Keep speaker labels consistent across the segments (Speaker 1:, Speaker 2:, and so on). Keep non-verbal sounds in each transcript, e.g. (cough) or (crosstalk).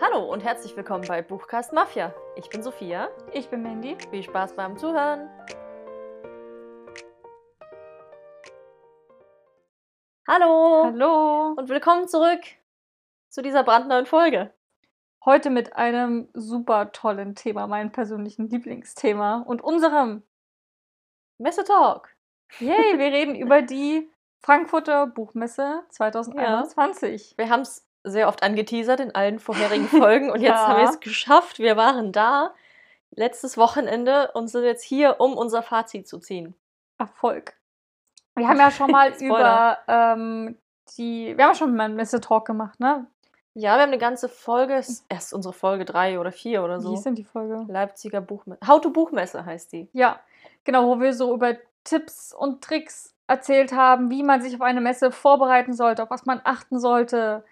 Speaker 1: Hallo und herzlich willkommen bei Buchcast Mafia. Ich bin Sophia.
Speaker 2: Ich bin Mandy.
Speaker 1: Viel Spaß beim Zuhören. Hallo
Speaker 2: Hallo.
Speaker 1: und willkommen zurück zu dieser brandneuen Folge.
Speaker 2: Heute mit einem super tollen Thema, meinem persönlichen Lieblingsthema und unserem.
Speaker 1: Messe Talk.
Speaker 2: Yay, wir reden über die (laughs) Frankfurter Buchmesse 2021.
Speaker 1: Wir haben es sehr oft angeteasert in allen vorherigen Folgen und (laughs) jetzt
Speaker 2: Ja.
Speaker 1: haben wir es geschafft. Wir waren da letztes Wochenende und sind jetzt hier, um unser Fazit zu ziehen.
Speaker 2: Erfolg. Wir haben ja schon mal (laughs) über ähm, die. Wir haben ja schon mal einen Messe-Talk gemacht, ne?
Speaker 1: Ja, wir haben eine ganze Folge, ist erst unsere Folge 3 oder 4 oder
Speaker 2: Wie
Speaker 1: so.
Speaker 2: hieß denn die Folge?
Speaker 1: Leipziger Buchmesse. How to Buchmesse heißt die.
Speaker 2: Ja, genau, wo wir so über Tipps und Tricks erzählt haben, wie man sich auf eine Messe vorbereiten sollte, auf was man achten sollte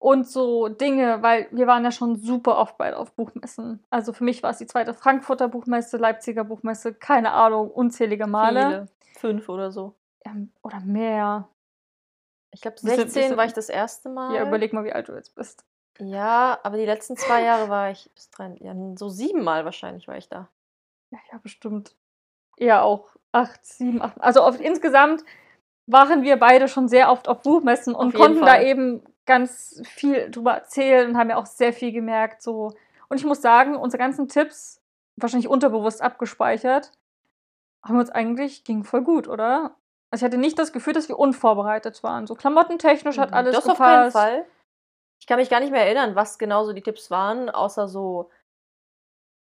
Speaker 2: und so Dinge, weil wir waren ja schon super oft beide auf Buchmessen. Also für mich war es die zweite Frankfurter Buchmesse, Leipziger Buchmesse, keine Ahnung, unzählige Male.
Speaker 1: Viele. Fünf oder so.
Speaker 2: Ähm, oder mehr.
Speaker 1: Ich glaube,
Speaker 2: Bisschen-
Speaker 1: 16
Speaker 2: bisschen-
Speaker 1: war ich das erste Mal.
Speaker 2: Ja, überleg mal, wie alt du jetzt bist.
Speaker 1: Ja, aber die letzten zwei Jahre war ich bis drei, ja, so siebenmal wahrscheinlich war ich da.
Speaker 2: Ja, ja, bestimmt. Ja, auch acht, sieben, acht. Also auf, insgesamt waren wir beide schon sehr oft auf Buchmessen und
Speaker 1: Auf
Speaker 2: konnten da eben ganz viel drüber erzählen und haben ja auch sehr viel gemerkt. So. Und ich muss sagen, unsere ganzen Tipps, wahrscheinlich unterbewusst abgespeichert, haben uns eigentlich, ging voll gut, oder? Also ich hatte nicht das Gefühl, dass wir unvorbereitet waren. So klamottentechnisch hat alles
Speaker 1: Mhm. das
Speaker 2: gepasst.
Speaker 1: auf keinen Fall. Ich kann mich gar nicht mehr erinnern, was genau so die Tipps waren, außer so,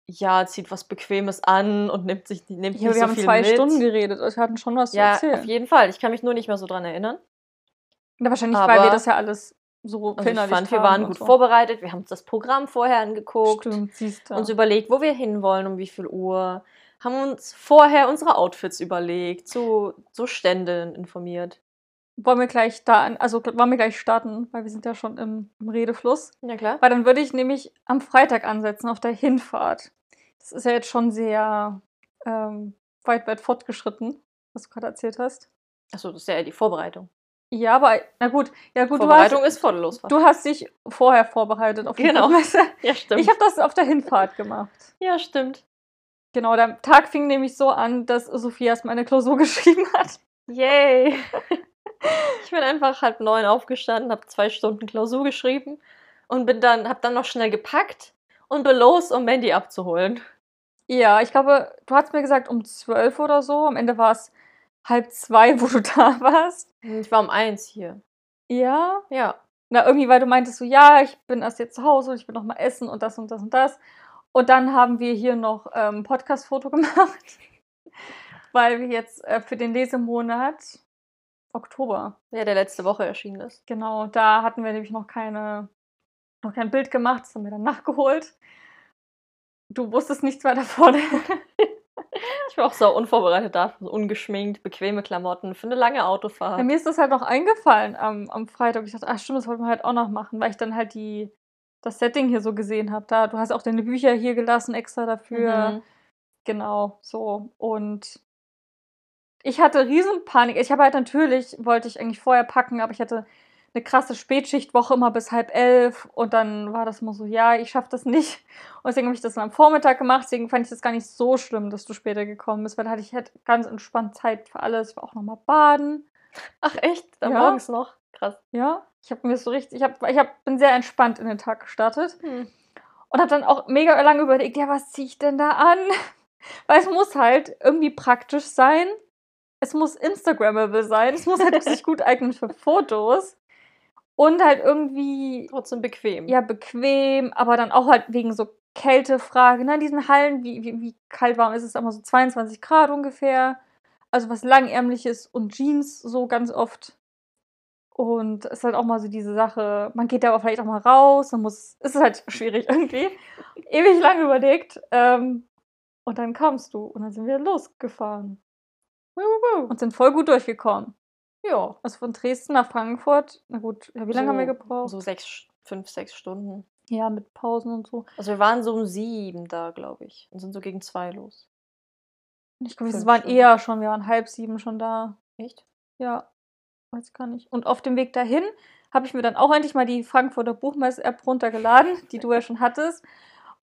Speaker 1: ja, zieht was Bequemes an und nimmt sich nimmt
Speaker 2: Ja,
Speaker 1: nicht
Speaker 2: wir
Speaker 1: so
Speaker 2: haben
Speaker 1: viel
Speaker 2: zwei
Speaker 1: mit.
Speaker 2: Stunden geredet. Wir hatten schon was
Speaker 1: Ja,
Speaker 2: zu
Speaker 1: auf
Speaker 2: erzählen.
Speaker 1: jeden Fall. Ich kann mich nur nicht mehr so dran erinnern.
Speaker 2: Ja, wahrscheinlich, weil wir
Speaker 1: Aber-
Speaker 2: das ja alles so
Speaker 1: Also ich fand, wir waren gut
Speaker 2: so.
Speaker 1: vorbereitet. Wir haben uns das Programm vorher angeguckt.
Speaker 2: Stimmt, siehst du.
Speaker 1: uns überlegt, wo wir hinwollen, um wie viel Uhr. Haben uns vorher unsere Outfits überlegt, zu, zu Ständen informiert.
Speaker 2: Wollen wir gleich da, also wollen wir gleich starten, weil wir sind ja schon im, im Redefluss.
Speaker 1: Ja, klar.
Speaker 2: Weil dann würde ich nämlich am Freitag ansetzen, auf der Hinfahrt. Das ist ja jetzt schon sehr ähm, weit, weit fortgeschritten, was du gerade erzählt hast.
Speaker 1: Achso, das ist ja eher die Vorbereitung.
Speaker 2: Ja, aber, na gut, ja gut, du
Speaker 1: Vorbereitung
Speaker 2: hast,
Speaker 1: ist vor der Losfahrt.
Speaker 2: du hast dich vorher vorbereitet auf die
Speaker 1: Genau.
Speaker 2: Buchmesse. (laughs)
Speaker 1: ja, stimmt.
Speaker 2: Ich habe das auf der Hinfahrt gemacht.
Speaker 1: ja, stimmt.
Speaker 2: Genau, der Tag fing nämlich so an, dass Sophia erst meine Klausur (laughs) geschrieben hat.
Speaker 1: Yay! (laughs) ich bin einfach halb neun aufgestanden, habe zwei Stunden Klausur geschrieben und bin dann, habe dann noch schnell gepackt und bin los, um Mandy abzuholen.
Speaker 2: Ja, ich glaube, du hast mir gesagt um zwölf oder so. Am Ende war es halb zwei, wo du (laughs) da warst.
Speaker 1: Ich war um eins hier.
Speaker 2: Ja.
Speaker 1: Ja.
Speaker 2: Na, irgendwie, weil du meintest so, ja, ich bin erst jetzt zu Hause und ich will noch mal essen und das und das und das. Und dann haben wir hier noch ähm, Podcast-Foto (laughs) gemacht, weil wir jetzt äh, für den Lesemonat Oktober,
Speaker 1: Ja, der letzte Woche erschienen ist.
Speaker 2: genau, da hatten wir nämlich noch keine, noch kein Bild gemacht, das haben wir dann nachgeholt. Du wusstest nichts mehr davon. (laughs)
Speaker 1: Ich war auch so unvorbereitet da, so ungeschminkt, bequeme Klamotten für eine lange Autofahrt.
Speaker 2: Ja, mir ist das halt noch eingefallen am, am Freitag. Ich dachte, ach stimmt, das wollten wir halt auch noch machen, weil ich dann halt die, das Setting hier so gesehen habe. Da, du hast auch deine Bücher hier gelassen extra dafür.
Speaker 1: Mhm.
Speaker 2: Genau, so. Und ich hatte riesen Panik. Ich habe halt natürlich, wollte ich eigentlich vorher packen, aber ich hatte eine krasse Spätschichtwoche immer bis halb elf und dann war das immer so, ja, ich schaffe das nicht. Und deswegen habe ich das dann am Vormittag gemacht. Deswegen fand ich das gar nicht so schlimm, dass du später gekommen bist, weil da hatte ich halt ganz entspannt Zeit für alles. Ich war auch noch mal baden.
Speaker 1: Ach echt? Dann
Speaker 2: Ja.
Speaker 1: morgens noch? Krass.
Speaker 2: Ja, ich habe mir so richtig, ich, hab, ich hab, bin sehr entspannt in den Tag gestartet
Speaker 1: Hm.
Speaker 2: und habe dann auch mega lange überlegt, ja, was ziehe ich denn da an? (laughs) Weil es muss halt irgendwie praktisch sein. Es muss Instagrammable sein. Es muss halt (laughs) sich gut eignen für Fotos. Und halt irgendwie,
Speaker 1: Trotzdem bequem.
Speaker 2: ja, bequem, aber dann auch halt wegen so Kältefrage. Ne? In diesen Hallen, wie, wie, wie kalt warm ist es? Immer so 22 Grad ungefähr. Also was langärmliches und Jeans so ganz oft. Und es ist halt auch mal so diese Sache, man geht da aber vielleicht auch mal raus, dann muss, es ist halt schwierig (laughs) irgendwie. Ewig lang überlegt. Ähm, und dann kamst du und dann sind wir losgefahren und sind voll gut durchgekommen.
Speaker 1: Ja.
Speaker 2: Also von Dresden nach Frankfurt, na gut, wie lange haben wir gebraucht?
Speaker 1: So sechs, fünf, sechs Stunden.
Speaker 2: Ja, mit Pausen und so.
Speaker 1: Also wir waren so um sieben da, glaube ich. Und sind so gegen zwei los.
Speaker 2: Ich glaube, wir
Speaker 1: Fünf
Speaker 2: waren
Speaker 1: Stunden.
Speaker 2: eher schon, wir waren halb sieben schon da.
Speaker 1: Echt?
Speaker 2: Ja, weiß gar nicht. Und auf dem Weg dahin habe ich mir dann auch endlich mal die Frankfurter Buchmesse-App runtergeladen, die du ja schon hattest.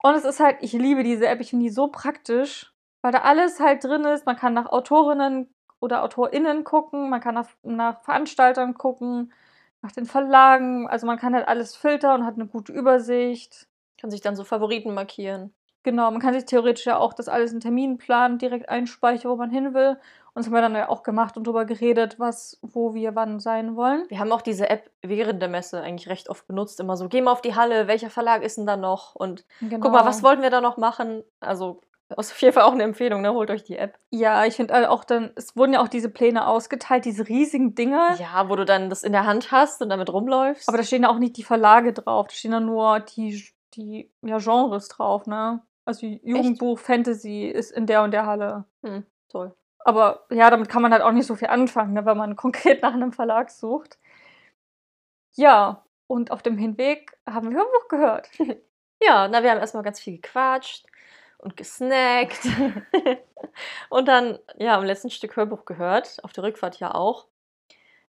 Speaker 2: Und es ist halt, ich liebe diese App, ich finde die so praktisch, weil da alles halt drin ist. Man kann nach Autorinnen oder AutorInnen gucken, man kann nach, nach Veranstaltern gucken, nach den Verlagen. Also man kann halt alles filtern und hat eine gute Übersicht.
Speaker 1: Kann sich dann so Favoriten markieren.
Speaker 2: Genau, man kann sich theoretisch ja auch das alles in Terminplan direkt einspeichern, wo man hin will. Und das haben wir dann ja auch gemacht und darüber geredet, was, wo wir wann sein wollen.
Speaker 1: Wir haben auch diese App während der Messe eigentlich recht oft benutzt. Immer so, geh mal auf die Halle, welcher Verlag ist denn da noch? Und
Speaker 2: Genau.
Speaker 1: guck mal, was wollten wir da noch machen? Also, ist auf jeden Fall auch eine Empfehlung, ne? Holt euch die App.
Speaker 2: Ja, ich finde halt auch dann, es wurden ja auch diese Pläne ausgeteilt, diese riesigen Dinge.
Speaker 1: Ja, wo du dann das in der Hand hast und damit rumläufst.
Speaker 2: Aber da stehen ja auch nicht die Verlage drauf, da stehen ja nur die, die ja, Genres drauf, ne? Also Jugendbuch, Fantasy ist in der und der Halle.
Speaker 1: hm, toll.
Speaker 2: Aber ja, damit kann man halt auch nicht so viel anfangen, ne, wenn man (laughs) konkret nach einem Verlag sucht. Ja, und auf dem Hinweg haben wir Hörbuch gehört. (laughs)
Speaker 1: Ja, na, wir haben erstmal ganz viel gequatscht und gesnackt. (laughs) und dann, ja, im letzten Stück Hörbuch gehört, auf der Rückfahrt ja auch.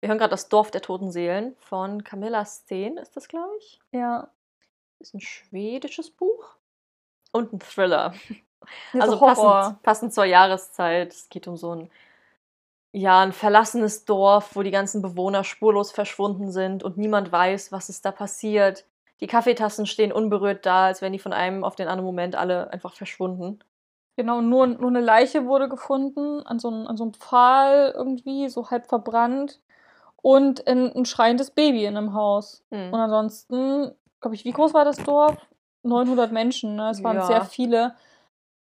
Speaker 1: Wir hören gerade das Dorf der toten Seelen von Camilla Steen, ist das, glaube ich.
Speaker 2: Ja.
Speaker 1: Ist ein schwedisches Buch. Und ein Thriller.
Speaker 2: Ja,
Speaker 1: also passend, passend zur Jahreszeit. Es geht um so ein, ja, ein verlassenes Dorf, wo die ganzen Bewohner spurlos verschwunden sind und niemand weiß, was ist da passiert. Die Kaffeetassen stehen unberührt da, als wären die von einem auf den anderen Moment alle einfach verschwunden.
Speaker 2: Genau, nur, nur eine Leiche wurde gefunden, an so, einem- an so einem Pfahl irgendwie, so halb verbrannt. Und ein, ein schreiendes Baby in einem Haus.
Speaker 1: Hm.
Speaker 2: Und ansonsten, glaube ich, wie groß war das Dorf? 900 Menschen, ne? Es waren
Speaker 1: Ja.
Speaker 2: sehr viele.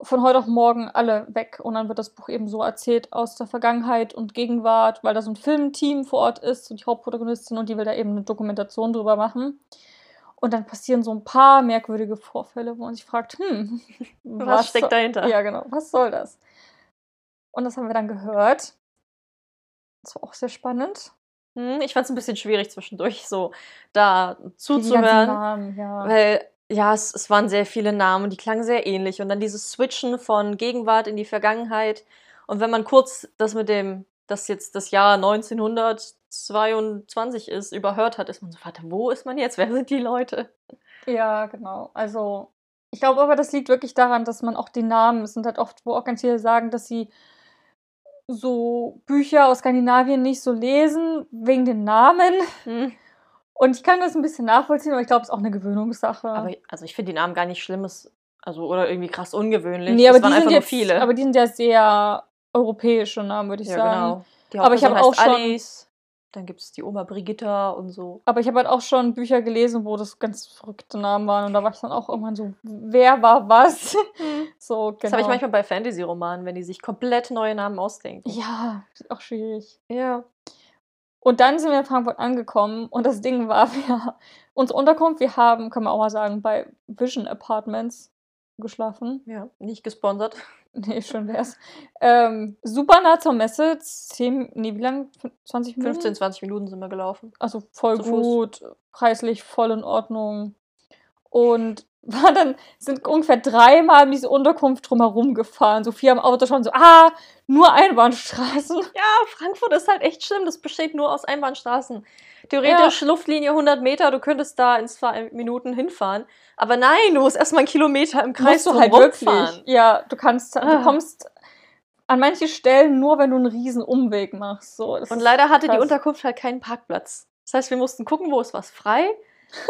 Speaker 2: Von heute auf morgen alle weg. Und dann wird das Buch eben so erzählt aus der Vergangenheit und Gegenwart, weil da so ein Filmteam vor Ort ist und die Hauptprotagonistin und die will da eben eine Dokumentation drüber machen. Und dann passieren so ein paar merkwürdige Vorfälle, wo man sich fragt, hm, (laughs)
Speaker 1: Was, steckt
Speaker 2: soll-
Speaker 1: dahinter?
Speaker 2: Ja, genau, was soll das? Und das haben wir dann gehört. Das war auch sehr spannend.
Speaker 1: Hm, ich fand es ein bisschen schwierig zwischendurch, so da zuzuhören.
Speaker 2: Namen, ja.
Speaker 1: Weil, ja, es, es waren sehr viele Namen und die klangen sehr ähnlich. Und dann dieses Switchen von Gegenwart in die Vergangenheit. Und wenn man kurz das mit dem, das jetzt das Jahr 1922 ist, überhört hat, ist man so, warte, wo ist man jetzt? Wer sind die Leute?
Speaker 2: Ja, genau. Also, ich glaube aber, das liegt wirklich daran, dass man auch die Namen, es sind halt oft, wo auch ganz viele sagen, dass sie so Bücher aus Skandinavien nicht so lesen, wegen den Namen.
Speaker 1: Hm.
Speaker 2: Und ich kann das ein bisschen nachvollziehen, aber ich glaube, es ist auch eine Gewöhnungssache.
Speaker 1: Aber also ich finde die Namen gar nicht schlimm, ist, also oder irgendwie krass ungewöhnlich.
Speaker 2: nee, aber
Speaker 1: waren
Speaker 2: die sind jetzt,
Speaker 1: viele.
Speaker 2: aber die sind ja sehr europäische Namen, würde ich
Speaker 1: ja,
Speaker 2: sagen.
Speaker 1: genau.
Speaker 2: Aber ich habe auch schon-
Speaker 1: Alice. Dann gibt es die Oma Brigitta und so.
Speaker 2: Aber ich habe halt auch schon Bücher gelesen, wo das ganz verrückte Namen waren. Und da war ich dann auch irgendwann so, wer war was? (laughs) (laughs) so, genau.
Speaker 1: Das habe ich manchmal bei Fantasy-Romanen, wenn die sich komplett neue Namen ausdenken.
Speaker 2: Ja, ist auch schwierig.
Speaker 1: Ja.
Speaker 2: Und dann sind wir in Frankfurt angekommen und das Ding war, (laughs) wir, unsere Unterkunft, wir haben, kann man auch mal sagen, bei Vision Apartments geschlafen.
Speaker 1: Ja, nicht gesponsert. (laughs)
Speaker 2: Nee, schön wär's. Ähm, super nah zur Messe, 10, nee, wie lang? 20 Minuten?
Speaker 1: 15, 20 Minuten sind wir gelaufen.
Speaker 2: Also voll
Speaker 1: Zu Fuß.
Speaker 2: gut, preislich voll in Ordnung. Und (laughs) war dann, sind ungefähr dreimal um diese Unterkunft drumherum gefahren. Sophia am Auto schon so, ah, nur Einbahnstraßen.
Speaker 1: Ja, Frankfurt ist halt echt schlimm. Das besteht nur aus Einbahnstraßen. Theoretisch Luftlinie 100 Meter, du könntest da in zwei Minuten hinfahren. Aber nein, du musst erstmal einen Kilometer im Kreis
Speaker 2: du halt wirklich.
Speaker 1: fahren.
Speaker 2: Ja, du kannst,
Speaker 1: Ah.
Speaker 2: du kommst an manche Stellen nur, wenn du einen riesen Umweg machst. So,
Speaker 1: Und leider hatte die
Speaker 2: krass.
Speaker 1: Unterkunft halt keinen Parkplatz. Das heißt, wir mussten gucken, wo ist was frei.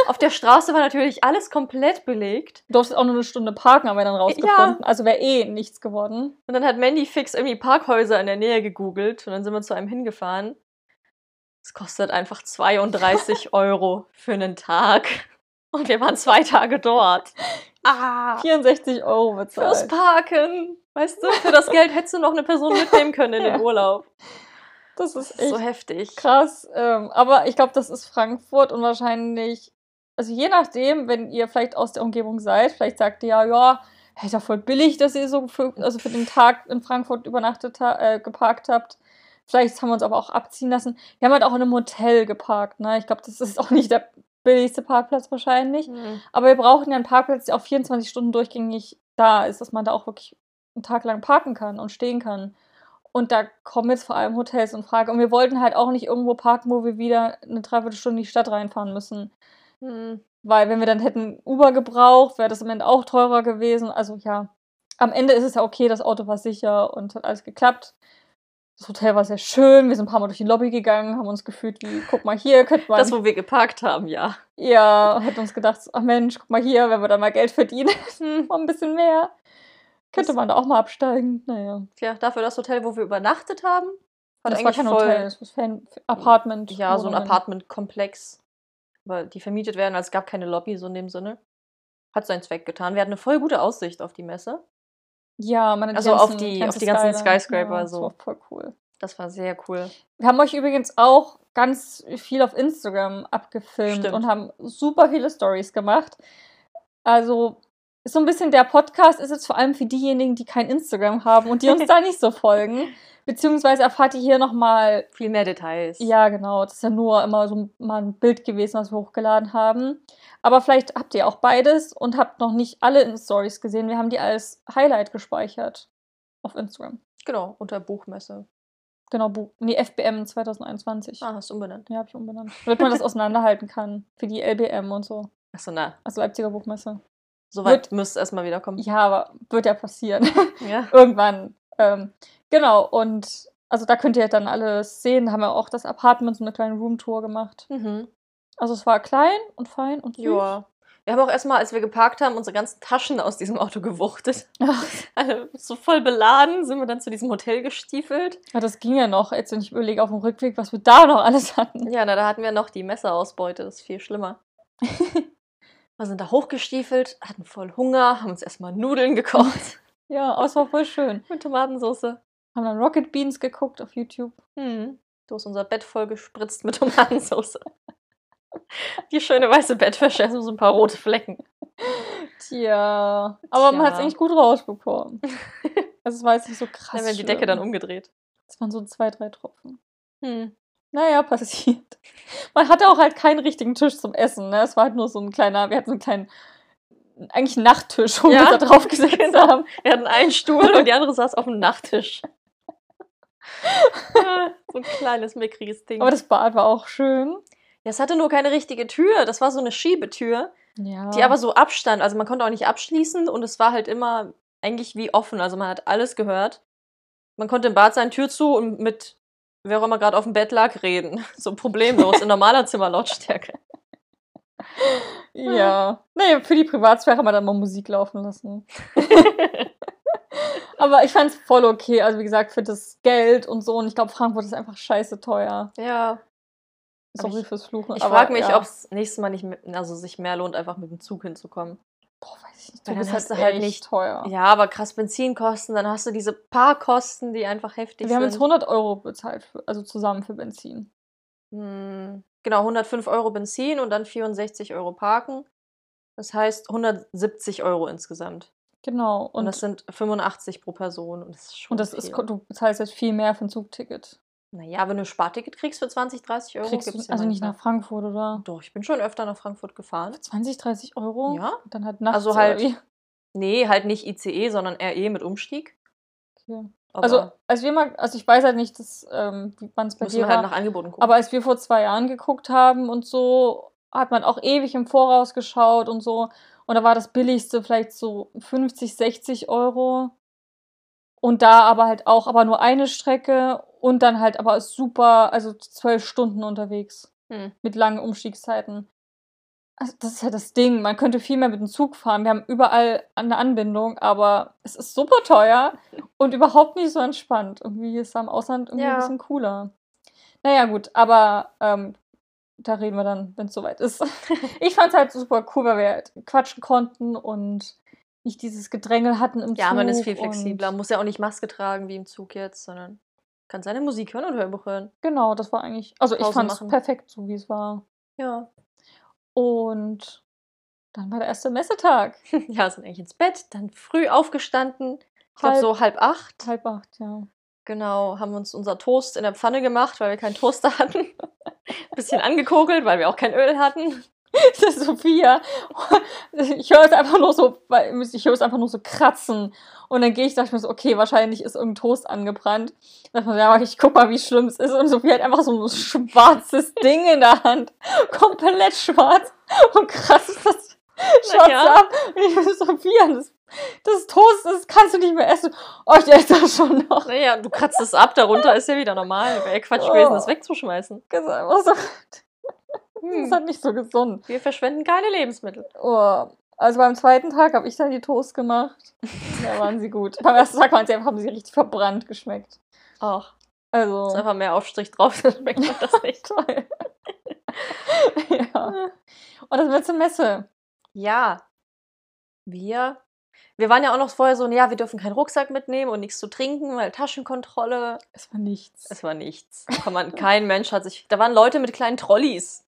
Speaker 1: Auf der Straße war natürlich alles komplett belegt.
Speaker 2: Du durftest auch nur eine Stunde parken, haben wir dann rausgefunden. Also wäre eh nichts geworden.
Speaker 1: Und dann hat Mandy fix irgendwie Parkhäuser in der Nähe gegoogelt und dann sind wir zu einem hingefahren. Es kostet einfach 32 (laughs) Euro für einen Tag. Und wir waren zwei Tage dort. Ah,
Speaker 2: 64 Euro
Speaker 1: fürs
Speaker 2: bezahlt.
Speaker 1: Parken. Weißt du, für das Geld hättest du noch eine Person (laughs) mitnehmen können in den
Speaker 2: Ja.
Speaker 1: Urlaub.
Speaker 2: Das ist
Speaker 1: ist so
Speaker 2: echt
Speaker 1: heftig.
Speaker 2: krass. Ähm, aber ich glaube, das ist Frankfurt und wahrscheinlich, also je nachdem, wenn ihr vielleicht aus der Umgebung seid, vielleicht sagt ihr ja, ja, hey, ist ja voll billig, dass ihr so für, also für den Tag in Frankfurt übernachtet äh, geparkt habt. Vielleicht haben wir uns aber auch abziehen lassen. Wir haben halt auch in einem Hotel geparkt, ne? Ich glaube, das ist auch nicht der billigste Parkplatz wahrscheinlich.
Speaker 1: Hm.
Speaker 2: Aber wir brauchen ja einen Parkplatz, der auch 24 Stunden durchgängig da ist, dass man da auch wirklich einen Tag lang parken kann und stehen kann. Und da kommen jetzt vor allem Hotels in Frage. Und wir wollten halt auch nicht irgendwo parken, wo wir wieder eine Dreiviertelstunde in die Stadt reinfahren müssen.
Speaker 1: Hm.
Speaker 2: Weil wenn wir dann hätten Uber gebraucht, wäre das am Ende auch teurer gewesen. Also ja, am Ende ist es ja okay, das Auto war sicher und hat alles geklappt. Das Hotel war sehr schön. Wir sind ein paar Mal durch die Lobby gegangen, haben uns gefühlt wie, guck mal hier, könnte man.
Speaker 1: Das, wo wir geparkt haben, ja.
Speaker 2: ja, hätten uns gedacht, ach Mensch, guck mal hier, wenn wir da mal Geld verdienen, (laughs) mal ein bisschen mehr. Könnte
Speaker 1: Das-
Speaker 2: man da auch mal absteigen. Naja.
Speaker 1: Ja, dafür das Hotel, wo wir übernachtet haben. Hat
Speaker 2: das war kein
Speaker 1: voll-
Speaker 2: Hotel, das war ein Apartment.
Speaker 1: Ja, so ein. Apartmentkomplex. Weil die vermietet werden, also es gab keine Lobby, so in dem Sinne. Hat seinen Zweck getan. Wir hatten eine voll gute Aussicht auf die Messe.
Speaker 2: Ja, meine
Speaker 1: Also auf die- auf die ganzen
Speaker 2: Skyline.
Speaker 1: Skyscraper
Speaker 2: ja, das
Speaker 1: so.
Speaker 2: war voll cool.
Speaker 1: Das war sehr cool.
Speaker 2: Wir haben euch übrigens auch ganz viel auf Instagram abgefilmt
Speaker 1: Stimmt.
Speaker 2: und haben super viele Stories gemacht. Also ist so ein bisschen der Podcast ist jetzt vor allem für diejenigen, die kein Instagram haben und die uns da (laughs) nicht so folgen. Beziehungsweise erfahrt ihr hier nochmal,
Speaker 1: Viel mehr Details.
Speaker 2: ja genau, das ist ja nur immer so mal ein Bild gewesen, was wir hochgeladen haben. Aber vielleicht habt ihr auch beides und habt noch nicht alle in Stories gesehen. Wir haben die als Highlight gespeichert auf Instagram.
Speaker 1: Genau, unter Buchmesse.
Speaker 2: Genau, Bu nee, FBM 2021.
Speaker 1: Ah, hast du umbenannt.
Speaker 2: Ja, habe ich umbenannt. Damit man das auseinanderhalten kann. Für die LBM und so.
Speaker 1: Achso, na.
Speaker 2: Also Leipziger Buchmesse.
Speaker 1: Soweit müsste es erstmal wieder kommen.
Speaker 2: Ja, aber wird ja passieren. (laughs)
Speaker 1: Ja. (laughs)
Speaker 2: Irgendwann. Ähm, genau, und also da könnt ihr dann alles sehen. Da haben wir auch das Apartment, so eine kleine Roomtour gemacht.
Speaker 1: Mhm.
Speaker 2: Also es war klein und fein und süß.
Speaker 1: Ja. Wir haben auch erstmal, als wir geparkt haben, unsere ganzen Taschen aus diesem Auto gewuchtet.
Speaker 2: Ach, (laughs)
Speaker 1: Alle so voll beladen sind wir dann zu diesem Hotel gestiefelt.
Speaker 2: ja, das ging ja noch. Jetzt, wenn ich überlege auf dem Rückweg, was wir da noch alles hatten.
Speaker 1: Ja, na, da hatten wir noch die Messerausbeute, das ist viel schlimmer. Wir sind da hochgestiefelt, hatten voll Hunger, haben uns erstmal Nudeln gekocht (laughs)
Speaker 2: Ja, aber es war voll schön. (laughs)
Speaker 1: mit Tomatensauce.
Speaker 2: Haben dann Rocket Beans geguckt auf YouTube.
Speaker 1: Hm. Du hast unser Bett voll gespritzt mit (laughs) Tomatensauce. Die schöne weiße Bettwäsche, also so ein paar rote Flecken.
Speaker 2: Tja, aber man hat es
Speaker 1: Tja.
Speaker 2: eigentlich gut rausbekommen. Also es war jetzt nicht so krass.
Speaker 1: Dann werden die Decke dann umgedreht.
Speaker 2: Es waren so zwei, drei Tropfen.
Speaker 1: Hm.
Speaker 2: Naja, passiert. (laughs) Man hatte auch halt keinen richtigen Tisch zum Essen. Ne? Es war halt nur so ein kleiner, wir hatten so einen kleinen, eigentlich einen Nachttisch, wo
Speaker 1: Ja,
Speaker 2: wir da drauf gesetzt
Speaker 1: genau.
Speaker 2: haben.
Speaker 1: Wir hatten einen Stuhl und die andere saß auf dem Nachttisch. (laughs) Ah, so ein kleines, mickriges Ding.
Speaker 2: Aber das Bad war auch schön.
Speaker 1: ja, es hatte nur keine richtige Tür. Das war so eine Schiebetür,
Speaker 2: Ja.
Speaker 1: die aber so abstand. Also man konnte auch nicht abschließen und es war halt immer eigentlich wie offen. Also man hat alles gehört. Man konnte im Bad sein, Tür zu und mit wer auch immer gerade auf dem Bett lag, reden. (laughs) So problemlos in normaler Zimmerlautstärke.
Speaker 2: Ja. Nee, für die Privatsphäre haben wir dann mal Musik laufen lassen. (laughs) Aber ich fand es voll okay. Also wie gesagt, für das Geld und so. Und ich glaube, Frankfurt ist einfach scheiße teuer.
Speaker 1: ja.
Speaker 2: Sorry
Speaker 1: ich-
Speaker 2: fürs Fluchen.
Speaker 1: Ich frage mich,
Speaker 2: ja.
Speaker 1: ob es nächstes Mal nicht also sich mehr lohnt, einfach mit dem Zug hinzukommen.
Speaker 2: Boah, weiß ich nicht. Du
Speaker 1: dann
Speaker 2: bist
Speaker 1: hast
Speaker 2: halt
Speaker 1: du halt nicht-
Speaker 2: teuer.
Speaker 1: Ja, aber krass Benzinkosten, dann hast du diese paar Kosten, die einfach heftig
Speaker 2: Wir haben
Speaker 1: sind.
Speaker 2: jetzt 100 Euro bezahlt, für, also zusammen für Benzin.
Speaker 1: Hm, genau, 105 Euro Benzin und dann 64 Euro Parken. Das heißt 170 Euro insgesamt.
Speaker 2: Genau.
Speaker 1: Und,
Speaker 2: Und,
Speaker 1: das sind 85 pro Person. Und das ist schon
Speaker 2: und das
Speaker 1: viel.
Speaker 2: ist, du bezahlst jetzt viel mehr für ein Zugticket.
Speaker 1: Naja, wenn du ein Sparticket kriegst für 20, 30 Euro,
Speaker 2: Kriegst
Speaker 1: gibt's
Speaker 2: du,
Speaker 1: ja
Speaker 2: also nicht nach. Frankfurt, oder?
Speaker 1: Doch, ich bin schon öfter nach Frankfurt gefahren.
Speaker 2: 20, 30 Euro?
Speaker 1: Ja.
Speaker 2: Dann halt nachts
Speaker 1: Also
Speaker 2: oder
Speaker 1: halt
Speaker 2: wie?
Speaker 1: Nee, halt nicht ICE, sondern RE mit Umstieg.
Speaker 2: Okay.
Speaker 1: Aber
Speaker 2: Also, als wir mal, also ich weiß halt nicht, dass, ähm, wann es bei
Speaker 1: müssen
Speaker 2: dir
Speaker 1: wir halt
Speaker 2: war.
Speaker 1: nach Angeboten gucken.
Speaker 2: Aber als wir vor zwei Jahren geguckt haben und so, hat man auch ewig im Voraus geschaut und so. Und da war das billigste vielleicht so 50, 60 Euro. Und da aber halt auch, aber nur eine Strecke und dann halt aber super, also zwölf Stunden unterwegs
Speaker 1: Hm.
Speaker 2: mit langen Umstiegszeiten. Also das ist ja das Ding. Man könnte viel mehr mit dem Zug fahren. Wir haben überall eine Anbindung, aber es ist super teuer und überhaupt nicht so entspannt. Irgendwie ist es am Ausland irgendwie
Speaker 1: Ja.
Speaker 2: ein bisschen cooler. Naja, gut, aber ähm, da reden wir dann, wenn es soweit ist. (laughs) ich fand es halt super cool, weil wir halt quatschen konnten und nicht dieses Gedrängel hatten im Zug.
Speaker 1: Ja, man ist viel flexibler. Muss ja auch nicht Maske tragen wie im Zug jetzt, sondern kann seine Musik hören und Hörbuch hören.
Speaker 2: Genau, das war eigentlich, also ich
Speaker 1: Pause
Speaker 2: fand es perfekt, so wie es war.
Speaker 1: Ja.
Speaker 2: Und dann war der erste Messetag. (laughs)
Speaker 1: Ja, sind eigentlich ins Bett, dann früh aufgestanden. Ich glaube so halb acht.
Speaker 2: Halb acht, ja.
Speaker 1: Genau, haben uns unser Toast in der Pfanne gemacht, weil wir keinen Toaster hatten. (laughs) Bisschen angekokelt, weil wir auch kein Öl hatten. (laughs)
Speaker 2: Das ist Sophia. Ich höre es einfach nur so, ich höre es einfach nur so kratzen. Und dann gehe ich, dachte ich mir so, okay, wahrscheinlich ist irgendein Toast angebrannt. Dann dachte ich mir, ja, ich guck mal, wie schlimm es ist. Und Sophia hat einfach so ein schwarzes (laughs) Ding in der Hand. Komplett schwarz. Und kratzt das Schatz
Speaker 1: ja.
Speaker 2: ab. Und ich so, Sophia, das, das Toast, das kannst du nicht mehr essen. Oh, ich esse das schon noch.
Speaker 1: Naja, du kratzt es ab, darunter ist ja wieder normal. Wäre ja Quatsch gewesen, das wegzuschmeißen.
Speaker 2: Das ist einfach so, das ist
Speaker 1: Hm.
Speaker 2: halt nicht so gesund.
Speaker 1: Wir verschwenden keine Lebensmittel.
Speaker 2: Oh. Also beim zweiten Tag habe ich dann die Toast gemacht. (laughs) Da waren sie gut. Beim ersten Tag waren sie einfach, haben sie richtig verbrannt geschmeckt.
Speaker 1: Ach,
Speaker 2: Also.
Speaker 1: ist einfach mehr Aufstrich drauf, dann schmeckt man das (laughs) nicht.
Speaker 2: toll. ja. Und das wird zur Messe.
Speaker 1: Ja. Wir. Wir waren ja auch noch vorher so, ja, wir dürfen keinen Rucksack mitnehmen und nichts zu trinken, weil Taschenkontrolle.
Speaker 2: Es war nichts.
Speaker 1: Es war nichts. Kann man, kein Mensch hat sich. Da waren Leute mit kleinen Trolleys.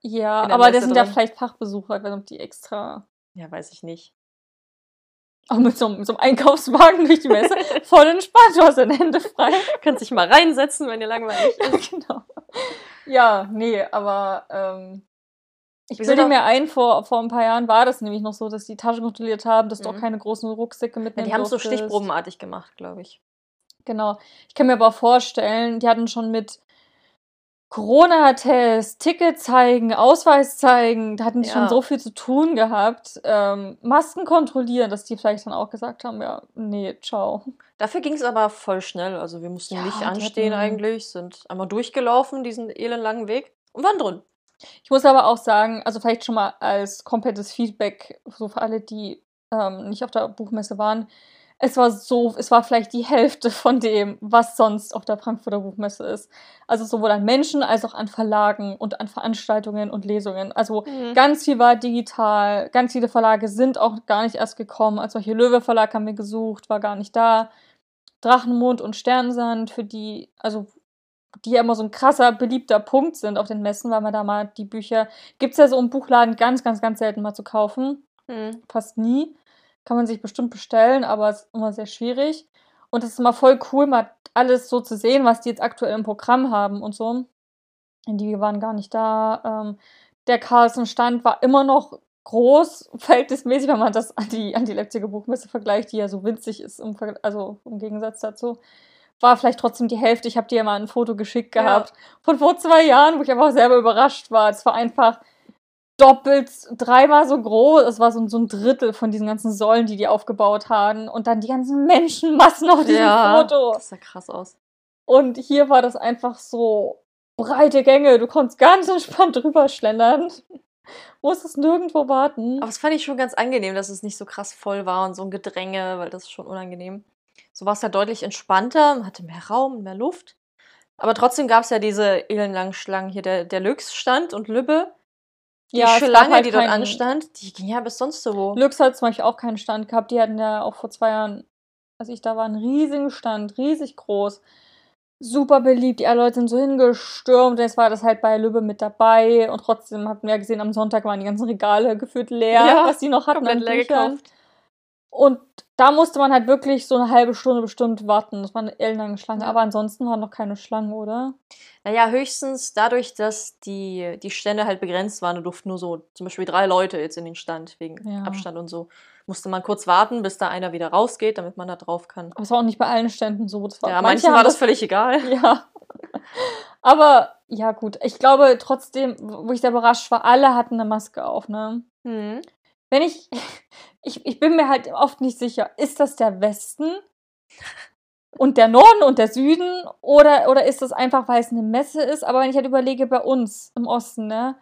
Speaker 2: Ja, aber das sind ja vielleicht Fachbesucher, nicht, ob die extra.
Speaker 1: Ja, weiß ich nicht.
Speaker 2: Auch mit so, einem- mit so einem Einkaufswagen durch die Messe. (laughs) Voll entspannt, du hast deine Hände frei. (laughs)
Speaker 1: Könnt sich mal reinsetzen, wenn ihr langweilig (laughs) ist.
Speaker 2: genau. Ja, nee, aber ähm, ich bilde mir ein, vor, vor ein paar Jahren war das nämlich noch so, dass die Taschen kontrolliert haben, dass du auch
Speaker 1: Mhm.
Speaker 2: keine großen Rucksäcke
Speaker 1: Ja,
Speaker 2: mitnehmen
Speaker 1: die haben es so stichprobenartig gemacht, glaube ich.
Speaker 2: Genau. Ich kann mir aber vorstellen, die hatten schon mit Corona-Test, Ticket zeigen, Ausweis zeigen, da hatten die
Speaker 1: Ja.
Speaker 2: schon so viel zu tun gehabt. Ähm, Masken kontrollieren, dass die vielleicht dann auch gesagt haben, ja, nee, ciao.
Speaker 1: Dafür ging es aber voll schnell. Also wir mussten
Speaker 2: Ja,
Speaker 1: nicht anstehen
Speaker 2: hatten-
Speaker 1: eigentlich, sind einmal durchgelaufen, diesen elendlangen Weg und waren drin.
Speaker 2: Ich muss aber auch sagen, also vielleicht schon mal als komplettes Feedback, so für alle, die ähm, nicht auf der Buchmesse waren, es war so, es war vielleicht die Hälfte von dem, was sonst auf der Frankfurter Buchmesse ist. Also sowohl an Menschen als auch an Verlagen und an Veranstaltungen und Lesungen. Also ganz viel war digital, ganz viele Verlage sind auch gar nicht erst gekommen. Als solche Löwe Verlag haben wir gesucht, war gar nicht da. Drachenmond und Sternensand, für die, also die ja immer so ein krasser, beliebter Punkt sind auf den Messen, weil man da mal die Bücher, gibt es ja so im Buchladen ganz, ganz, ganz selten mal zu kaufen.
Speaker 1: Mhm.
Speaker 2: Fast nie. Kann man sich bestimmt bestellen, aber es ist immer sehr schwierig. Und es ist immer voll cool, mal alles so zu sehen, was die jetzt aktuell im Programm haben und so. Die waren gar nicht da. Ähm, der Carlsen-Stand war immer noch groß, (laughs) verhältnismäßig, wenn man das an die, an die Leipziger Buchmesse vergleicht, die ja so winzig ist, im, also im Gegensatz dazu. War vielleicht trotzdem die Hälfte. Ich habe dir ja mal ein Foto geschickt
Speaker 1: Ja.
Speaker 2: gehabt von vor zwei Jahren, wo ich einfach selber überrascht war. Es war einfach doppelt, dreimal so groß. Es war so, so ein Drittel von diesen ganzen Säulen, die die aufgebaut haben. Und dann die ganzen Menschenmassen auf diesem
Speaker 1: Ja,
Speaker 2: Foto.
Speaker 1: das sah krass aus.
Speaker 2: Und hier war das einfach so breite Gänge. Du konntest ganz entspannt drüber schlendern. (laughs) Musstest nirgendwo warten.
Speaker 1: Aber das fand ich schon ganz angenehm, dass es nicht so krass voll war und so ein Gedränge, weil das ist schon unangenehm. So war es ja deutlich entspannter, man hatte mehr Raum, mehr Luft. Aber trotzdem gab es ja diese elendlangen Schlangen hier, der, der Lux-Stand und Lübbe. Die
Speaker 2: gab
Speaker 1: Schlange,
Speaker 2: halt
Speaker 1: die dort anstand, die ging ja bis sonst wo.
Speaker 2: Lux hat zum Beispiel auch keinen Stand gehabt. Die hatten ja auch vor zwei Jahren, als ich da war, einen riesigen Stand, riesig groß. Super beliebt, die alle Leute sind so hingestürmt. Jetzt war das halt bei Lübbe mit dabei. Und trotzdem hatten wir ja gesehen, am Sonntag waren die ganzen Regale gefühlt leer,
Speaker 1: Ja,
Speaker 2: was die noch hatten.
Speaker 1: Komplett leer gekauft.
Speaker 2: Und da musste man halt wirklich so eine halbe Stunde bestimmt warten. Das war eine ellenlange Schlange.
Speaker 1: Ja.
Speaker 2: Aber ansonsten waren noch keine Schlangen, oder?
Speaker 1: Naja, höchstens dadurch, dass die, die Stände halt begrenzt waren. Du durften nur so zum Beispiel drei Leute jetzt in den Stand wegen
Speaker 2: Ja.
Speaker 1: Abstand und so. Musste man kurz warten, bis da einer wieder rausgeht, damit man da drauf kann.
Speaker 2: Aber es war auch nicht bei allen Ständen so. Das war,
Speaker 1: Ja,
Speaker 2: manche
Speaker 1: manchen war das völlig egal. (laughs)
Speaker 2: Ja. Aber ja, gut. Ich glaube trotzdem, wo ich sehr überrascht war, alle hatten eine Maske auf, ne?
Speaker 1: Hm.
Speaker 2: Wenn ich, (laughs) ich, ich bin mir halt oft nicht sicher, ist das der Westen und der Norden und der Süden oder, oder ist das einfach, weil es eine Messe ist? Aber wenn ich halt überlege, bei uns im Osten, ne?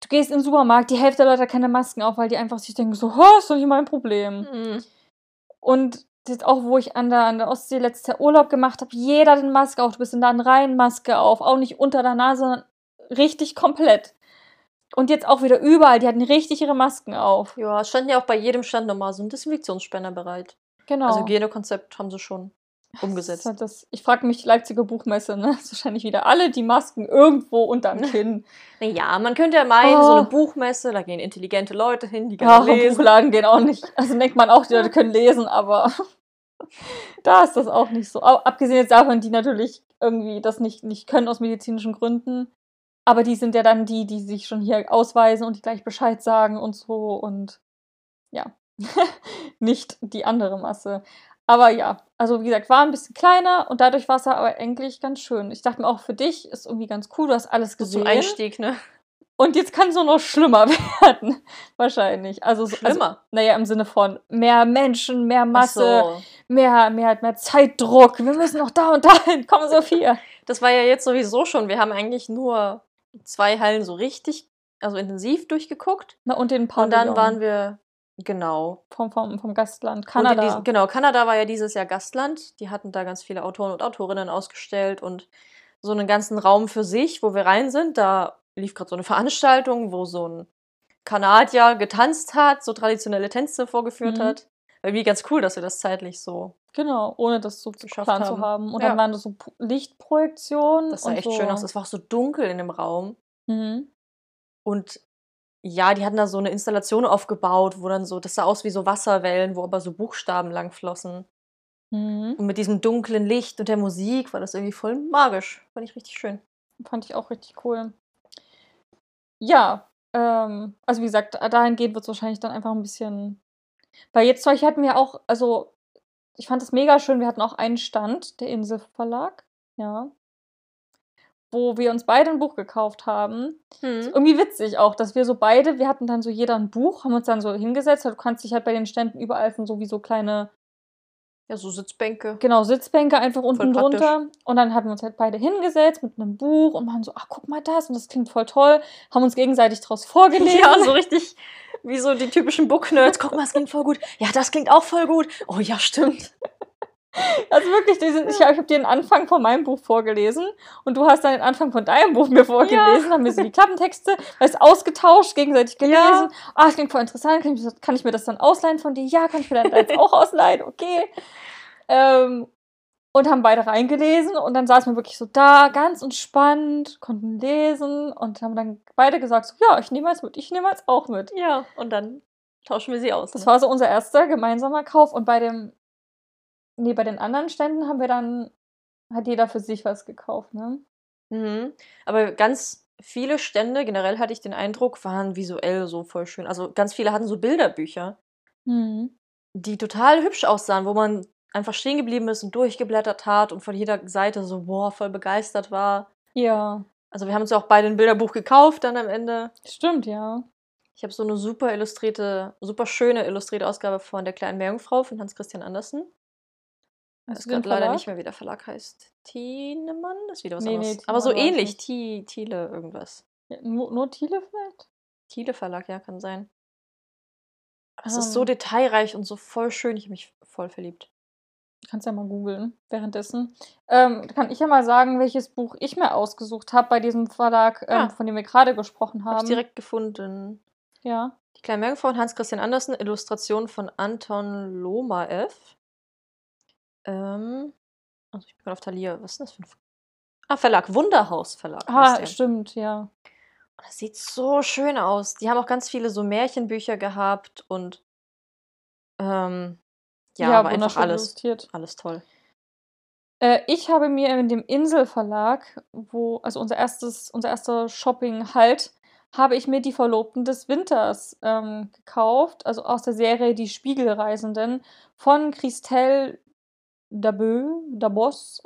Speaker 2: Du gehst in den Supermarkt, die Hälfte der Leute hat keine Masken auf, weil die einfach sich denken, so, "Ha, ist doch nicht mein Problem.
Speaker 1: Hm.
Speaker 2: Und jetzt auch, wo ich an der, an der Ostsee letztes Jahr Urlaub gemacht habe, jeder hat eine Maske auf. Du bist in Laden rein, Maske auf. Auch nicht unter der Nase, sondern richtig komplett. Und jetzt auch wieder überall, die hatten richtig ihre Masken auf.
Speaker 1: Ja, es stand ja auch bei jedem Stand nochmal so ein Desinfektionsspender bereit.
Speaker 2: Genau.
Speaker 1: Also Hygienekonzept haben sie schon
Speaker 2: Das
Speaker 1: umgesetzt.
Speaker 2: ist halt das, ich frage mich, Leipziger Buchmesse, ne? Das ist wahrscheinlich wieder alle die Masken irgendwo unterm (laughs) Kinn.
Speaker 1: Naja, man könnte ja meinen, so
Speaker 2: Oh.
Speaker 1: eine Buchmesse, da gehen intelligente Leute hin, die gerne
Speaker 2: im
Speaker 1: lesen.
Speaker 2: Buchladen gehen auch nicht. Also denkt man auch, die Leute können lesen, aber (laughs) da ist das auch nicht so. Au- Abgesehen jetzt davon, die natürlich irgendwie das nicht, nicht können aus medizinischen Gründen. Aber die sind ja dann die, die sich schon hier ausweisen und die gleich Bescheid sagen und so und ja, (laughs) nicht die andere Masse. Aber ja, also wie gesagt, war ein bisschen kleiner und dadurch war es aber eigentlich ganz schön. Ich dachte mir auch für dich ist irgendwie ganz cool, du hast alles gesehen.
Speaker 1: Zum Einstieg, ne?
Speaker 2: Und jetzt kann es nur noch schlimmer (laughs) werden, wahrscheinlich. Also, so-
Speaker 1: Schlimmer?
Speaker 2: Also, naja, im Sinne von mehr Menschen, mehr Masse,
Speaker 1: so.
Speaker 2: mehr, mehr, mehr Zeitdruck. Wir müssen noch da und dahin. (laughs) Komm, Sophia.
Speaker 1: Das war ja jetzt sowieso schon. Wir haben eigentlich nur zwei Hallen so richtig, also intensiv durchgeguckt.
Speaker 2: Na, und den
Speaker 1: Und
Speaker 2: Pavillon
Speaker 1: dann waren wir, genau.
Speaker 2: vom, vom, vom Gastland
Speaker 1: Und
Speaker 2: Kanada.
Speaker 1: diesem- genau, Kanada war ja dieses Jahr Gastland. Die hatten da ganz viele Autoren und Autorinnen ausgestellt und so einen ganzen Raum für sich, wo wir rein sind. Da lief gerade so eine Veranstaltung, wo so ein Kanadier getanzt hat, so traditionelle Tänze vorgeführt
Speaker 2: Mhm.
Speaker 1: hat. Irgendwie ganz cool, dass wir das zeitlich so.
Speaker 2: Genau, ohne das so
Speaker 1: Geschafft
Speaker 2: geplant zu
Speaker 1: haben.
Speaker 2: haben. Und
Speaker 1: Ja.
Speaker 2: dann waren das so Lichtprojektionen.
Speaker 1: Das sah
Speaker 2: und
Speaker 1: echt
Speaker 2: so.
Speaker 1: schön aus. Es war auch so dunkel in dem Raum.
Speaker 2: Mhm.
Speaker 1: Und ja, die hatten da so eine Installation aufgebaut, wo dann so, das sah aus wie so Wasserwellen, wo aber so Buchstaben lang flossen.
Speaker 2: Mhm.
Speaker 1: Und mit diesem dunklen Licht und der Musik war das irgendwie voll magisch. Fand ich richtig schön.
Speaker 2: Fand ich auch richtig cool. Ja, ähm, also wie gesagt, dahingehend wird es wahrscheinlich dann einfach ein bisschen. Weil jetzt zum Beispiel hatten wir auch, also ich fand es mega schön, wir hatten auch einen Stand, der Insel Verlag, ja, wo wir uns beide ein Buch gekauft haben. Ist irgendwie witzig auch, dass wir so beide, wir hatten dann so jeder ein Buch, haben uns dann so hingesetzt, du kannst dich halt bei den Ständen überall sind so wie so kleine
Speaker 1: Ja, so Sitzbänke.
Speaker 2: Genau, Sitzbänke einfach unten drunter. Und dann haben wir uns halt beide hingesetzt mit einem Buch und waren so, ach, guck mal das und das klingt voll toll. Haben uns gegenseitig draus (laughs) vorgelesen.
Speaker 1: Ja, so richtig wie so die typischen Book-Nerds. Guck mal, es klingt voll gut. Ja, das klingt auch voll gut. Oh ja, stimmt.
Speaker 2: Also wirklich, diese, ich habe hab dir den Anfang von meinem Buch vorgelesen und du hast dann den Anfang von deinem Buch mir vorgelesen. Haben wir so die Klappentexte, weißt, ausgetauscht, gegenseitig gelesen.
Speaker 1: Ja.
Speaker 2: Ah, das klingt voll interessant. Kann ich, das- kann ich mir das dann ausleihen von dir? Ja, kann ich mir dann deins (laughs) auch ausleihen? Okay. Ähm, und haben beide reingelesen und dann saßen wir wirklich so da, ganz entspannt, konnten lesen und haben dann beide gesagt, so, ja, ich nehme eins mit, ich nehme eins auch mit.
Speaker 1: Ja, und dann tauschen wir sie aus.
Speaker 2: Das
Speaker 1: ne?
Speaker 2: war so unser erster gemeinsamer Kauf und bei dem, nee, bei den anderen Ständen haben wir dann, hat jeder für sich was gekauft, ne?
Speaker 1: Mhm. Aber ganz viele Stände, generell hatte ich den Eindruck, waren visuell so voll schön. Also ganz viele hatten so Bilderbücher,
Speaker 2: Mhm.
Speaker 1: die total hübsch aussahen, wo man einfach stehen geblieben ist und durchgeblättert hat und von jeder Seite so, boah, voll begeistert war.
Speaker 2: Ja,
Speaker 1: Also wir haben uns ja auch beide ein Bilderbuch gekauft dann am Ende.
Speaker 2: stimmt, ja.
Speaker 1: Ich habe so eine super illustrierte, super schöne illustrierte Ausgabe von Der kleinen Meerjungfrau von Hans Christian Andersen.
Speaker 2: Du den
Speaker 1: gerade leider nicht mehr, wie der Verlag heißt. Tienemann? Das ist wieder was
Speaker 2: Nee, nee,
Speaker 1: anderes. Aber so ähnlich. Ti- Thiele irgendwas.
Speaker 2: Ja, nur, nur Thiele vielleicht?
Speaker 1: Thiele Verlag, ja, kann sein. Es ist so
Speaker 2: Ähm.
Speaker 1: detailreich und so voll schön. Ich habe mich voll verliebt.
Speaker 2: Kannst ja mal googeln währenddessen. Ähm, kann ich ja mal sagen, welches Buch ich mir ausgesucht habe bei diesem Verlag, ähm,
Speaker 1: Ja.
Speaker 2: von dem wir gerade gesprochen
Speaker 1: Habe ich
Speaker 2: haben.
Speaker 1: direkt gefunden.
Speaker 2: Ja.
Speaker 1: Die kleine Meerjungfrau von Hans Christian Andersen, Illustration von Anton Lomaev. Ähm, also ich bin gerade auf Thalia. Was ist denn das für ein Ver Ah, Verlag. Wunderhaus Verlag.
Speaker 2: Ah, stimmt, ja.
Speaker 1: Und das sieht so schön aus. Die haben auch ganz viele so Märchenbücher gehabt und ähm, ja, aber einfach
Speaker 2: wunderschön
Speaker 1: alles,
Speaker 2: illustriert.
Speaker 1: alles toll.
Speaker 2: Äh, ich habe mir in dem Inselverlag, wo, also unser erstes, unser erster Shopping-Halt, habe ich mir die Verlobten des Winters ähm, gekauft, also aus der Serie Die Spiegelreisenden von Christelle Dabö, Dabos.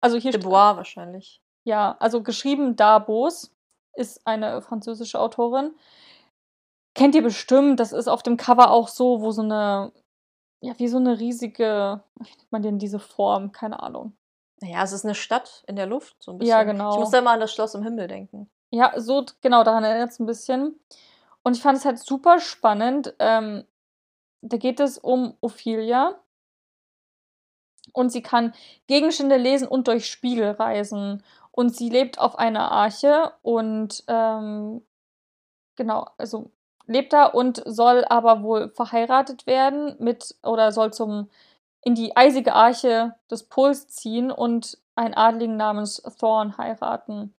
Speaker 2: Also hier
Speaker 1: De
Speaker 2: st-
Speaker 1: Bois wahrscheinlich.
Speaker 2: Ja, also geschrieben Dabos ist eine französische Autorin. Kennt ihr bestimmt, das ist auf dem Cover auch so, wo so eine, ja, wie so eine riesige, wie nennt man denn diese Form? Keine Ahnung.
Speaker 1: Naja, es ist eine Stadt in der Luft, so ein bisschen.
Speaker 2: Ja, genau.
Speaker 1: Ich muss da immer an das Schloss im Himmel denken.
Speaker 2: Ja, so genau, daran erinnert es ein bisschen. Und ich fand es halt super spannend. Ähm, da geht es um Ophelia. Und sie kann Gegenstände lesen und durch Spiegel reisen. Und sie lebt auf einer Arche und ähm, genau, also lebt da und soll aber wohl verheiratet werden mit oder soll zum in die eisige Arche des Pols ziehen und einen Adligen namens Thorn heiraten.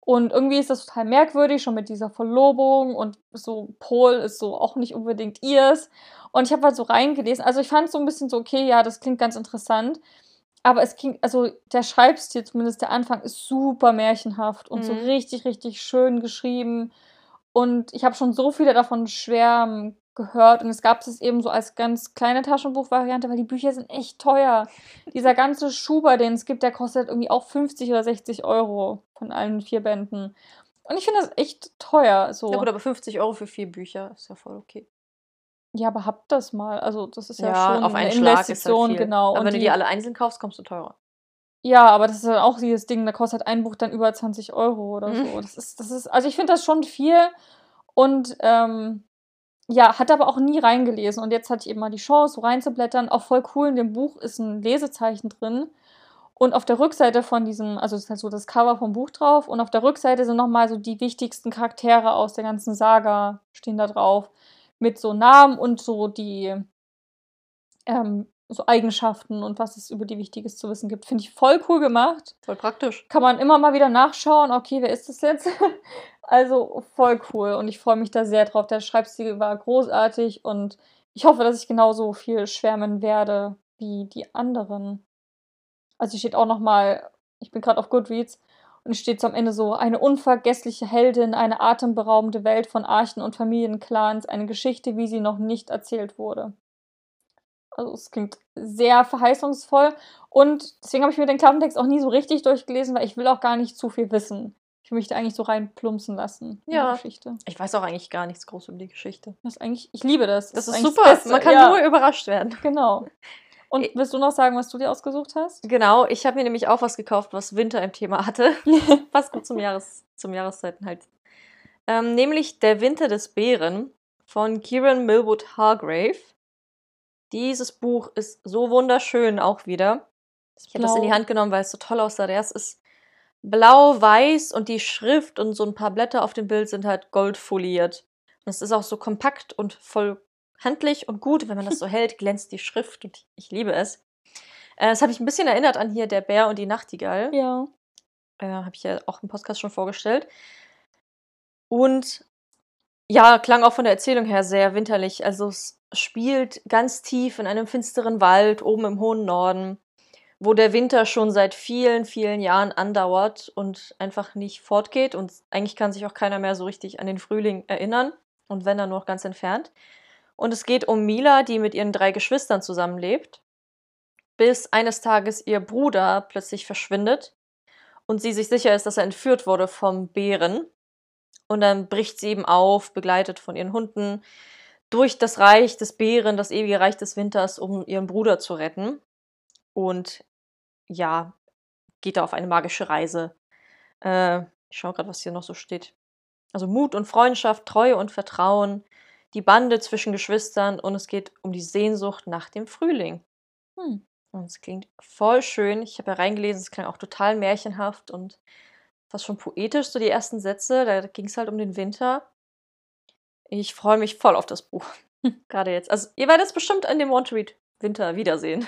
Speaker 2: Und irgendwie ist das total merkwürdig, schon mit dieser Verlobung und so Pol ist so auch nicht unbedingt ihrs. Und ich habe halt so reingelesen. Also ich fand es so ein bisschen so, okay, ja, das klingt ganz interessant. Aber es ging, also der Schreibstil, zumindest der Anfang, ist super märchenhaft und so
Speaker 1: Mhm.
Speaker 2: richtig, richtig schön geschrieben. Und ich habe schon so viele davon schwärmen gehört. Und es gab es eben so als ganz kleine Taschenbuchvariante, weil die Bücher sind echt teuer. Dieser ganze Schuber, den es gibt, der kostet irgendwie auch 50 oder 60 Euro von allen vier Bänden. Und ich finde das echt teuer. So.
Speaker 1: Ja gut, aber 50 Euro für vier Bücher ist ja voll okay.
Speaker 2: Ja, aber habt das mal. Also, das ist ja,
Speaker 1: Ja,
Speaker 2: schon
Speaker 1: auf einen
Speaker 2: eine
Speaker 1: Schlag ist halt
Speaker 2: Investition,
Speaker 1: viel.
Speaker 2: genau.
Speaker 1: Aber
Speaker 2: Und
Speaker 1: wenn du
Speaker 2: die-
Speaker 1: die alle einzeln kaufst, kommst du teurer.
Speaker 2: Ja, aber das ist dann auch dieses Ding, da kostet ein Buch dann über 20 Euro oder
Speaker 1: Mhm.
Speaker 2: so. Das ist, das ist, also ich finde das schon viel und ähm, ja, hat aber auch nie reingelesen. Und jetzt hatte ich eben mal die Chance, so reinzublättern. Auch voll cool, in dem Buch ist ein Lesezeichen drin. Und auf der Rückseite von diesem, also es ist halt so das Cover vom Buch drauf, und auf der Rückseite sind nochmal so die wichtigsten Charaktere aus der ganzen Saga stehen da drauf. Mit so Namen und so die ähm, so Eigenschaften und was es über die Wichtiges zu wissen gibt. Finde ich voll cool gemacht.
Speaker 1: Voll praktisch.
Speaker 2: Kann man immer mal wieder nachschauen, okay, wer ist das jetzt? (laughs) also voll cool und ich freue mich da sehr drauf. Der Schreibstil war großartig und ich hoffe, dass ich genauso viel schwärmen werde wie die anderen. Also hier steht auch noch mal, ich bin gerade auf Goodreads und steht am Ende so eine unvergessliche Heldin, eine atemberaubende Welt von Archen und Familienclans, eine Geschichte, wie sie noch nicht erzählt wurde. Also es klingt sehr verheißungsvoll und deswegen habe ich mir den Klappentext auch nie so richtig durchgelesen, weil ich will auch gar nicht zu viel wissen. Ich will mich da eigentlich so reinplumpsen lassen in
Speaker 1: Ja.
Speaker 2: die Geschichte.
Speaker 1: Ich weiß auch eigentlich gar nichts groß über die Geschichte.
Speaker 2: Das ist eigentlich, ich liebe das.
Speaker 1: Das ist
Speaker 2: eigentlich
Speaker 1: super.
Speaker 2: Beste.
Speaker 1: Man kann
Speaker 2: ja,
Speaker 1: nur überrascht werden. (laughs)
Speaker 2: Genau. Und willst du noch sagen, was du dir ausgesucht hast?
Speaker 1: Genau, ich habe mir nämlich auch was gekauft, was Winter im Thema hatte. (laughs) Passt gut zum, Jahres, zum Jahreszeiten halt. Ähm, nämlich Der Winter des Bären von Kieran Millwood Hargrave. Dieses Buch ist so wunderschön auch wieder. Ich habe das in die. Hand genommen, weil es so toll aussah. Der ist blau-weiß und die Schrift und so ein paar Blätter auf dem Bild sind halt goldfoliert. Und es ist auch so kompakt und voll handlich und gut. Wenn man das so (laughs) hält, glänzt die Schrift und ich, ich liebe es. Äh, das habe ich ein bisschen erinnert an hier Der Bär und die Nachtigall.
Speaker 2: Ja.
Speaker 1: Äh, habe ich ja auch im Podcast schon vorgestellt. Und ja, klang auch von der Erzählung her sehr winterlich. Also es spielt ganz tief in einem finsteren Wald oben im hohen Norden, wo der Winter schon seit vielen, vielen Jahren andauert und einfach nicht fortgeht. Und eigentlich kann sich auch keiner mehr so richtig an den Frühling erinnern. Und wenn dann nur noch ganz entfernt. Und es geht um Mila, die mit ihren drei Geschwistern zusammenlebt, bis eines Tages ihr Bruder plötzlich verschwindet und sie sich sicher ist, dass er entführt wurde vom Bären. Und dann bricht sie eben auf, begleitet von ihren Hunden, durch das Reich des Bären, das ewige Reich des Winters, um ihren Bruder zu retten. Und ja, geht da auf eine magische Reise. Äh, ich schaue gerade, was hier noch so steht. Also Mut und Freundschaft, Treue und Vertrauen, die Bande zwischen Geschwistern und es geht um die Sehnsucht nach dem Frühling.
Speaker 2: Hm.
Speaker 1: Und es klingt voll schön. Ich habe ja reingelesen, es klang auch total märchenhaft und fast schon poetisch, so die ersten Sätze. Da ging es halt um den Winter. Ich freue mich voll auf das Buch. (laughs) Gerade jetzt. Also, ihr werdet es bestimmt an dem Want to Read Winter wiedersehen.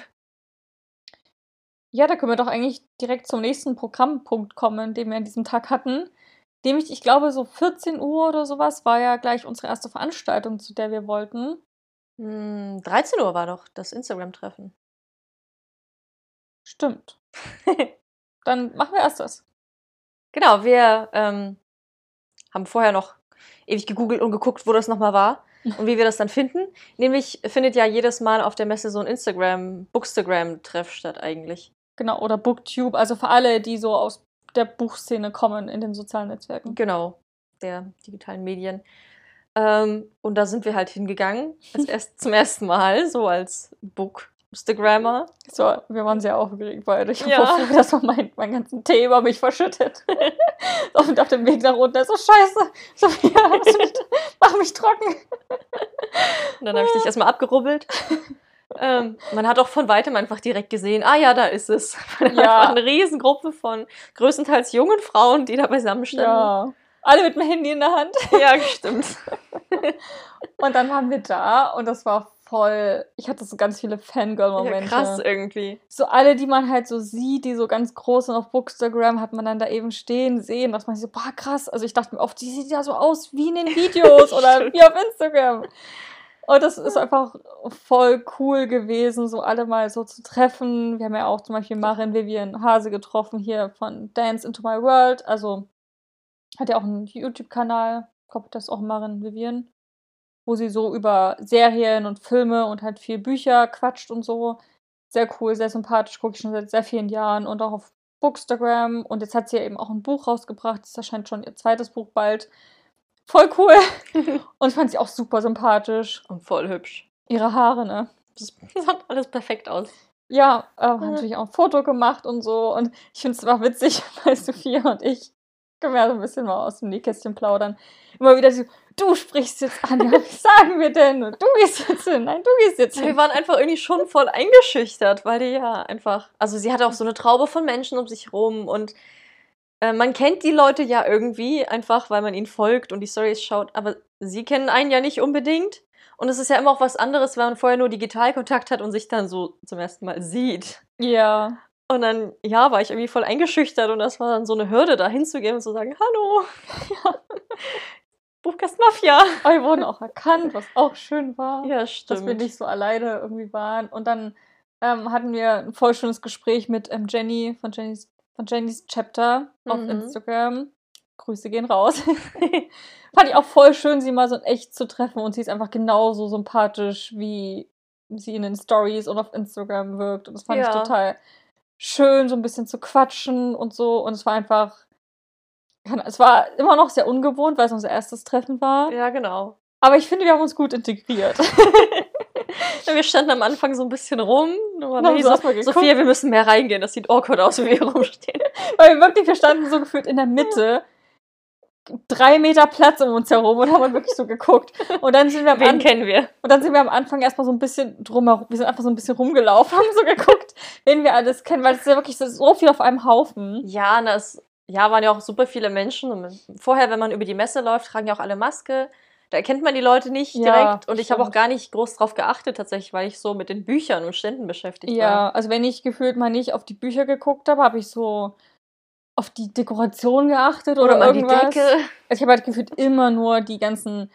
Speaker 2: Ja, da können wir doch eigentlich direkt zum nächsten Programmpunkt kommen, den wir an diesem Tag hatten. Nämlich, ich glaube, so 14 Uhr oder sowas war ja gleich unsere erste Veranstaltung, zu der wir wollten.
Speaker 1: Hm, 13 Uhr war doch das Instagram-Treffen.
Speaker 2: Stimmt. (laughs) Dann machen wir erst das.
Speaker 1: Genau, wir ähm, haben vorher noch ewig gegoogelt und geguckt, wo das nochmal war und wie wir das dann finden. Nämlich findet ja jedes Mal auf der Messe so ein Instagram, Bookstagram-Treff statt eigentlich.
Speaker 2: Genau, oder Booktube, also für alle, die so aus der Buchszene kommen in den sozialen Netzwerken.
Speaker 1: Genau, der digitalen Medien. Ähm, und da sind wir halt hingegangen, (laughs) erst, zum ersten Mal, so als Bookstagrammer.
Speaker 2: So, wir waren sehr aufgeregt beide. Ich
Speaker 1: Ja.
Speaker 2: hoffe, dass man meinen mein ganzen Tee über mich verschüttet. (laughs) Und auf dem Weg nach unten ist so scheiße. Sophia, nicht, mach mich trocken.
Speaker 1: Und dann habe ich dich erstmal abgerubbelt. ähm, man hat auch von weitem einfach direkt gesehen, ah ja, da ist es.
Speaker 2: Ja.
Speaker 1: Einfach eine Riesengruppe von größtenteils jungen Frauen, die da beisammen standen.
Speaker 2: Ja. Alle mit dem Handy in der Hand.
Speaker 1: ja stimmt. (laughs)
Speaker 2: Und dann waren wir da und das war voll. Ich hatte so ganz viele
Speaker 1: Ja,
Speaker 2: Fangirl-Momente.
Speaker 1: krass irgendwie.
Speaker 2: So alle, die man halt so sieht, die so ganz groß sind auf Bookstagram, hat man dann da eben stehen sehen, dass man so, boah, krass. Also ich dachte mir oft, die sieht ja so aus wie in den Videos (laughs) oder wie auf Instagram. Und das ist einfach voll cool gewesen, so alle mal so zu treffen. Wir haben ja auch zum Beispiel Marin Vivian Hase getroffen hier von Dance into My World. Also hat ja auch einen YouTube-Kanal, ich glaube, das ist auch Marin Vivian, wo sie so über Serien und Filme und halt viel Bücher quatscht und so. Sehr cool, sehr sympathisch, gucke ich schon seit sehr vielen Jahren und auch auf Bookstagram. Und jetzt hat sie ja eben auch ein Buch rausgebracht. Das erscheint schon ihr zweites Buch bald. Voll cool. (laughs) und fand sie auch super sympathisch.
Speaker 1: Und voll hübsch.
Speaker 2: Ihre Haare, ne?
Speaker 1: Das (laughs) sah alles perfekt aus.
Speaker 2: Ja, äh, hat natürlich auch ein Foto gemacht und so. Und ich finde es einfach witzig, (laughs) weil Sophia und ich können wir ja so ein bisschen mal aus dem Nähkästchen plaudern. Immer wieder so, du sprichst jetzt an, ja, was sagen wir denn? Und du gehst jetzt hin, nein, du gehst jetzt
Speaker 1: Ja,
Speaker 2: hin.
Speaker 1: wir waren einfach irgendwie schon voll eingeschüchtert, weil die ja einfach. Also sie hatte auch so eine Traube von Menschen um sich rum und äh, man kennt die Leute ja irgendwie einfach, weil man ihnen folgt und die Stories schaut, aber sie kennen einen ja nicht unbedingt. Und es ist ja immer auch was anderes, wenn man vorher nur Digitalkontakt hat und sich dann so zum ersten Mal sieht.
Speaker 2: Ja.
Speaker 1: Und dann, ja, war ich irgendwie voll eingeschüchtert und das war dann so eine Hürde, da hinzugehen und zu sagen, hallo, (laughs) Buchkast Mafia.
Speaker 2: Aber wir wurden auch erkannt, was auch schön war.
Speaker 1: Ja,
Speaker 2: dass wir
Speaker 1: stimmt.
Speaker 2: nicht so alleine irgendwie waren. Und dann ähm, hatten wir ein voll schönes Gespräch mit ähm, Jenny von Jennys, von Jennys Chapter auf
Speaker 1: Mhm.
Speaker 2: Instagram. Grüße gehen raus. (laughs) Fand ich auch voll schön, sie mal so in echt zu treffen. Und sie ist einfach genauso sympathisch, wie sie in den Stories und auf Instagram wirkt. Und das fand ich
Speaker 1: Ja.
Speaker 2: total schön, so ein bisschen zu quatschen und so. Und es war einfach. Es war immer noch sehr ungewohnt, weil es unser erstes Treffen war.
Speaker 1: Ja, genau.
Speaker 2: Aber ich finde, wir haben uns gut integriert. (laughs)
Speaker 1: Wir standen am Anfang so ein bisschen rum.
Speaker 2: So.
Speaker 1: Sophia, wir müssen mehr reingehen. Das sieht awkward aus, wenn wir hier rumstehen. (laughs)
Speaker 2: Weil wir wirklich, wir standen so gefühlt in der Mitte. Drei Meter Platz um uns herum und haben wirklich so geguckt. Und dann sind wir am,
Speaker 1: Wen kennen wir?
Speaker 2: und dann sind wir am Anfang erstmal so ein bisschen drumherum. Wir sind einfach so ein bisschen rumgelaufen, (laughs) haben so geguckt, wen wir alles kennen, weil es ist ja wirklich so, viel auf einem Haufen.
Speaker 1: Ja, na, es ja, waren ja auch super viele Menschen. Und vorher, wenn man über die Messe läuft, tragen ja auch alle Maske. Da erkennt man die Leute nicht
Speaker 2: Ja,
Speaker 1: direkt. Und ich habe auch gar nicht groß drauf geachtet, tatsächlich, weil ich so mit den Büchern und Ständen beschäftigt
Speaker 2: Ja,
Speaker 1: war.
Speaker 2: also wenn ich gefühlt mal nicht auf die Bücher geguckt habe, habe ich so auf die Dekoration geachtet oder,
Speaker 1: Oder mal die
Speaker 2: irgendwas.
Speaker 1: Decke.
Speaker 2: Also ich habe halt gefühlt immer nur die ganzen,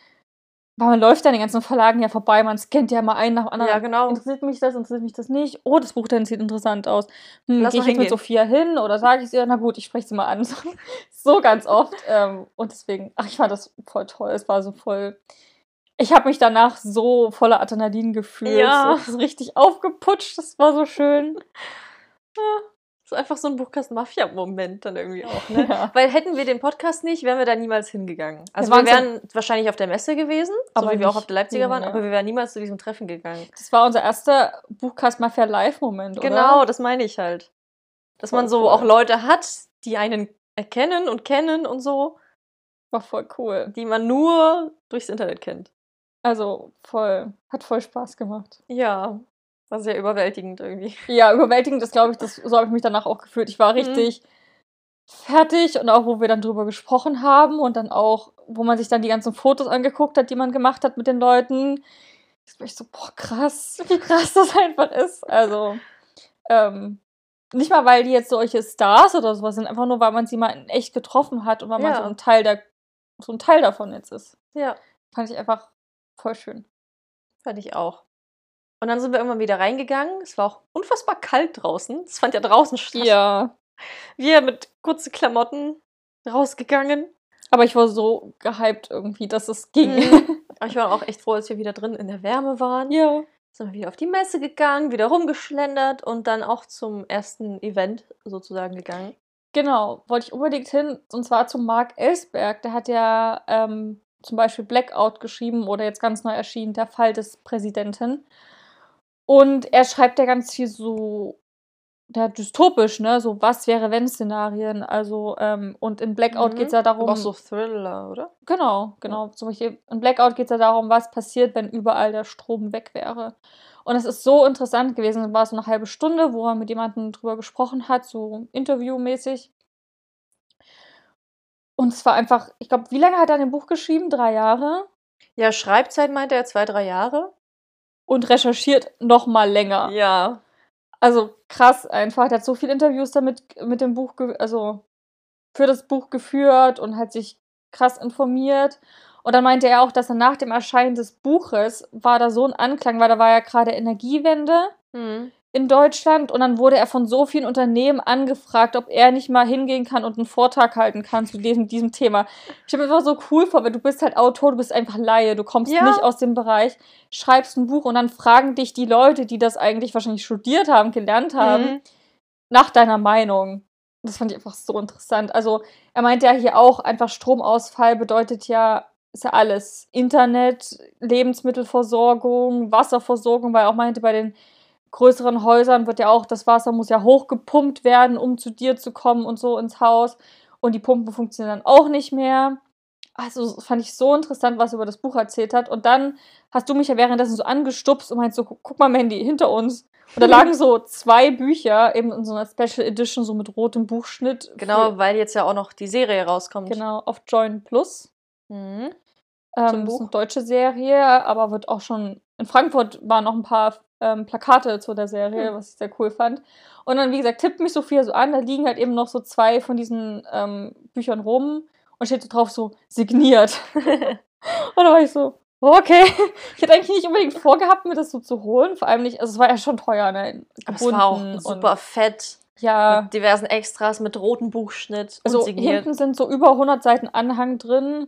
Speaker 2: weil man läuft an den ganzen Verlagen ja vorbei, man scannt ja mal einen nach dem anderen.
Speaker 1: Ja, genau.
Speaker 2: Interessiert mich das, interessiert mich das nicht? Oh, das Buch dann sieht interessant aus. Hm,
Speaker 1: Lass
Speaker 2: Gehe ich jetzt mit. Sophia hin oder sage ich sie, na gut, ich spreche sie mal an. (laughs) so ganz oft. Ähm, und deswegen, ach, ich fand das voll toll. Es war so voll. Ich habe mich danach so voller Adrenalin gefühlt.
Speaker 1: Ja.
Speaker 2: So, so richtig aufgeputscht. Das war so schön.
Speaker 1: Das (laughs) ist einfach so ein Buchkast-Mafia-Moment dann irgendwie auch, ne?
Speaker 2: Ja.
Speaker 1: Weil hätten wir den Podcast nicht, wären wir da niemals hingegangen. Also
Speaker 2: Wir
Speaker 1: wir, wären wahrscheinlich auf der Messe gewesen, so
Speaker 2: Aber
Speaker 1: wie wir auch auf der Leipziger waren,
Speaker 2: ja.
Speaker 1: aber wir wären niemals zu diesem Treffen gegangen.
Speaker 2: Das war unser erster Buchcast Mafia Live-Moment,
Speaker 1: Genau,
Speaker 2: oder?
Speaker 1: das meine ich halt. Dass
Speaker 2: Voll
Speaker 1: man so
Speaker 2: cool.
Speaker 1: auch Leute hat, die einen erkennen und kennen und so,
Speaker 2: War voll cool.
Speaker 1: die man nur durchs Internet kennt.
Speaker 2: Also voll, hat voll Spaß gemacht.
Speaker 1: Ja, war sehr überwältigend irgendwie.
Speaker 2: Ja, überwältigend ist, glaube ich, das, so habe ich mich danach auch gefühlt. Ich war richtig fertig und auch, wo wir dann drüber gesprochen haben und dann auch, wo man sich dann die ganzen Fotos angeguckt hat, die man gemacht hat mit den Leuten. Ich war so, boah, krass, wie krass das einfach ist. Also, ähm, nicht mal, weil die jetzt solche Stars oder sowas sind, einfach nur, weil man sie mal in echt getroffen hat und weil man
Speaker 1: Ja.
Speaker 2: so ein Teil der, so ein Teil davon jetzt ist.
Speaker 1: Ja,
Speaker 2: Fand ich einfach voll schön.
Speaker 1: fand ich auch. Und dann sind wir irgendwann wieder reingegangen. Es war auch unfassbar kalt draußen. Es fand ja draußen statt.
Speaker 2: Ja. (laughs)
Speaker 1: Wir mit kurzen Klamotten rausgegangen.
Speaker 2: Aber ich war so gehypt irgendwie, dass es ging.
Speaker 1: Mhm. (laughs) Aber ich war auch echt froh, als wir wieder drin in der Wärme waren.
Speaker 2: ja.
Speaker 1: Sind wir wieder auf die Messe gegangen, wieder rumgeschlendert und dann auch zum ersten Event sozusagen gegangen.
Speaker 2: Genau, wollte ich unbedingt hin. Und zwar zu Marc Ellsberg. Der hat ja ähm, zum Beispiel Blackout geschrieben oder jetzt ganz neu erschienen, der Fall des Präsidenten. Und er schreibt ja ganz viel so, der dystopisch, ne? So was wäre wenn Szenarien. Also, ähm, und in Blackout
Speaker 1: Mhm.
Speaker 2: geht es ja darum.
Speaker 1: Aber auch so Thriller, oder?
Speaker 2: Genau, genau. Zum Beispiel in Blackout geht es ja darum, was passiert, wenn überall der Strom weg wäre. Und es ist so interessant gewesen. Es war so eine halbe Stunde, wo er mit jemandem drüber gesprochen hat, so interviewmäßig. Und es war einfach, ich glaube, wie lange hat er dem Buch geschrieben? Drei Jahre.
Speaker 1: Ja, Schreibzeit meinte er zwei, drei Jahre.
Speaker 2: Und recherchiert noch mal länger.
Speaker 1: Ja.
Speaker 2: Also krass einfach. Der hat so viele Interviews damit mit dem Buch, also für das Buch geführt und hat sich krass informiert. Und dann meinte er auch, dass er nach dem Erscheinen des Buches war da so ein Anklang, weil da war ja gerade Energiewende
Speaker 1: Mhm.
Speaker 2: In Deutschland und dann wurde er von so vielen Unternehmen angefragt, ob er nicht mal hingehen kann und einen Vortrag halten kann zu diesem, diesem Thema. Ich stelle mir einfach so cool vor, weil du bist halt Autor, du bist einfach Laie, du kommst
Speaker 1: Ja.
Speaker 2: nicht aus dem Bereich, schreibst ein Buch und dann fragen dich die Leute, die das eigentlich wahrscheinlich studiert haben, gelernt haben,
Speaker 1: Mhm.
Speaker 2: nach deiner Meinung. Das fand ich einfach so interessant. Also, er meinte ja hier auch, einfach Stromausfall bedeutet ja, ist ja alles. Internet, Lebensmittelversorgung, Wasserversorgung, weil er auch meinte, bei den größeren Häusern wird ja auch, das Wasser muss ja hochgepumpt werden, um zu dir zu kommen und so ins Haus. Und die Pumpen funktionieren dann auch nicht mehr. Also, fand ich so interessant, was er über das Buch erzählt hat. Und dann hast du mich ja währenddessen so angestupst und meinst so, gu- guck mal, Mandy, hinter uns. Und da lagen so (laughs) zwei Bücher, eben in so einer Special Edition, so mit rotem Buchschnitt.
Speaker 1: Genau, weil jetzt ja auch noch die Serie rauskommt.
Speaker 2: genau, auf Join Plus.
Speaker 1: Mhm.
Speaker 2: Ähm, das ist
Speaker 1: Buch.
Speaker 2: eine deutsche Serie, aber wird auch schon. In Frankfurt waren noch ein paar ähm, Plakate zu der Serie,
Speaker 1: Hm.
Speaker 2: was ich sehr cool fand. Und dann, wie gesagt, tippt mich Sophia so an, da liegen halt eben noch so zwei von diesen ähm, Büchern rum und steht so drauf so signiert. (laughs) und da war ich so, okay. Ich hätte eigentlich nicht unbedingt vorgehabt, mir das so zu holen. Vor allem nicht, also es war ja schon teuer, ne?
Speaker 1: Aber es war auch super fett.
Speaker 2: Ja.
Speaker 1: Mit diversen Extras, mit rotem Buchschnitt
Speaker 2: Also hinten sind so über 100 Seiten Anhang drin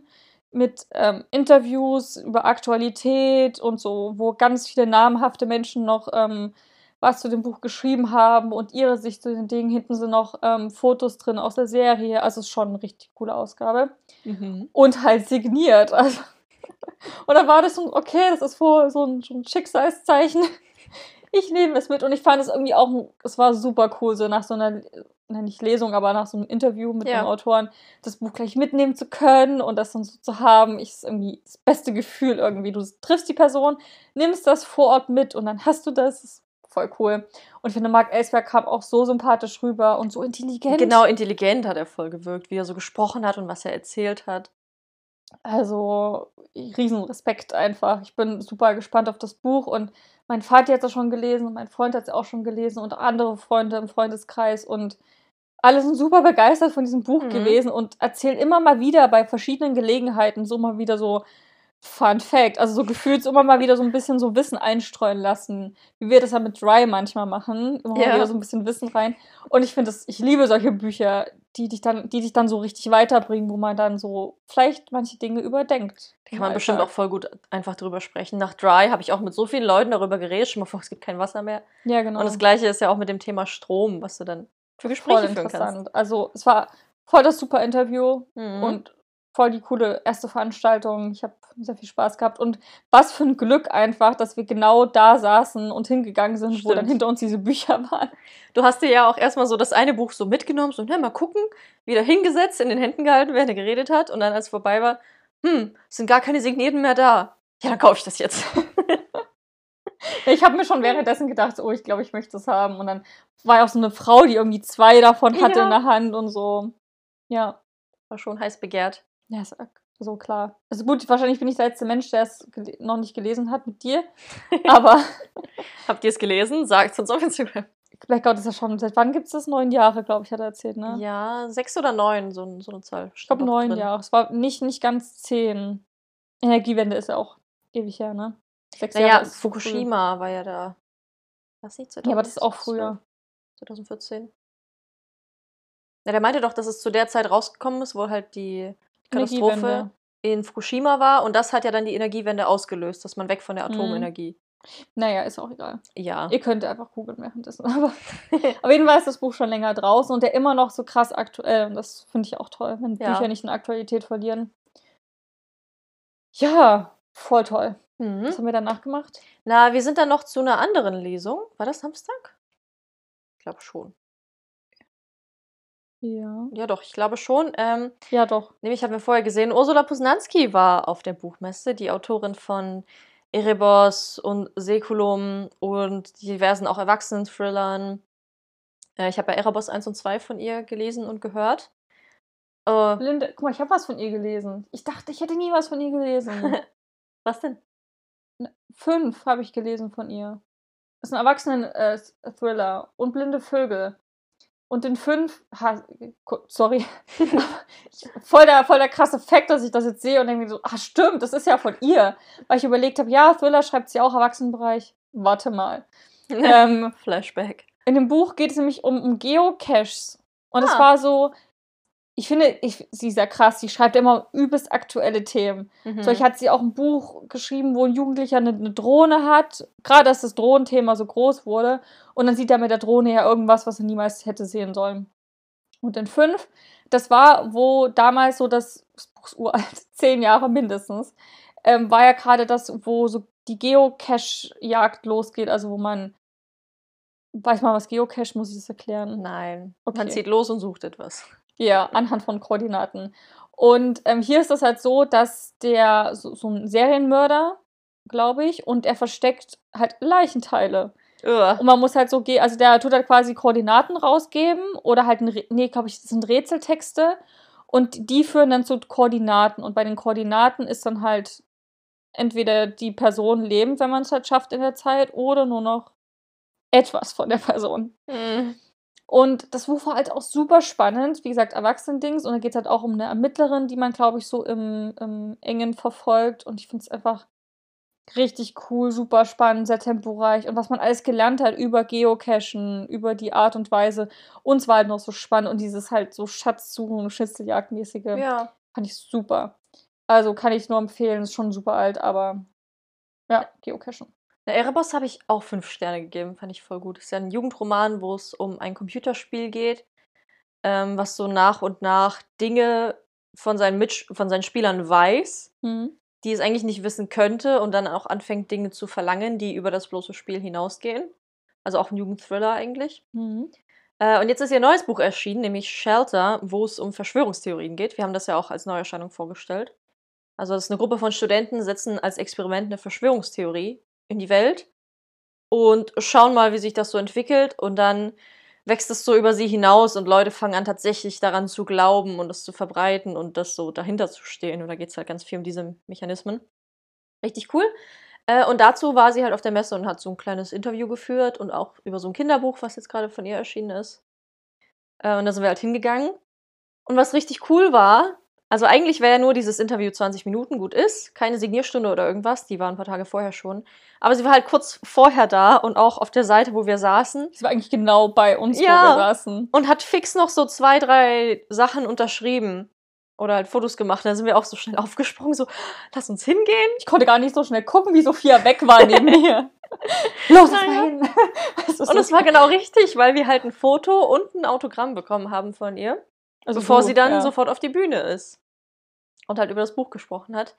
Speaker 2: mit ähm, Interviews über Aktualität und so, wo ganz viele namhafte Menschen noch ähm, was zu dem Buch geschrieben haben und ihre Sicht zu den Dingen. Hinten sind noch ähm, Fotos drin aus der Serie. Also es ist schon eine richtig coole Ausgabe.
Speaker 1: Mhm.
Speaker 2: Und halt signiert. Also. (laughs) Und dann war das so, okay, das ist wohl so ein, so ein Schicksalszeichen. Ich nehme es mit und ich fand es irgendwie auch, es war super cool, so nach so einer, nicht Lesung, aber nach so einem Interview mit
Speaker 1: Ja.
Speaker 2: dem Autoren, das Buch gleich mitnehmen zu können und das dann so zu haben, ich, ist irgendwie das beste Gefühl irgendwie. Du triffst die Person, nimmst das vor Ort mit und dann hast du das. das ist voll cool. Und ich finde, Marc Ellsberg kam auch so sympathisch rüber und so intelligent.
Speaker 1: Genau, intelligent hat er voll gewirkt, wie er so gesprochen hat und was er erzählt hat.
Speaker 2: Also, riesen Respekt einfach. Ich bin super gespannt auf das Buch und mein Vater hat es schon gelesen und mein Freund hat es auch schon gelesen und andere Freunde im Freundeskreis und alle sind super begeistert von diesem Buch
Speaker 1: Mhm.
Speaker 2: gewesen und erzählen immer mal wieder bei verschiedenen Gelegenheiten so mal wieder so Fun Fact, also so gefühlt immer mal wieder so ein bisschen so Wissen einstreuen lassen, wie wir das ja mit Dry manchmal machen, immer
Speaker 1: Ja.
Speaker 2: mal wieder so ein bisschen Wissen rein. Und ich finde das, ich liebe solche Bücher, die dich dann, die dich dann so richtig weiterbringen, wo man dann so vielleicht manche Dinge überdenkt.
Speaker 1: Da kann man bestimmt auch voll gut einfach drüber sprechen. Nach Dry habe ich auch mit so vielen Leuten darüber geredet. Schon mal vor, es gibt kein Wasser mehr.
Speaker 2: Ja, genau.
Speaker 1: Und das Gleiche ist ja auch mit dem Thema Strom, was du dann für
Speaker 2: voll
Speaker 1: Gespräche führen kannst.
Speaker 2: interessant. Also es war voll das super Interview
Speaker 1: Mhm.
Speaker 2: und voll die coole erste Veranstaltung. Ich habe sehr viel Spaß gehabt und was für ein Glück einfach, dass wir genau da saßen und hingegangen sind, wo dann
Speaker 1: Stimmt.
Speaker 2: hinter uns diese Bücher waren.
Speaker 1: Du hast dir ja auch erstmal so das eine Buch so mitgenommen, so, ne, mal gucken, wieder hingesetzt, in den Händen gehalten, während er geredet hat. Und dann, als es vorbei war, hm, es sind gar keine Signierten mehr da. Ja, dann kaufe ich das jetzt. (laughs)
Speaker 2: Ich habe mir schon währenddessen gedacht, oh, ich glaube, ich möchte das haben. Und dann war ja auch so eine Frau, die irgendwie zwei davon hatte
Speaker 1: Ja.
Speaker 2: in der Hand und so. Ja.
Speaker 1: War schon heiß begehrt.
Speaker 2: Ja, ist so klar. Also gut, wahrscheinlich bin ich der letzte Mensch, der es noch nicht gelesen hat mit dir. (laughs) Aber
Speaker 1: Habt ihr es gelesen? Sagt uns auf Instagram.
Speaker 2: Blackout ist ja schon, seit wann gibt es das? Neun Jahre, glaube ich, hat er erzählt, ne?
Speaker 1: Ja, sechs oder neun, so, so eine Zahl.
Speaker 2: Ich glaube neun Jahre. Es war nicht, nicht ganz zehn. Energiewende ist ja auch ewig her, ne? Sechs
Speaker 1: Naja,
Speaker 2: ist so früh.
Speaker 1: Fukushima war ja da. Was nicht?
Speaker 2: Ja, aber das ist auch
Speaker 1: 2012?
Speaker 2: früher.
Speaker 1: 2014. Ja, der meinte doch, dass es zu der Zeit rausgekommen ist, wo halt die Katastrophe in Fukushima war. Und das hat ja dann die Energiewende ausgelöst, dass man weg von der
Speaker 2: Mhm.
Speaker 1: Atomenergie.
Speaker 2: Naja, ist auch egal.
Speaker 1: Ja.
Speaker 2: Ihr könnt einfach googeln währenddessen. (laughs) Aber auf jeden Fall ist das Buch schon länger draußen und der immer noch so krass aktuell. Und das finde ich auch toll, wenn
Speaker 1: Ja.
Speaker 2: Bücher nicht in Aktualität verlieren. Ja, voll toll.
Speaker 1: Mhm.
Speaker 2: Was haben wir danach gemacht?
Speaker 1: Na, wir sind dann noch zu einer anderen Lesung. War das Samstag? Ich glaube schon.
Speaker 2: Ja.
Speaker 1: Ja, doch, ich glaube schon. Ähm,
Speaker 2: Ja, doch.
Speaker 1: nämlich haben wir vorher gesehen, Ursula Posnanski war auf der Buchmesse, die Autorin von Erebos und Säkulum und diversen auch Erwachsenen-Thrillern. Äh, ich habe ja Erebos 1 und 2 von ihr gelesen und gehört. Äh,
Speaker 2: Linde, guck mal, ich habe was von ihr gelesen. Ich dachte, ich hätte nie was von ihr gelesen. (laughs)
Speaker 1: was denn?
Speaker 2: Fünf habe ich gelesen von ihr. Das ist ein Erwachsenen-Thriller und Blinde Vögel. Und in fünf, ha, sorry, (laughs) voll, der, voll der krasse Fakt, dass ich das jetzt sehe und denke mir so, ach stimmt, das ist ja von ihr. Weil ich überlegt habe, ja, Thriller schreibt sie auch Erwachsenenbereich. Warte mal. (laughs)
Speaker 1: ähm, Flashback.
Speaker 2: In dem Buch geht es nämlich um, um Geocaches. Und
Speaker 1: Ah.
Speaker 2: es war so, ich finde, ich, sie ist ja krass, sie schreibt immer übelst aktuelle Themen.
Speaker 1: Mhm.
Speaker 2: So, ich hat sie auch ein Buch geschrieben, wo ein Jugendlicher eine, eine Drohne hat. Gerade als das Drohnenthema so groß wurde. Und dann sieht er mit der Drohne ja irgendwas, was er niemals hätte sehen sollen. Und in fünf, das war, wo damals so das, das Buch ist uralt, (laughs) zehn Jahre mindestens, ähm, war ja gerade das, wo so die Geocache-Jagd losgeht. Also, wo man. Weiß mal, was Geocache, muss ich das erklären?
Speaker 1: Nein.
Speaker 2: Okay.
Speaker 1: Man zieht los und sucht etwas.
Speaker 2: Ja, anhand von Koordinaten. Und ähm, hier ist das halt so, dass der so, so ein Serienmörder, glaube ich, und er versteckt halt Leichenteile.
Speaker 1: Ugh.
Speaker 2: Und man muss halt so gehen, also der tut halt quasi Koordinaten rausgeben oder halt, ein nee, glaube ich, das sind Rätseltexte und die führen dann zu Koordinaten. Und bei den Koordinaten ist dann halt entweder die Person lebend, wenn man es halt schafft in der Zeit, oder nur noch etwas von der Person.
Speaker 1: Mhm.
Speaker 2: Und das Buch war halt auch super spannend. Wie gesagt, Erwachsenendings. Und da geht es halt auch um eine Ermittlerin, die man, glaube ich, so im, im Engen verfolgt. Und ich finde es einfach richtig cool, super spannend, sehr temporeich. Und was man alles gelernt hat über Geocachen, über die Art und Weise. Uns war halt noch so spannend. Und dieses halt so Schatzsuchen Schnitzeljagdmäßige
Speaker 1: Ja.
Speaker 2: fand ich super. Also kann ich nur empfehlen. Ist schon super alt, aber ja, Geocachen.
Speaker 1: Na, Erebos habe ich auch fünf Sterne gegeben, fand ich voll gut. ist ja ein Jugendroman, wo es um ein Computerspiel geht, ähm, was so nach und nach Dinge von seinen, Mitsch von seinen Spielern weiß,
Speaker 2: Hm.
Speaker 1: Die es eigentlich nicht wissen könnte und dann auch anfängt, Dinge zu verlangen, die über das bloße Spiel hinausgehen. Also auch ein Jugendthriller eigentlich.
Speaker 2: Hm.
Speaker 1: Äh, und jetzt ist ihr neues Buch erschienen, nämlich Shelter, wo es um Verschwörungstheorien geht. Wir haben das ja auch als Neuerscheinung vorgestellt. Also das ist eine Gruppe von Studenten, setzen als Experiment eine Verschwörungstheorie in die Welt und schauen mal, wie sich das so entwickelt. Und dann wächst es so über sie hinaus und Leute fangen an, tatsächlich daran zu glauben und das zu verbreiten und das so dahinter zu stehen. Und da geht es halt ganz viel um diese Mechanismen. Richtig cool. Äh, und dazu war sie halt auf der Messe und hat so ein kleines Interview geführt und auch über so ein Kinderbuch, was jetzt gerade von ihr erschienen ist. Äh, und da sind wir halt hingegangen. Und was richtig cool war, also eigentlich wäre ja nur dieses Interview 20 Minuten gut ist, keine Signierstunde oder irgendwas, die war ein paar Tage vorher schon. Aber sie war halt kurz vorher da und auch auf der Seite, wo wir saßen
Speaker 2: Das war eigentlich genau bei uns,
Speaker 1: Ja.
Speaker 2: wo wir saßen.
Speaker 1: und hat fix noch so zwei, drei Sachen unterschrieben oder halt Fotos gemacht. Da sind wir auch so schnell aufgesprungen, so, lass uns hingehen.
Speaker 2: Ich konnte gar nicht so schnell gucken, wie Sophia weg war neben (laughs) mir. Los,
Speaker 1: Naja.
Speaker 2: hin. (laughs)
Speaker 1: Und es war genau richtig, weil wir halt ein Foto und ein Autogramm bekommen haben von ihr.
Speaker 2: Also
Speaker 1: bevor
Speaker 2: du,
Speaker 1: sie dann
Speaker 2: ja.
Speaker 1: sofort auf die Bühne ist und halt über das Buch gesprochen hat.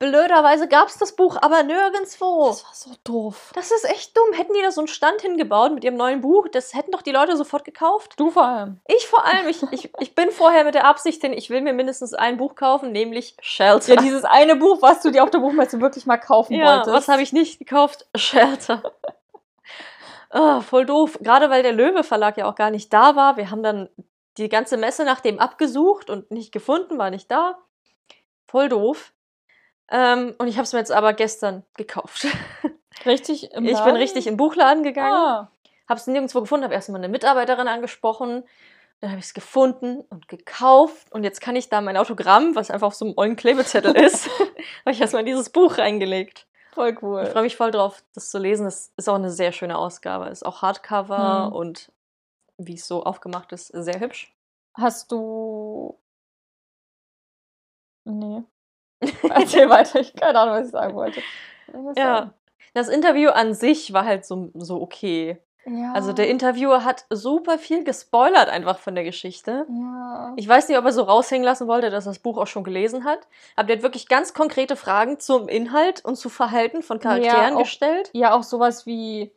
Speaker 1: Blöderweise gab es das Buch aber nirgendwo.
Speaker 2: Das war so doof.
Speaker 1: Das ist echt dumm. Hätten die da so einen Stand hingebaut mit ihrem neuen Buch, das hätten doch die Leute sofort gekauft.
Speaker 2: Du vor allem.
Speaker 1: Ich vor allem, ich, ich, ich bin vorher mit der Absicht hin, ich will mir mindestens ein Buch kaufen, nämlich Shelter.
Speaker 2: Ja, dieses eine Buch, was du dir auf der Buchmesse wirklich mal kaufen
Speaker 1: Ja,
Speaker 2: wolltest.
Speaker 1: was habe ich nicht gekauft? (laughs) Shelter. Ah, voll doof. Gerade weil der Löwe Verlag ja auch gar nicht da war. Wir haben dann die ganze Messe nach dem abgesucht und nicht gefunden, war nicht da. Voll doof. Ähm, und ich habe es mir jetzt aber gestern gekauft. (laughs)
Speaker 2: Richtig im
Speaker 1: ich bin
Speaker 2: Laden?
Speaker 1: richtig im Buchladen gegangen,
Speaker 2: Ah.
Speaker 1: habe es nirgendwo gefunden, habe erstmal eine Mitarbeiterin angesprochen. Dann habe ich es gefunden und gekauft. Und jetzt kann ich da mein Autogramm, was einfach auf so einem ollen Klebezettel ist, (laughs) habe ich erstmal in dieses Buch reingelegt.
Speaker 2: Voll
Speaker 1: Ich
Speaker 2: cool.
Speaker 1: freue mich voll drauf, das zu lesen. Das ist auch eine sehr schöne Ausgabe. Ist auch Hardcover
Speaker 2: Hm.
Speaker 1: und wie es so aufgemacht ist, sehr hübsch.
Speaker 2: Hast du. Nee. (laughs) Erzähl weiter. Ich keine Ahnung, was ich sagen wollte. Irgendwas
Speaker 1: Ja.
Speaker 2: sagen.
Speaker 1: Das Interview an sich war halt so, so okay.
Speaker 2: ja.
Speaker 1: Also der Interviewer hat super viel gespoilert einfach von der Geschichte.
Speaker 2: Ja.
Speaker 1: Ich weiß nicht, ob er so raushängen lassen wollte, dass er das Buch auch schon gelesen hat. Aber der hat wirklich ganz konkrete Fragen zum Inhalt und zu Verhalten von Charakteren
Speaker 2: auch-
Speaker 1: gestellt.
Speaker 2: ja, auch sowas wie.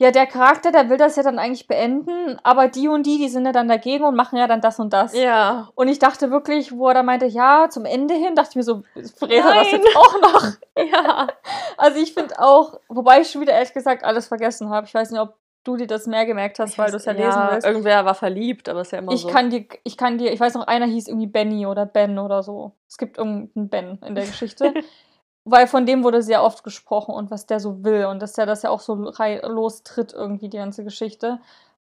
Speaker 2: Ja, der Charakter, der will das ja dann eigentlich beenden, aber die und die, die sind ja dann dagegen und machen ja dann das und das.
Speaker 1: Ja.
Speaker 2: Und ich dachte wirklich, wo er da meinte, ja, zum Ende hin, dachte ich mir so, fräst er das jetzt auch noch? (laughs)
Speaker 1: Ja.
Speaker 2: Also ich finde auch, wobei ich schon wieder ehrlich gesagt alles vergessen habe. Ich weiß nicht, ob du dir das mehr gemerkt hast, weil du es ja lesen willst.
Speaker 1: Irgendwer war verliebt, aber ist ja immer
Speaker 2: Ich
Speaker 1: so.
Speaker 2: kann dir, ich kann dir, ich weiß noch, einer hieß irgendwie Benny oder Ben oder so. Es gibt irgendeinen Ben in der Geschichte. (laughs) Weil von dem wurde sehr oft gesprochen und was der so will und dass der das ja auch so lostritt, irgendwie die ganze Geschichte.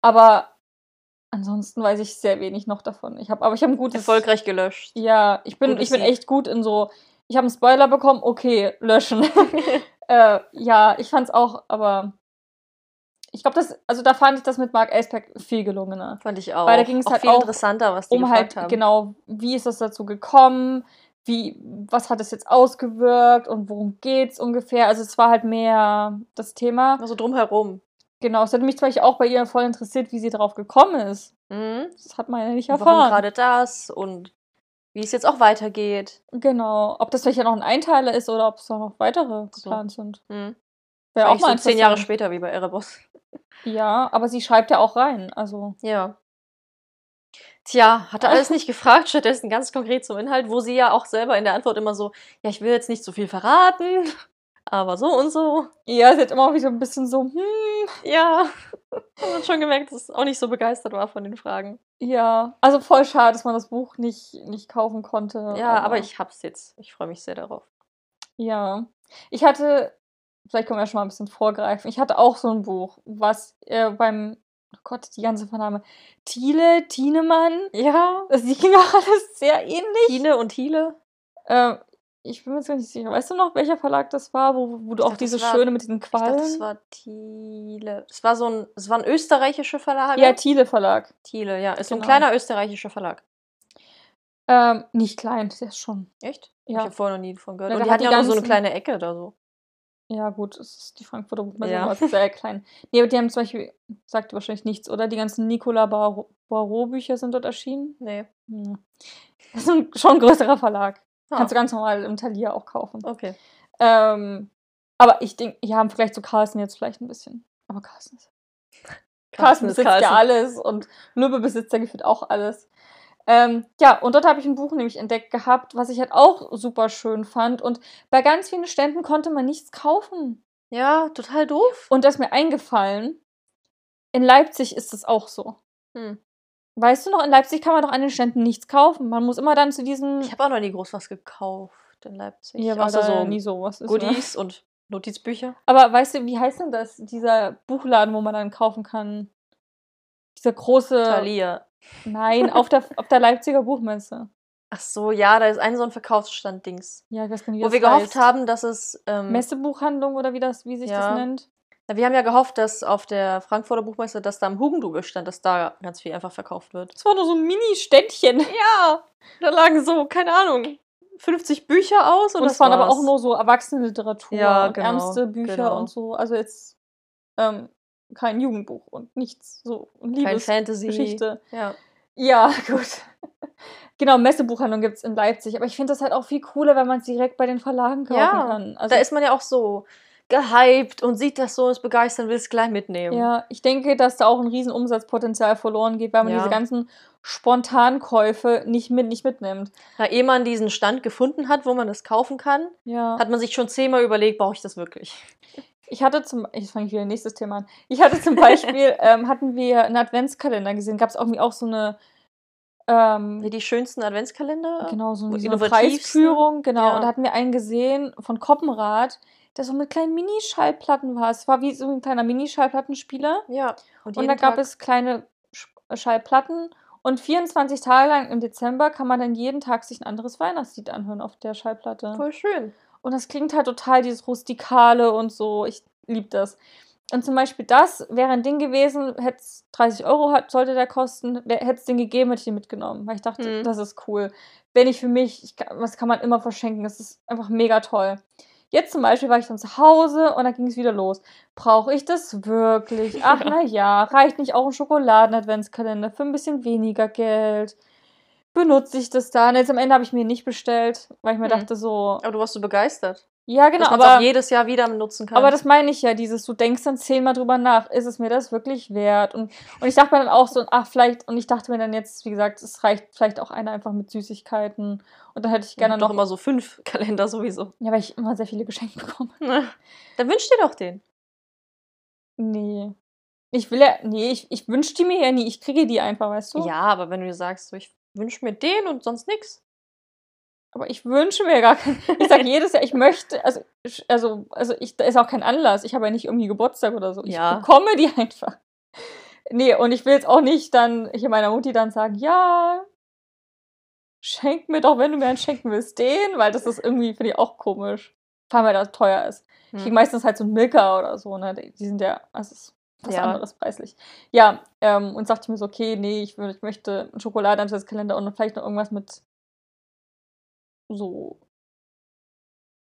Speaker 2: Aber ansonsten weiß ich sehr wenig noch davon. Ich habe, aber ich habe ein gutes.
Speaker 1: Erfolgreich gelöscht.
Speaker 2: Ja, ich bin,
Speaker 1: Gutes
Speaker 2: ich bin echt gut in so. Ich habe einen Spoiler bekommen, okay, löschen. (laughs) äh, ja, ich fand's auch, aber ich glaube, das, also da fand ich das mit Mark Elsbeck viel gelungener.
Speaker 1: Fand ich auch.
Speaker 2: Weil da ging's
Speaker 1: auch
Speaker 2: halt
Speaker 1: viel
Speaker 2: auch
Speaker 1: interessanter, was die
Speaker 2: Um halt,
Speaker 1: haben.
Speaker 2: genau, wie ist das dazu gekommen? Wie, was hat es jetzt ausgewirkt und worum geht's ungefähr? Also es war halt mehr das Thema.
Speaker 1: Also drumherum.
Speaker 2: Genau, es hat mich zum Beispiel auch bei ihr voll interessiert, wie sie darauf gekommen ist.
Speaker 1: Mhm.
Speaker 2: Das hat man ja nicht
Speaker 1: Und Warum
Speaker 2: erfahren.
Speaker 1: gerade das und wie es jetzt auch weitergeht.
Speaker 2: Genau. Ob das vielleicht ja noch ein Einteiler ist oder ob es noch weitere
Speaker 1: So.
Speaker 2: geplant sind.
Speaker 1: Mhm.
Speaker 2: Wäre auch mal
Speaker 1: so zehn Jahre später wie bei Erebos.
Speaker 2: Ja, aber sie schreibt ja auch rein. Also,
Speaker 1: Ja. Tja, hat er alles (laughs) nicht gefragt, stattdessen ganz konkret zum Inhalt, wo sie ja auch selber in der Antwort immer so, ja, ich will jetzt nicht so viel verraten, (laughs) aber so und so.
Speaker 2: ja, sie hat immer wieder ein bisschen so, hm,
Speaker 1: Ja, hat man schon gemerkt, dass es auch nicht so begeistert war von den Fragen.
Speaker 2: ja. Also voll schade, dass man das Buch nicht, nicht kaufen konnte.
Speaker 1: Ja, aber ich hab's jetzt. Ich freue mich sehr darauf.
Speaker 2: Ja. Ich hatte, vielleicht können wir ja schon mal ein bisschen vorgreifen, ich hatte auch so ein Buch, was äh, beim, oh Gott, die ganze Vername, Thiele, Thienemann,
Speaker 1: Ja. (laughs)
Speaker 2: das ging auch alles sehr ähnlich.
Speaker 1: Tine und Thiele.
Speaker 2: Äh, ich bin mir jetzt gar nicht sicher. Weißt du noch, welcher Verlag das war, wo, wo du
Speaker 1: Ich
Speaker 2: auch
Speaker 1: dachte,
Speaker 2: diese schöne mit diesen
Speaker 1: Ich dachte, das war Thiele. Es war so ein, es war ein österreichischer Verlag.
Speaker 2: ja, Thiele Verlag.
Speaker 1: Thiele, ja. Ist so ein
Speaker 2: Genau.
Speaker 1: kleiner österreichischer Verlag.
Speaker 2: Ähm, nicht klein, der ist schon.
Speaker 1: Echt?
Speaker 2: Ja.
Speaker 1: Ich habe vorher noch nie davon gehört.
Speaker 2: Ja,
Speaker 1: und die
Speaker 2: hat
Speaker 1: ja auch nur so eine
Speaker 2: ganzen-
Speaker 1: kleine Ecke da so.
Speaker 2: Ja, gut, es ist die Frankfurter Buchmesse,
Speaker 1: Ja.
Speaker 2: sehr klein. Nee, aber die haben zum Beispiel, sagt wahrscheinlich nichts, oder? Die ganzen Nicolas Barrault-Bücher sind dort erschienen.
Speaker 1: Nee.
Speaker 2: Hm. Das ist ein schon größerer Verlag.
Speaker 1: Ah,
Speaker 2: Kannst du ganz normal im Talier auch kaufen.
Speaker 1: okay.
Speaker 2: Ähm, aber ich denke, ja, haben vielleicht zu Carlsen jetzt vielleicht ein bisschen. Aber Carlsen ist Carsten
Speaker 1: ist
Speaker 2: besitzt ja
Speaker 1: Carsten.
Speaker 2: alles und Lübbe besitzt ja gefühlt auch alles. Ähm, ja, und dort habe ich ein Buch nämlich entdeckt gehabt, was ich halt auch super schön fand. Und bei ganz vielen Ständen konnte man nichts kaufen.
Speaker 1: Ja, total doof.
Speaker 2: Und das ist mir eingefallen, in Leipzig ist es auch so.
Speaker 1: Hm.
Speaker 2: Weißt du noch, in Leipzig kann man doch an den Ständen nichts kaufen. Man muss immer dann zu diesen.
Speaker 1: Ich habe auch noch nie groß was gekauft in Leipzig.
Speaker 2: War
Speaker 1: Außer so
Speaker 2: nie sowas. Ist, ne?
Speaker 1: Goodies und Notizbücher.
Speaker 2: Aber weißt du, wie heißt denn das? Dieser Buchladen, wo man dann kaufen kann. Dieser große.
Speaker 1: Thalia.
Speaker 2: Nein, auf der, auf der Leipziger Buchmesse.
Speaker 1: Ach so, ja, da ist ein so ein Verkaufsstand-Dings.
Speaker 2: Ja, ich weiß gar nicht, wie
Speaker 1: Wo wir gehofft
Speaker 2: heißt.
Speaker 1: haben, dass es. Ähm,
Speaker 2: Messebuchhandlung oder wie, das, wie sich
Speaker 1: Ja.
Speaker 2: das nennt.
Speaker 1: na, wir haben ja gehofft, dass auf der Frankfurter Buchmesse, dass da am Hugendubel stand, dass da ganz viel einfach verkauft wird.
Speaker 2: Das war nur so ein Mini-Ständchen. (laughs)
Speaker 1: Ja, da lagen so, keine Ahnung, 50 Bücher aus und,
Speaker 2: Und
Speaker 1: das
Speaker 2: es waren aber
Speaker 1: war's.
Speaker 2: auch nur so Erwachsenenliteratur
Speaker 1: Ja, genau,
Speaker 2: ernste Bücher
Speaker 1: genau.
Speaker 2: und so. Also jetzt ähm, kein Jugendbuch und nichts so. Und
Speaker 1: kein
Speaker 2: Liebesgeschichte.
Speaker 1: Fantasy. Ja.
Speaker 2: Ja, (laughs) gut. genau, Messebuchhandlung gibt es in Leipzig. Aber ich finde das halt auch viel cooler, wenn man es direkt bei den Verlagen kaufen
Speaker 1: Ja,
Speaker 2: kann. Also,
Speaker 1: da ist man ja auch so gehypt und sieht das so, ist begeistert, will es gleich mitnehmen.
Speaker 2: ja, ich denke, dass da auch ein riesen Umsatzpotenzial verloren geht, weil man
Speaker 1: Ja.
Speaker 2: diese ganzen Spontankäufe nicht, mit, nicht mitnimmt.
Speaker 1: Na, ehe man diesen Stand gefunden hat, wo man es kaufen kann,
Speaker 2: Ja.
Speaker 1: hat man sich schon zehnmal überlegt, brauche ich das wirklich?
Speaker 2: Ich hatte zum, jetzt fange ich wieder nächstes Thema an. Ich hatte zum Beispiel, (laughs) ähm, hatten wir einen Adventskalender gesehen, gab es irgendwie auch so eine, ähm,
Speaker 1: Wie die schönsten Adventskalender?
Speaker 2: genau, so, so eine? Preisführung, genau.
Speaker 1: Ja.
Speaker 2: Und da hatten wir einen gesehen von Koppenrad, der so mit kleinen Minischallplatten war. Es war wie so ein kleiner Minischallplattenspieler.
Speaker 1: Ja.
Speaker 2: Und da
Speaker 1: jeden
Speaker 2: gab
Speaker 1: Tag-
Speaker 2: es kleine Sch- Schallplatten. Und 24 Tage lang im Dezember kann man dann jeden Tag sich ein anderes Weihnachtslied anhören auf der Schallplatte.
Speaker 1: Voll schön.
Speaker 2: Und das klingt halt total dieses Rustikale und so. Ich liebe das. Und zum Beispiel das wäre ein Ding gewesen, hätte es 30 Euro hat, sollte der kosten, hätte es den gegeben, hätte ich den mitgenommen. Weil ich dachte,
Speaker 1: Mhm.
Speaker 2: das ist cool. Wenn ich für mich, ich, kann- das kann man immer verschenken. Das ist einfach mega toll. Jetzt zum Beispiel war ich dann zu Hause und dann ging es wieder los. Brauche ich das wirklich? Ach, (laughs) na ja, reicht nicht auch ein Schokoladen-Adventskalender für ein bisschen weniger Geld? Benutze ich das dann? Jetzt am Ende habe ich mir nicht bestellt, weil ich mir
Speaker 1: Hm.
Speaker 2: dachte so,
Speaker 1: Aber du warst so begeistert.
Speaker 2: ja, genau,
Speaker 1: dass man
Speaker 2: aber,
Speaker 1: auch jedes Jahr wieder nutzen kann.
Speaker 2: aber das meine ich ja, dieses, du denkst dann zehnmal drüber nach, ist es mir das wirklich wert? Und, und ich dachte mir dann auch so, ach, vielleicht, und ich dachte mir dann jetzt, wie gesagt, es reicht vielleicht auch einer einfach mit Süßigkeiten. Und dann hätte ich gerne
Speaker 1: gerne noch
Speaker 2: noch,
Speaker 1: immer so fünf (laughs) Kalender sowieso.
Speaker 2: ja, weil ich immer sehr viele Geschenke bekomme. (laughs)
Speaker 1: Dann wünsch dir doch den.
Speaker 2: Nee. Ich will ja, nee, ich, ich wünsche die mir ja nie, ich kriege die einfach, weißt du?
Speaker 1: Ja, aber wenn du dir sagst, so, ich wünsch mir den und sonst nix.
Speaker 2: Aber ich wünsche mir gar keinen. Ich sage jedes Jahr, ich möchte, also, ich- also, also ich, da ist auch kein Anlass. Ich habe ja nicht irgendwie Geburtstag oder so. Ich
Speaker 1: Ja.
Speaker 2: bekomme die (laughs) einfach. Nee, und ich will jetzt auch nicht dann hier meiner Mutti dann sagen, ja, schenk mir doch, wenn du mir einen schenken willst, den, weil das ist irgendwie, finde ich, auch komisch. Vor allem, weil das teuer ist. Ich krieg
Speaker 1: Hm.
Speaker 2: meistens halt so einen Milka oder so, ne? Die sind ja, ist was
Speaker 1: Ja.
Speaker 2: anderes preislich. Ja, ähm, und sagte ich mir so, okay, nee, ich, ich möchte einen Schokoladenkalender und vielleicht noch irgendwas mit so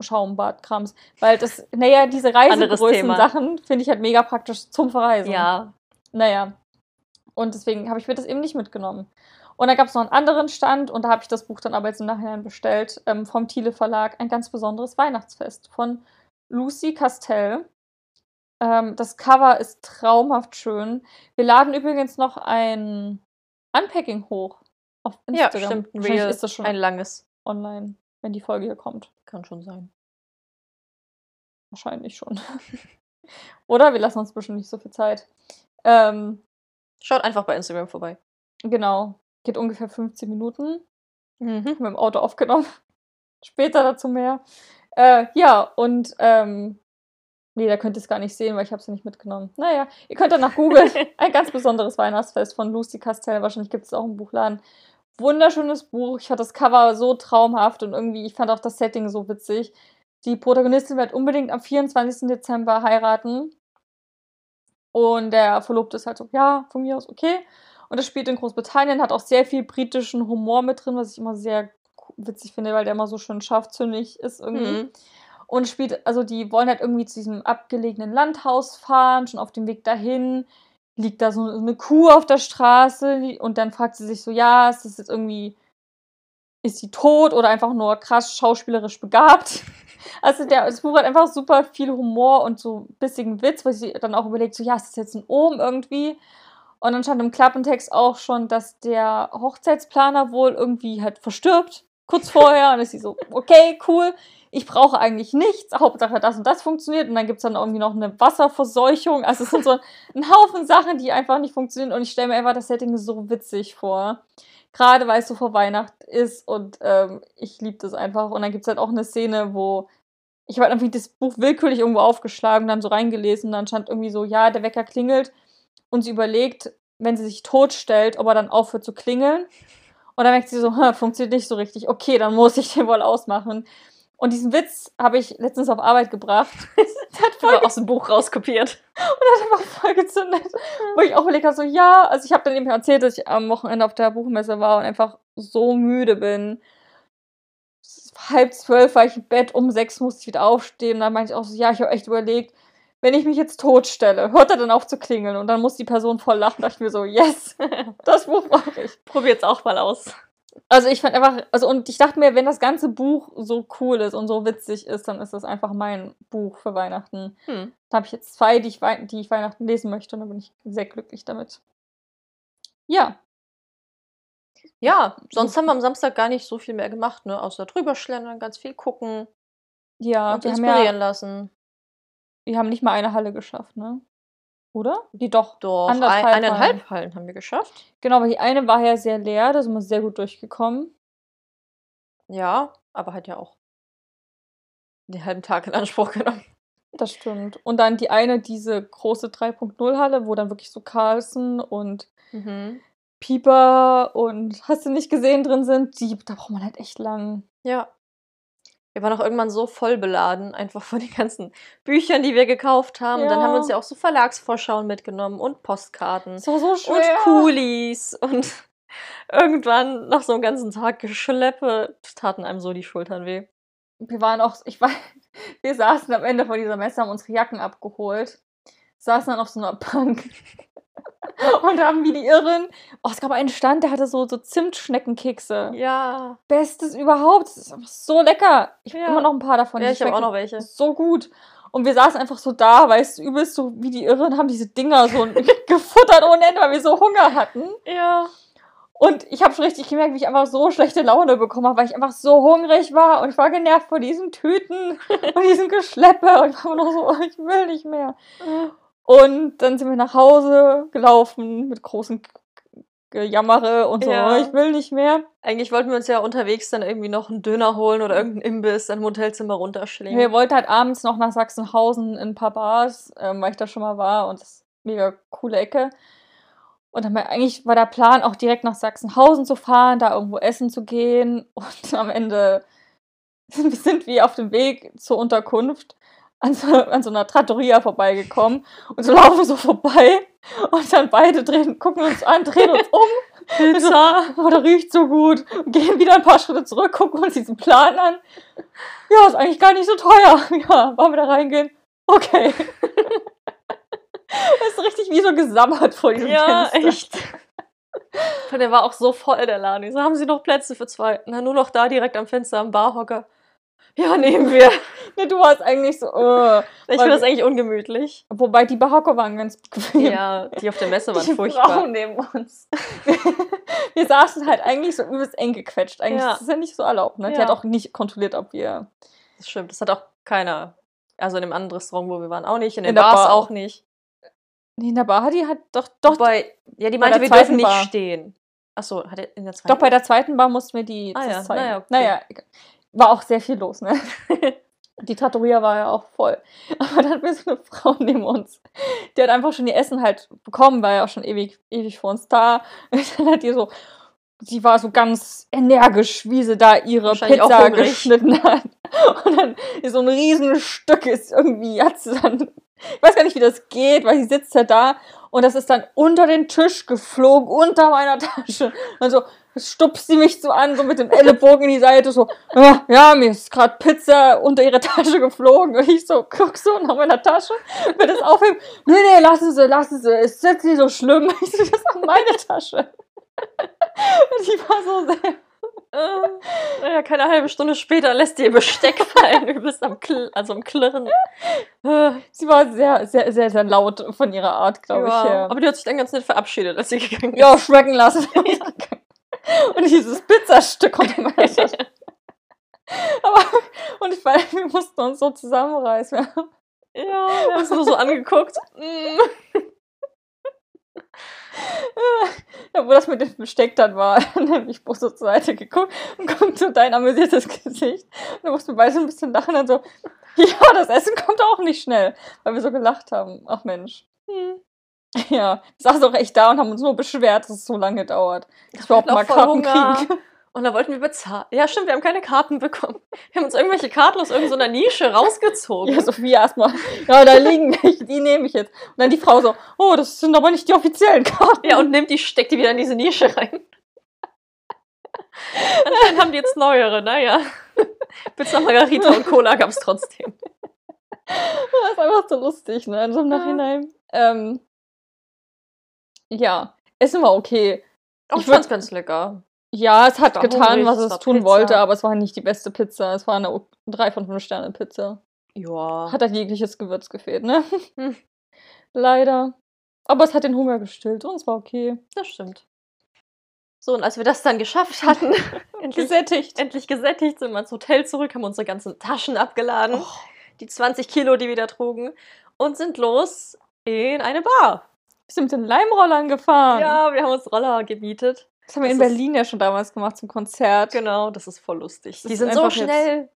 Speaker 2: Schaumbadkrams. Weil das, naja, diese. Reisegrößen-Sachen finde ich halt mega praktisch zum Verreisen.
Speaker 1: Ja.
Speaker 2: Naja. Und deswegen habe ich mir das eben nicht mitgenommen. Und dann gab es noch einen anderen Stand und da habe ich das Buch dann aber jetzt im Nachhinein bestellt, ähm, vom Thiele Verlag, ein ganz besonderes Weihnachtsfest von Lucy Castell. Ähm, das Cover ist traumhaft schön. Wir laden übrigens noch ein Unpacking hoch auf
Speaker 1: Ja,
Speaker 2: Instagram.
Speaker 1: stimmt. Ein
Speaker 2: Wahrscheinlich
Speaker 1: Reel,
Speaker 2: ist das schon
Speaker 1: ein langes.
Speaker 2: online, wenn die Folge hier kommt.
Speaker 1: Kann schon sein.
Speaker 2: Wahrscheinlich schon. (laughs) Oder wir lassen uns bestimmt nicht so viel Zeit. Ähm,
Speaker 1: Schaut einfach bei Instagram vorbei.
Speaker 2: genau. Geht ungefähr 15 Minuten.
Speaker 1: Mhm.
Speaker 2: mit dem Auto aufgenommen. (laughs) Später dazu mehr. Äh, ja, und ähm, nee, da könnt ihr es gar nicht sehen, weil ich habe es ja nicht mitgenommen. Naja, ihr könnt danach googeln. (laughs) Ein ganz besonderes Weihnachtsfest von Lucy Castell. Wahrscheinlich gibt es auch im Buchladen. Wunderschönes Buch. Ich fand das Cover so traumhaft und irgendwie, ich fand auch das Setting so witzig. Die Protagonistin wird unbedingt am 24. Dezember heiraten. Und der Verlobte ist halt so, ja, von mir aus okay. Und das spielt in Großbritannien, hat auch sehr viel britischen Humor mit drin, was ich immer sehr witzig finde, weil der immer so schön scharfzündig ist irgendwie.
Speaker 1: Mhm.
Speaker 2: Und spielt, also die wollen halt irgendwie zu diesem abgelegenen Landhaus fahren, schon auf dem Weg dahin liegt da so eine Kuh auf der Straße und dann fragt sie sich so, ja, ist das jetzt irgendwie, ist sie tot oder einfach nur krass schauspielerisch begabt? (laughs) Also der, das Buch hat einfach super viel Humor und so bissigen Witz, weil sie dann auch überlegt, so, ja, ist das jetzt ein Ohm irgendwie? Und dann stand im Klappentext auch schon, dass der Hochzeitsplaner wohl irgendwie halt verstirbt, kurz vorher. Und ist sie so, okay, cool, ich brauche eigentlich nichts, Hauptsache das und das funktioniert. Und dann gibt es dann irgendwie noch eine Wasserverseuchung. Also es sind so (laughs) ein Haufen Sachen, die einfach nicht funktionieren. Und ich stelle mir einfach das Setting so witzig vor. Gerade weil es so vor Weihnachten ist und ähm, ich liebe das einfach. Und dann gibt es halt auch eine Szene, wo ich habe halt irgendwie das Buch willkürlich irgendwo aufgeschlagen und dann so reingelesen. Und dann stand irgendwie so, ja, der Wecker klingelt und sie überlegt, wenn sie sich totstellt, ob er dann aufhört zu klingeln. Und dann merkt sie so, "Hm, funktioniert nicht so richtig. Okay, dann muss ich den wohl ausmachen. Und diesen Witz habe ich letztens auf Arbeit gebracht. (laughs) Der hat voll,
Speaker 1: aus dem Buch rauskopiert.
Speaker 2: hat einfach voll gezündet. Wo ich auch überlegt habe, so, ja, also ich habe dann eben erzählt, dass ich am Wochenende auf der Buchmesse war und einfach so müde bin. Halb zwölf war ich im Bett, um sechs musste ich wieder aufstehen. Und dann meinte ich auch so, ja, ich habe echt überlegt, wenn ich mich jetzt totstelle, hört er dann auf zu klingeln? Und dann muss die Person voll lachen. Da dachte ich mir so, yes, (laughs) das Buch brauche ich.
Speaker 1: Probiert's auch mal aus.
Speaker 2: Also ich fand einfach, also und ich dachte mir, wenn das ganze Buch so cool ist und so witzig ist, dann ist das einfach mein Buch für Weihnachten.
Speaker 1: Hm.
Speaker 2: Da habe ich jetzt zwei, die ich, die ich Weihnachten lesen möchte und da bin ich sehr glücklich damit. Ja,
Speaker 1: Ja, sonst haben wir am Samstag gar nicht so viel mehr gemacht, ne? Außer drüber schlendern, ganz viel gucken,
Speaker 2: ja, haben
Speaker 1: inspirieren
Speaker 2: ja,
Speaker 1: lassen.
Speaker 2: wir haben nicht mal eine Halle geschafft, ne? Oder? Die doch.
Speaker 1: Doch, ein,
Speaker 2: Anderthalb
Speaker 1: eineinhalb Hallen haben wir geschafft.
Speaker 2: Genau, aber die eine war ja sehr leer, da sind wir sehr gut durchgekommen.
Speaker 1: Ja, aber hat ja auch den halben Tag in Anspruch genommen.
Speaker 2: Das stimmt. Und dann die eine, diese große 3.0 Halle, wo dann wirklich so Carlsen und
Speaker 1: Mhm.
Speaker 2: Pieper und hast du nicht gesehen drin sind, die, da braucht man halt echt lang.
Speaker 1: Ja. Wir waren auch irgendwann so voll beladen, einfach von den ganzen Büchern, die wir gekauft haben. Und dann haben wir uns
Speaker 2: Ja.
Speaker 1: ja auch so Verlagsvorschauen mitgenommen und Postkarten
Speaker 2: war so
Speaker 1: und
Speaker 2: schwer.
Speaker 1: Coolies und (laughs) irgendwann nach so einem ganzen Tag Geschleppe taten einem so die Schultern weh.
Speaker 2: Wir waren auch, ich war, (laughs) wir saßen am Ende vor dieser Messe, haben unsere Jacken abgeholt, saßen dann auf so einer Bank (laughs) und haben wie die Irren, oh, es gab einen Stand, der hatte so, so Zimtschneckenkekse.
Speaker 1: Ja.
Speaker 2: Bestes überhaupt, das ist einfach so lecker. Ich habe
Speaker 1: Ja.
Speaker 2: immer noch ein paar davon.
Speaker 1: Ja, ich habe auch noch welche.
Speaker 2: So gut. Und wir saßen einfach so da, weißt du, übelst so wie die Irren, haben diese Dinger so (laughs) gefuttert ohne Ende, weil wir so Hunger hatten.
Speaker 1: Ja.
Speaker 2: Und ich habe schon richtig gemerkt, wie ich einfach so schlechte Laune bekommen habe, weil ich einfach so hungrig war und ich war genervt vor diesen Tüten (laughs) und diesem Geschleppe und ich war nur so, oh, ich will nicht mehr. Und dann sind wir nach Hause gelaufen mit großen Gejammere und so,
Speaker 1: Ja.
Speaker 2: ich will nicht mehr.
Speaker 1: Eigentlich wollten wir uns ja unterwegs dann irgendwie noch einen Döner holen oder irgendeinen Imbiss dann im Hotelzimmer runterschlingen.
Speaker 2: Wir wollten halt abends noch nach Sachsenhausen in ein paar Bars, ähm, weil ich da schon mal war und das ist eine mega coole Ecke. Und dann war eigentlich war der Plan, auch direkt nach Sachsenhausen zu fahren, da irgendwo essen zu gehen. (laughs) Und am Ende (laughs) sind wir auf dem Weg zur Unterkunft an so, an so einer Trattoria vorbeigekommen und so laufen so vorbei und dann beide drehen, gucken uns an, drehen uns um. Pizza, oh, der riecht so gut. Gehen wieder ein paar Schritte zurück, gucken uns diesen Plan an. Ja, ist eigentlich gar nicht so teuer. (laughs) Ja, wollen wir da reingehen? Okay. Das (laughs) ist richtig wie so gesammert vor diesem
Speaker 1: Ja,
Speaker 2: Fenster.
Speaker 1: echt. Und der war auch so voll, der Laden. Ich so, haben Sie noch Plätze für zwei? Na, nur noch da direkt am Fenster am Barhocker. Ja, (laughs) nehmen wir.
Speaker 2: Nee, du warst eigentlich so, äh.
Speaker 1: Ich finde das eigentlich ungemütlich.
Speaker 2: Wobei die Barhocker waren ganz bequem.
Speaker 1: Ja, die auf der Messe waren
Speaker 2: die
Speaker 1: furchtbar.
Speaker 2: Frauen (laughs) neben uns. (laughs) Wir, saßen halt eigentlich so übelst eng gequetscht. Eigentlich
Speaker 1: Ja.
Speaker 2: ist das ja nicht so erlaubt. Ne? Die
Speaker 1: Ja.
Speaker 2: hat auch nicht kontrolliert, ob wir.
Speaker 1: Das stimmt, das hat auch keiner. Also in dem anderen Restaurant, wo wir waren, auch nicht. In den
Speaker 2: In der
Speaker 1: Bars
Speaker 2: Bar
Speaker 1: auch nicht.
Speaker 2: Nee, in der Bar hat die hat doch, doch,
Speaker 1: Wobei, ja, die
Speaker 2: bei
Speaker 1: meinte, wir dürfen nicht
Speaker 2: Bar.
Speaker 1: stehen. Achso, hat er in der zweiten?
Speaker 2: doch bei der zweiten Bar mussten wir die
Speaker 1: Ah ja,
Speaker 2: zeigen.
Speaker 1: naja, okay.
Speaker 2: Naja, egal. War auch sehr viel los, ne? (laughs) Die Trattoria war ja auch voll. (laughs) Aber dann hatten wir so eine Frau neben uns. Die hat einfach schon ihr Essen halt bekommen, war ja auch schon ewig, ewig vor uns da. (laughs) Und dann hat die so, sie war so ganz energisch, wie sie da ihre Pizza geschnitten hat. Und dann ist so ein Riesenstück ist irgendwie, hat sie dann, ich weiß gar nicht, wie das geht, weil sie sitzt ja da und das ist dann unter den Tisch geflogen, unter meiner Tasche. Und so stupst sie mich so an, so mit dem Ellenbogen in die Seite, so, ja, ja mir ist gerade Pizza unter ihre Tasche geflogen. Und ich so, guck so nach meiner Tasche, will das aufheben. Nee, nee, lassen Sie, lassen Sie, es ist jetzt nicht so schlimm. (laughs) Ich so, das ist meine Tasche. Und die war so sehr, (laughs)
Speaker 1: Äh, naja, keine halbe Stunde später lässt ihr Besteck (laughs) fallen, übelst am, Kl also am Klirren. Äh,
Speaker 2: sie war sehr, sehr, sehr, sehr laut von ihrer Art, glaube
Speaker 1: ja.
Speaker 2: ich. Ja.
Speaker 1: Aber die hat sich dann ganz nett verabschiedet, als sie gegangen ist.
Speaker 2: ja, schmecken lassen. (laughs) und dieses Pizzastück meiner (laughs) Tasche. Aber, und ich weiß, wir mussten uns so zusammenreißen. Wir haben
Speaker 1: Ja, wir haben es nur so angeguckt. Mm. (laughs)
Speaker 2: Ja, wo das mit dem Besteck dann war, dann habe ich bloß so zur Seite geguckt und guckt so dein amüsiertes Gesicht. Und dann mussten wir beide so ein bisschen lachen und so, ja, das Essen kommt auch nicht schnell, weil wir so gelacht haben. Ach Mensch.
Speaker 1: Hm. (laughs)
Speaker 2: Ja, wir saßen auch echt da und haben uns nur beschwert, dass es so lange dauert. Dass wir überhaupt
Speaker 1: hatten
Speaker 2: mal Karten kriegen. (laughs)
Speaker 1: Und da wollten wir bezahlen. Ja, stimmt, wir haben keine Karten bekommen. Wir haben uns irgendwelche Karten aus irgendeiner Nische rausgezogen.
Speaker 2: Ja, Sophia erstmal, ja, da liegen welche, die nehme ich jetzt. Und dann die Frau so, oh, das sind aber nicht die offiziellen Karten.
Speaker 1: Ja, und nimmt die, steckt die wieder in diese Nische rein. Anscheinend haben die jetzt neuere, naja. Pizza Margarita und Cola gab es trotzdem. (laughs)
Speaker 2: Das ist einfach so lustig, ne? In so im
Speaker 1: Ja.
Speaker 2: Nachhinein. Ähm, ja, Essen war okay.
Speaker 1: Oh,
Speaker 2: Ich
Speaker 1: fand's ganz lecker.
Speaker 2: Ja, es hat getan,
Speaker 1: hungrig,
Speaker 2: was
Speaker 1: es
Speaker 2: tun
Speaker 1: Pizza.
Speaker 2: wollte, aber es war nicht die beste Pizza. Es war eine 3 von 5 Sterne Pizza.
Speaker 1: Ja.
Speaker 2: Hat halt jegliches Gewürz gefehlt, ne?
Speaker 1: Hm. (laughs)
Speaker 2: Leider. Aber es hat den Hunger gestillt und es war okay.
Speaker 1: Das stimmt. So, und als wir das dann geschafft (laughs) hatten, endlich,
Speaker 2: Gesättigt.
Speaker 1: endlich gesättigt, sind wir ins Hotel zurück, haben unsere ganzen Taschen abgeladen,
Speaker 2: Oh.
Speaker 1: die 20 Kilo, die wir da trugen, und sind los in eine Bar.
Speaker 2: Wir sind mit den Leimrollern gefahren.
Speaker 1: Ja, wir haben uns Roller gemietet.
Speaker 2: Das haben wir
Speaker 1: das
Speaker 2: in Berlin ja schon damals gemacht zum Konzert.
Speaker 1: Genau, das ist voll lustig.
Speaker 2: Das
Speaker 1: Die sind so schnell.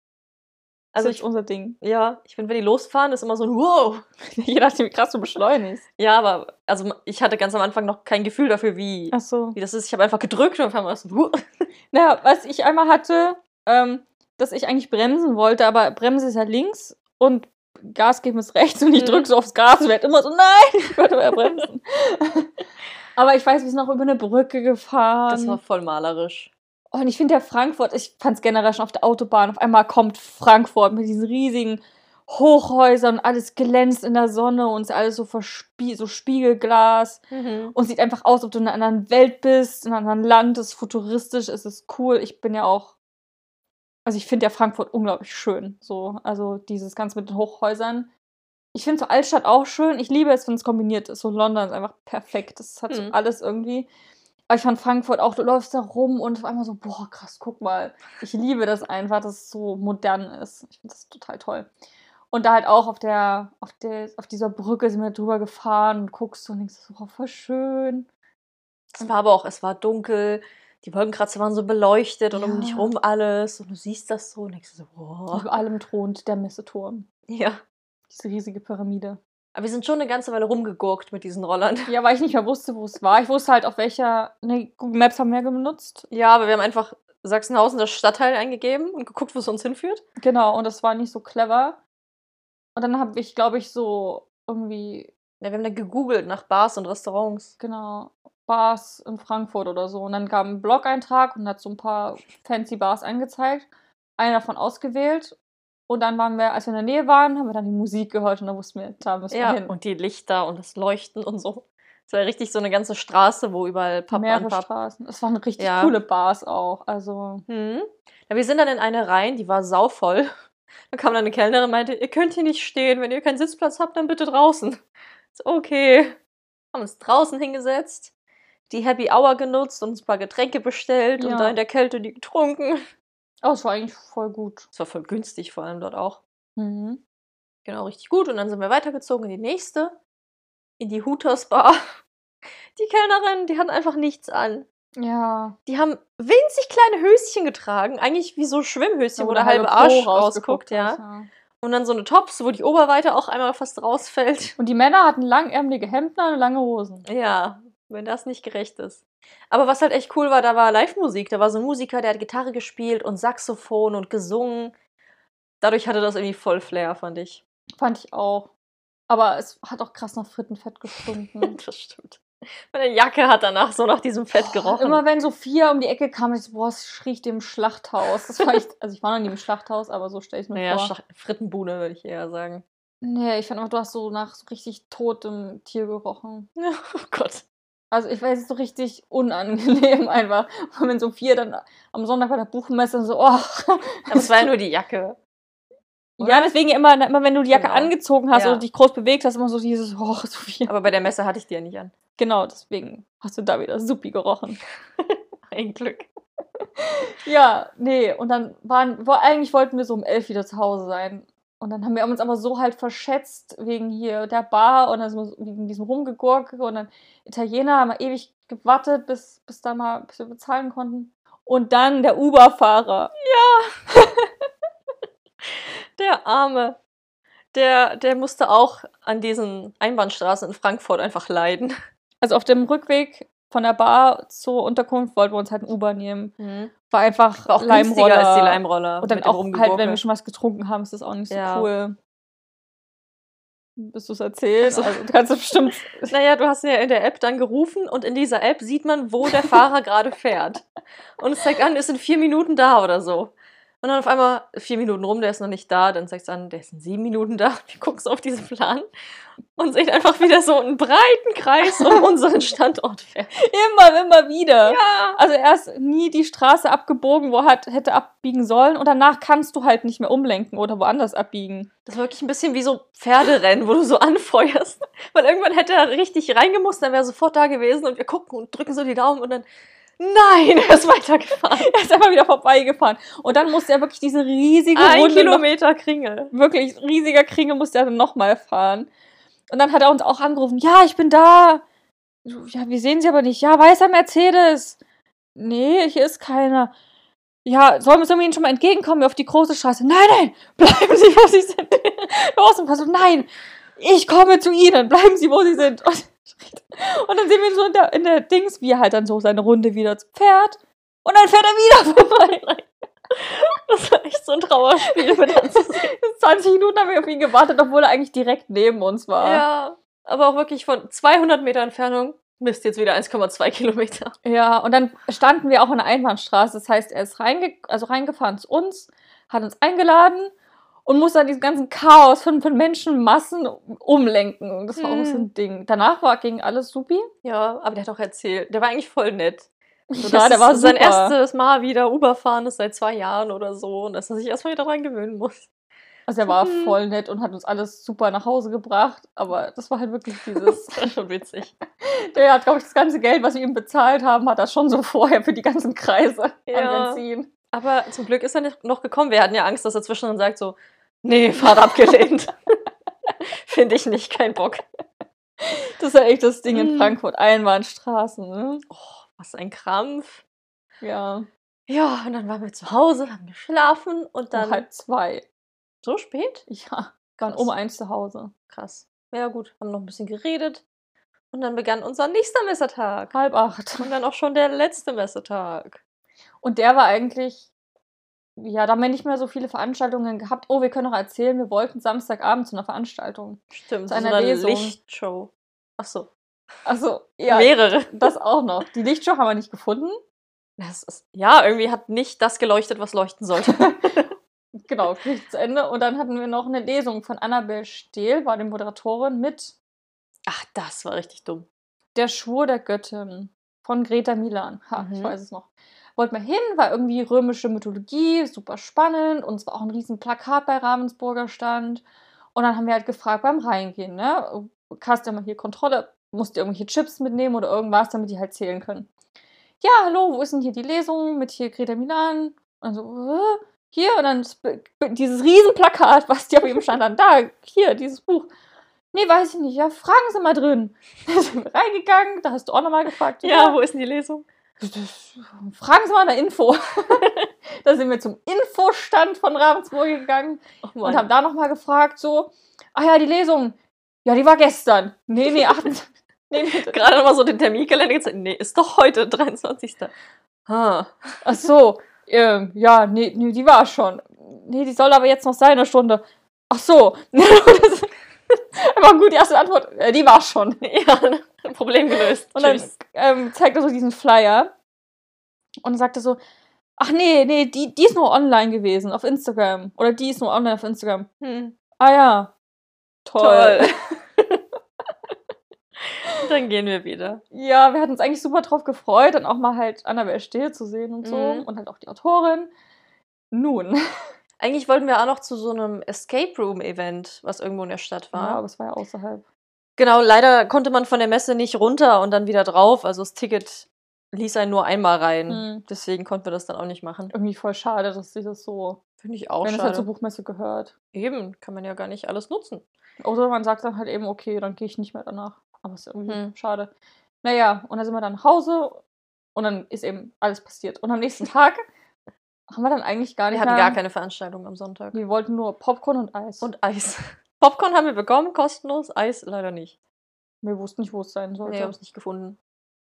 Speaker 2: Also
Speaker 1: ich,
Speaker 2: unser Ding.
Speaker 1: ja, ich finde, wenn die losfahren, ist immer so ein Wow. (laughs)
Speaker 2: Je nachdem, wie krass du beschleunigst.
Speaker 1: Ja, aber also ich hatte ganz am Anfang noch kein Gefühl dafür, wie,
Speaker 2: Ach so.
Speaker 1: wie das ist. Ich habe einfach gedrückt und auf einmal so, wow. (laughs)
Speaker 2: Naja, was ich einmal hatte, ähm, dass ich eigentlich bremsen wollte, aber Bremse ist ja links und Gas geben ist rechts und ich
Speaker 1: Mhm.
Speaker 2: drücke so aufs Gas und werde immer so, nein, ich würde mehr bremsen. (laughs) aber ich weiß, wir sind auch über eine Brücke gefahren.
Speaker 1: Das war voll malerisch.
Speaker 2: Oh, und ich finde ja Frankfurt, ich fand es generell schon auf der Autobahn, auf einmal kommt Frankfurt mit diesen riesigen Hochhäusern, alles glänzt in der Sonne und ist alles so verspie so Spiegelglas und sieht einfach aus, ob du in einer anderen Welt bist, in einem anderen Land, es ist futuristisch, es ist cool. Ich bin ja auch, also ich finde ja Frankfurt unglaublich schön, so, also dieses Ganze mit den Hochhäusern. Ich finde so Altstadt auch schön. Ich liebe es, wenn es kombiniert ist. So London ist einfach perfekt. Das hat so
Speaker 1: Mhm.
Speaker 2: alles irgendwie. Aber ich fand Frankfurt auch, du läufst da rum und auf einmal so, boah, krass, guck mal. Ich liebe das einfach, dass es so modern ist. Ich finde das total toll. Und da halt auch auf der, auf der, auf dieser Brücke sind wir drüber gefahren und guckst so und denkst so, oh, voll schön.
Speaker 1: Es war aber auch, es war dunkel, die Wolkenkratzer waren so beleuchtet und um
Speaker 2: Ja.
Speaker 1: dich rum alles und du siehst das so und denkst so, wow.
Speaker 2: Über allem thront der Messeturm.
Speaker 1: Ja.
Speaker 2: Diese riesige Pyramide.
Speaker 1: Aber wir sind schon eine ganze Weile rumgegurkt mit diesen Rollern.
Speaker 2: Ja, weil ich nicht mehr wusste, wo es war. Ich wusste halt, auf welcher. Ne, Google Maps haben wir benutzt.
Speaker 1: Ja, aber wir haben einfach Sachsenhausen das Stadtteil eingegeben und geguckt, wo es uns hinführt.
Speaker 2: Genau, und das war nicht so clever. Und dann habe ich, glaube ich, so irgendwie.
Speaker 1: Ja, wir haben dann gegoogelt nach Bars und Restaurants.
Speaker 2: Genau. Bars in Frankfurt oder so. Und dann kam ein Blog-Eintrag und hat so ein paar fancy Bars angezeigt. Einer davon ausgewählt. Und dann waren wir, als wir in der Nähe waren, haben wir dann die Musik gehört und da wussten wir, da müssen
Speaker 1: Ja,
Speaker 2: wir hin.
Speaker 1: und die Lichter und das Leuchten und so. Es war richtig so eine ganze Straße, wo überall Pub
Speaker 2: mehrere
Speaker 1: Pub.
Speaker 2: Straßen. Es waren richtig
Speaker 1: Ja.
Speaker 2: coole Bars auch. Also,
Speaker 1: Hm. Ja, wir sind dann in eine rein, die war sauvoll. (laughs) Da kam dann eine Kellnerin und meinte, ihr könnt hier nicht stehen, wenn ihr keinen Sitzplatz habt, dann bitte draußen. So, okay. Haben uns draußen hingesetzt, die Happy Hour genutzt und uns ein paar Getränke bestellt
Speaker 2: Ja.
Speaker 1: und da in der Kälte die getrunken.
Speaker 2: oh, es war eigentlich voll gut.
Speaker 1: Es war voll günstig, vor allem dort auch.
Speaker 2: Mhm.
Speaker 1: Genau, richtig gut. Und dann sind wir weitergezogen in die nächste, in die Hooters Bar. (laughs) Die Kellnerin, die hatten einfach nichts an.
Speaker 2: Ja.
Speaker 1: Die haben winzig kleine Höschen getragen, eigentlich wie so Schwimmhöschen, wo der halbe Arsch rausguckt, ja.
Speaker 2: ja.
Speaker 1: Und dann so eine Tops, wo die Oberweite auch einmal fast rausfällt.
Speaker 2: Und die Männer hatten langärmelige Hemden und lange Hosen.
Speaker 1: Ja, wenn das nicht gerecht ist. Aber was halt echt cool war, da war Live-Musik. Da war so ein Musiker, der hat Gitarre gespielt und Saxophon und gesungen. Dadurch hatte das irgendwie voll Flair, fand ich.
Speaker 2: Fand ich auch. Aber es hat auch krass nach Frittenfett gestunken. (laughs)
Speaker 1: Das stimmt. Meine Jacke hat danach so nach diesem Fett gerochen.
Speaker 2: Immer wenn Sophia um die Ecke kam, ich so, boah, es riecht im Schlachthaus. Das war echt, (laughs) also ich war noch nie im Schlachthaus, aber so stelle ich mir
Speaker 1: naja,
Speaker 2: vor.
Speaker 1: Schach- Frittenbude würde ich eher sagen.
Speaker 2: Nee, ich fand auch, du hast so nach so richtig totem Tier gerochen. (laughs)
Speaker 1: Oh Gott.
Speaker 2: Also ich weiß, es ist so richtig unangenehm (laughs) einfach. Und wenn Sophia dann am Sonntag bei der Buchmesse so, oh. (laughs)
Speaker 1: Es war ja nur die Jacke.
Speaker 2: Ja, deswegen immer, immer wenn du die Jacke
Speaker 1: Genau.
Speaker 2: angezogen hast
Speaker 1: Ja.
Speaker 2: oder dich groß bewegt hast, immer so dieses, oh, (laughs) Sophia.
Speaker 1: Aber bei der Messe hatte ich die ja nicht an.
Speaker 2: Genau, deswegen hast du da wieder supi gerochen.
Speaker 1: Ein Glück.
Speaker 2: Ja, nee, und dann waren, eigentlich wollten wir so um elf wieder zu Hause sein. Und dann haben wir uns aber so halt verschätzt wegen hier der Bar und dann sind wir so wegen diesem Rumgegurke und dann Italiener haben wir ewig gewartet, bis, bis da mal, bis wir bezahlen konnten. Und dann der Uber-Fahrer. (laughs)
Speaker 1: Der Arme. Der, der musste auch an diesen Einbahnstraßen in Frankfurt einfach leiden.
Speaker 2: Also auf dem Rückweg von der Bar zur Unterkunft wollten wir uns halt ein Uber nehmen. War einfach
Speaker 1: War auch günstiger als die Leimroller.
Speaker 2: Und dann auch halt, wenn wir schon was getrunken haben, ist das auch nicht so
Speaker 1: Ja.
Speaker 2: cool. Bist du es erzählt?
Speaker 1: Also-
Speaker 2: Also, du kannst bestimmt. (laughs)
Speaker 1: Naja, du hast ja in der App dann gerufen und in dieser App sieht man, wo der Fahrer (laughs) gerade fährt. Und es zeigt an, ist in vier Minuten da oder so. Und dann auf einmal vier Minuten rum, der ist noch nicht da. Dann zeigt es an, der ist in sieben Minuten da. (laughs) Wir gucken so auf diesen Plan und sehen einfach wieder so einen breiten Kreis um (laughs) unseren Standort fährt.
Speaker 2: Immer, immer wieder.
Speaker 1: Ja.
Speaker 2: Also erst nie die Straße abgebogen, wo er hat, hätte abbiegen sollen und danach kannst du halt nicht mehr umlenken oder woanders abbiegen.
Speaker 1: Das war wirklich ein bisschen wie so Pferderennen, wo du so (laughs) anfeuerst. Weil irgendwann hätte er richtig reingemusst, dann wäre er sofort da gewesen und wir gucken und drücken so die Daumen und dann, nein, (laughs) er ist weitergefahren.
Speaker 2: Er ist einfach wieder vorbeigefahren. Und dann musste er wirklich diese riesige
Speaker 1: Ein
Speaker 2: Runde, noch,
Speaker 1: Kilometer Kringel.
Speaker 2: wirklich riesiger Kringel musste er dann nochmal fahren. Und dann hat er uns auch angerufen, ja, ich bin da. Ja, wir sehen sie aber nicht. Ja, weißer Mercedes. Nee, hier ist keiner. Ja, sollen wir ihnen schon mal entgegenkommen auf die große Straße? Nein, nein, (laughs) bleiben Sie, wo Sie sind. Los und so, nein, ich komme zu Ihnen, bleiben Sie, wo Sie sind. Und, (laughs) und dann sehen wir ihn so in der, in der Dings, wie er halt dann so seine Runde wieder fährt. Und dann fährt er wieder (laughs) vorbei.
Speaker 1: Das war echt so ein Trauerspiel mit anzusehen.
Speaker 2: 20 Minuten haben wir auf ihn gewartet, obwohl er eigentlich direkt neben uns war.
Speaker 1: Ja, aber auch wirklich von 200 Meter Entfernung. Mist, jetzt wieder 1,2 Kilometer.
Speaker 2: Ja, und dann standen wir auch in der Einbahnstraße. Das heißt, er ist reinge also reingefahren zu uns, hat uns eingeladen und musste dann diesen ganzen Chaos von, von Menschenmassen umlenken. Und das war auch so ein Ding. Danach war, ging alles supi.
Speaker 1: Ja, aber der hat auch erzählt. Der war eigentlich voll nett. (laughs) So,
Speaker 2: ja, der war
Speaker 1: ist sein
Speaker 2: super.
Speaker 1: erstes Mal wieder Uber fahren ist seit zwei Jahren oder so. Und dass er sich erstmal wieder dran gewöhnen muss.
Speaker 2: Also er war
Speaker 1: Mhm.
Speaker 2: voll nett und hat uns alles super nach Hause gebracht. Aber das war halt wirklich dieses. (laughs)
Speaker 1: Das war schon witzig. (laughs)
Speaker 2: Der hat, glaube ich, das ganze Geld, was wir ihm bezahlt haben, hat er schon so vorher für die ganzen Kreise
Speaker 1: Ja.
Speaker 2: an Benzin.
Speaker 1: Aber zum Glück ist er nicht noch gekommen. Wir hatten ja Angst, dass er zwischendrin sagt so, nee, Fahrt abgelehnt. (laughs) Finde ich nicht, kein Bock.
Speaker 2: Das ist ja echt das Ding in
Speaker 1: Mhm.
Speaker 2: Frankfurt. Einbahnstraßen, ne?
Speaker 1: Oh, was ein Krampf.
Speaker 2: Ja.
Speaker 1: Ja, und dann waren wir zu Hause, haben geschlafen und
Speaker 2: Dann
Speaker 1: dann
Speaker 2: halb zwei.
Speaker 1: so spät? (laughs)
Speaker 2: Ja. Waren
Speaker 1: Krass.
Speaker 2: um eins zu Hause.
Speaker 1: Krass. Ja, gut, haben noch ein bisschen geredet. Und dann begann unser nächster Messetag.
Speaker 2: Halb acht.
Speaker 1: Und dann auch schon der letzte Messetag.
Speaker 2: Und der war eigentlich, ja, da haben wir nicht mehr so viele Veranstaltungen gehabt. Oh, wir können noch erzählen, wir wollten Samstagabend zu einer Veranstaltung.
Speaker 1: Stimmt,
Speaker 2: Zu
Speaker 1: so
Speaker 2: einer
Speaker 1: eine
Speaker 2: Lesung.
Speaker 1: Lichtshow. Ach so,
Speaker 2: Also, (laughs) ja,
Speaker 1: mehrere.
Speaker 2: das auch noch. Die Lichtshow haben wir nicht gefunden.
Speaker 1: Ist, ja, irgendwie hat nicht das geleuchtet, was leuchten sollte. (laughs) (laughs)
Speaker 2: Genau, kriegt zu Ende. Und dann hatten wir noch eine Lesung von Annabel Stehl, war die Moderatorin, mit
Speaker 1: Ach, das war richtig dumm.
Speaker 2: Der Schwur der Göttin von Greta Milan. Ha, ich
Speaker 1: Mhm.
Speaker 2: weiß es noch. Wollten wir hin, war irgendwie römische Mythologie, super spannend. Und es war auch ein riesen Plakat bei Ravensburger stand. Und dann haben wir halt gefragt beim Reingehen, ne? Hast du ja mal hier Kontrolle, musst du irgendwelche Chips mitnehmen oder irgendwas, damit die halt zählen können. Ja, hallo, wo ist denn hier die Lesung mit hier Greta Milan? Und so, äh, hier, und dann dieses Riesenplakat, was die auf ihm stand, dann da, hier, dieses Buch. Nee, weiß ich nicht. Ja, fragen Sie mal drin. (laughs) Da sind wir reingegangen, da hast du auch nochmal gefragt.
Speaker 1: Ja, wo ist denn die Lesung?
Speaker 2: Fragen Sie mal eine Info. (laughs) da sind wir zum Infostand von Ravensburg gegangen
Speaker 1: Oh
Speaker 2: und haben da nochmal gefragt, so, ah ja, die Lesung. Ja, die war gestern. Nee, nee, 28. (laughs) nee, nee.
Speaker 1: gerade noch mal so den Terminkalender gezeigt. Nee, ist doch heute, (laughs) 23. Ha.
Speaker 2: Ach so, ähm, ja, nee, nee, die war schon. Nee, die soll aber jetzt noch sein, eine Stunde. Ach so. Das- aber gut, die erste Antwort, äh, die war schon. (laughs)
Speaker 1: Ja, Problem gelöst.
Speaker 2: Und dann
Speaker 1: Tschüss.
Speaker 2: ähm, zeigt er so diesen Flyer und sagte so, ach nee, nee, die, die ist nur online gewesen auf Instagram. Oder die ist nur online auf Instagram.
Speaker 1: Hm,
Speaker 2: Ah ja. Toll.
Speaker 1: toll. (laughs) (laughs) dann gehen wir wieder.
Speaker 2: Ja, wir hatten uns eigentlich super drauf gefreut, dann auch mal halt Annabelle Stehl zu sehen und so.
Speaker 1: Mhm.
Speaker 2: Und halt auch die Autorin. Nun.
Speaker 1: Eigentlich wollten wir auch noch zu so einem Escape Room Event, was irgendwo in der Stadt
Speaker 2: Ja,
Speaker 1: war.
Speaker 2: aber es war ja außerhalb.
Speaker 1: Genau, leider konnte man von der Messe nicht runter und dann wieder drauf. Also das Ticket ließ einen nur einmal rein.
Speaker 2: Mhm.
Speaker 1: Deswegen konnten wir das dann auch nicht machen.
Speaker 2: Irgendwie voll schade, dass sie das so,
Speaker 1: Finde ich auch
Speaker 2: wenn es
Speaker 1: schade.
Speaker 2: halt zur Buchmesse gehört.
Speaker 1: Eben, kann man ja gar nicht alles nutzen.
Speaker 2: Oder man sagt dann halt eben, okay, dann gehe ich nicht mehr danach. Aber ist irgendwie
Speaker 1: Hm.
Speaker 2: schade. Naja, und dann sind wir dann nach Hause und dann ist eben alles passiert. Und am nächsten (laughs) Tag haben wir dann eigentlich gar
Speaker 1: Wir
Speaker 2: nicht
Speaker 1: hatten
Speaker 2: mehr...
Speaker 1: gar keine Veranstaltung am Sonntag.
Speaker 2: Wir wollten nur Popcorn und Eis.
Speaker 1: Und Eis. (laughs) Popcorn haben wir bekommen, kostenlos. Eis leider nicht.
Speaker 2: wir wussten nicht, wo es sein
Speaker 1: Nee,
Speaker 2: sollte.
Speaker 1: haben es nicht gefunden.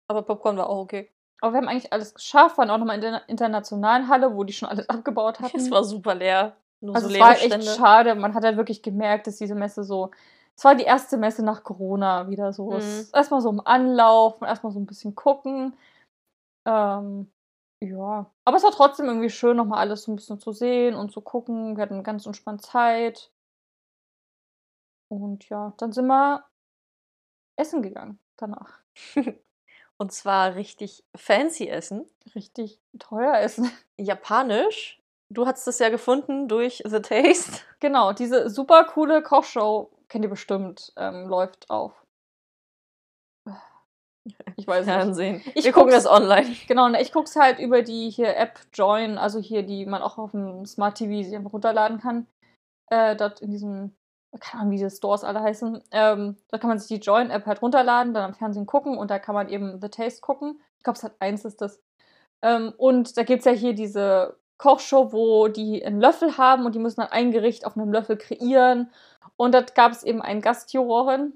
Speaker 1: Aber Popcorn war auch okay.
Speaker 2: Aber wir haben eigentlich alles geschafft, waren auch nochmal in der internationalen Halle, wo die schon alles abgebaut (laughs) hatten.
Speaker 1: Es war super leer. Nur
Speaker 2: also
Speaker 1: so
Speaker 2: es war echt
Speaker 1: Stände.
Speaker 2: schade. Man hat halt wirklich gemerkt, dass diese Messe so. Es war die erste Messe nach Corona wieder so.
Speaker 1: Mhm.
Speaker 2: ist Erstmal so im Anlauf, erstmal so ein bisschen gucken. Ähm, ja. Aber es war trotzdem irgendwie schön, nochmal alles so ein bisschen zu sehen und zu gucken. Wir hatten ganz entspannt Zeit. Und ja, dann sind wir essen gegangen danach. (laughs)
Speaker 1: Und zwar richtig fancy Essen.
Speaker 2: Richtig teuer essen. (laughs)
Speaker 1: Japanisch. Du hattest es ja gefunden durch The Taste.
Speaker 2: Genau, diese super coole Kochshow, kennt ihr bestimmt, ähm, läuft auf. Ich weiß nicht.
Speaker 1: Fernsehen.
Speaker 2: Ich
Speaker 1: wir gucken das online.
Speaker 2: Genau, und ich gucke es halt über die hier App Join, also hier, die man auch auf dem Smart TV runterladen kann. Äh, dort in diesem, keine Ahnung, wie diese Stores alle heißen. Ähm, da kann man sich die Join-App halt runterladen, dann am Fernsehen gucken und da kann man eben The Taste gucken. Ich glaube, es hat eins ist das. Ähm, und da gibt es ja hier diese Kochshow, wo die einen Löffel haben und die müssen dann ein Gericht auf einem Löffel kreieren. Und da gab es eben einen Gastjurorin,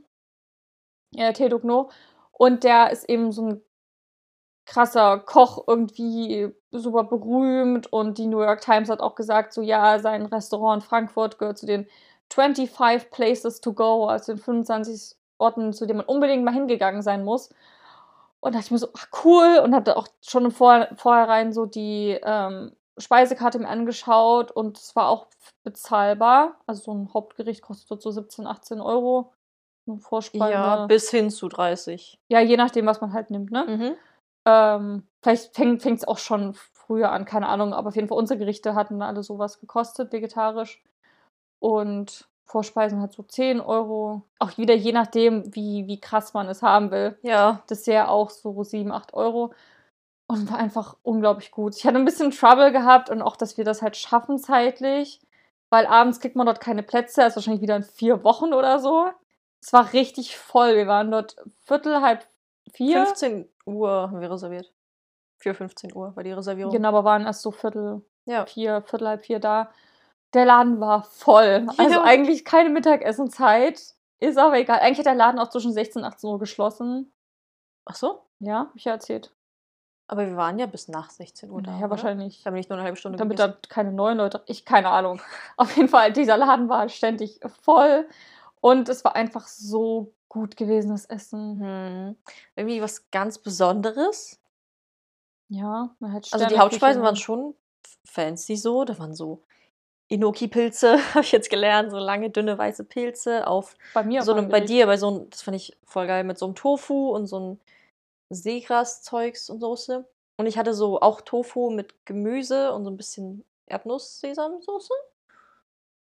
Speaker 2: äh, Teduk No, und der ist eben so ein krasser Koch, irgendwie super berühmt. Und die New York Times hat auch gesagt, so ja, sein Restaurant in Frankfurt gehört zu den 25 Places to go, also den 25 Orten, zu denen man unbedingt mal hingegangen sein muss. Und da dachte ich mir so, ach cool, und hatte auch schon im Vor Vorhinein so die ähm, Speisekarte mir angeschaut und es war auch bezahlbar. Also so ein Hauptgericht kostet so 17, 18 Euro. Vorspeise.
Speaker 1: Ja, bis hin zu 30.
Speaker 2: ja, je nachdem, was man halt nimmt, ne?
Speaker 1: Mhm.
Speaker 2: Ähm, vielleicht fängt es auch schon früher an, keine Ahnung, aber auf jeden Fall unsere Gerichte hatten alle sowas gekostet, vegetarisch. Und Vorspeisen hat so 10 Euro. Auch wieder je nachdem, wie, wie krass man es haben will.
Speaker 1: Ja,
Speaker 2: Dessert auch so 7, 8 Euro. Und war einfach unglaublich gut. Ich hatte ein bisschen Trouble gehabt und auch, dass wir das halt schaffen zeitlich. Weil abends kriegt man dort keine Plätze, also wahrscheinlich wieder in vier Wochen oder so. Es war richtig voll. Wir waren dort Viertel, halb vier.
Speaker 1: 15 Uhr haben wir reserviert. Für 15 Uhr war die Reservierung.
Speaker 2: Genau, aber waren erst so Viertel,
Speaker 1: Ja.
Speaker 2: vier, Viertel, halb vier da. Der Laden war voll. Also
Speaker 1: Ja.
Speaker 2: eigentlich keine Mittagessenzeit. Ist aber egal. Eigentlich hat der Laden auch zwischen 16 und 18 Uhr geschlossen.
Speaker 1: Ach so?
Speaker 2: Ja, hab ich ja erzählt.
Speaker 1: Aber wir waren ja bis nach 16 Uhr da.
Speaker 2: Naja,
Speaker 1: oder?
Speaker 2: wahrscheinlich.
Speaker 1: Da bin ich nur eine halbe Stunde
Speaker 2: Damit
Speaker 1: gegessen.
Speaker 2: da keine neuen Leute. Ich, keine Ahnung. (laughs) Auf jeden Fall, dieser Laden war ständig voll. Und es war einfach so gut gewesen, das Essen.
Speaker 1: Mhm. Irgendwie was ganz Besonderes.
Speaker 2: Ja, man hat
Speaker 1: Also die Hauptspeisen waren schon fancy so. Da waren so Enoki-Pilze, (laughs) habe ich jetzt gelernt. So lange, dünne, weiße Pilze auf
Speaker 2: bei mir
Speaker 1: so einem, bei dir, bei so einem, das fand ich voll geil, mit so einem Tofu und so einem Seegras-Zeugs und Soße. Und ich hatte so auch Tofu mit Gemüse und so ein bisschen Erdnuss-Sesamsoße.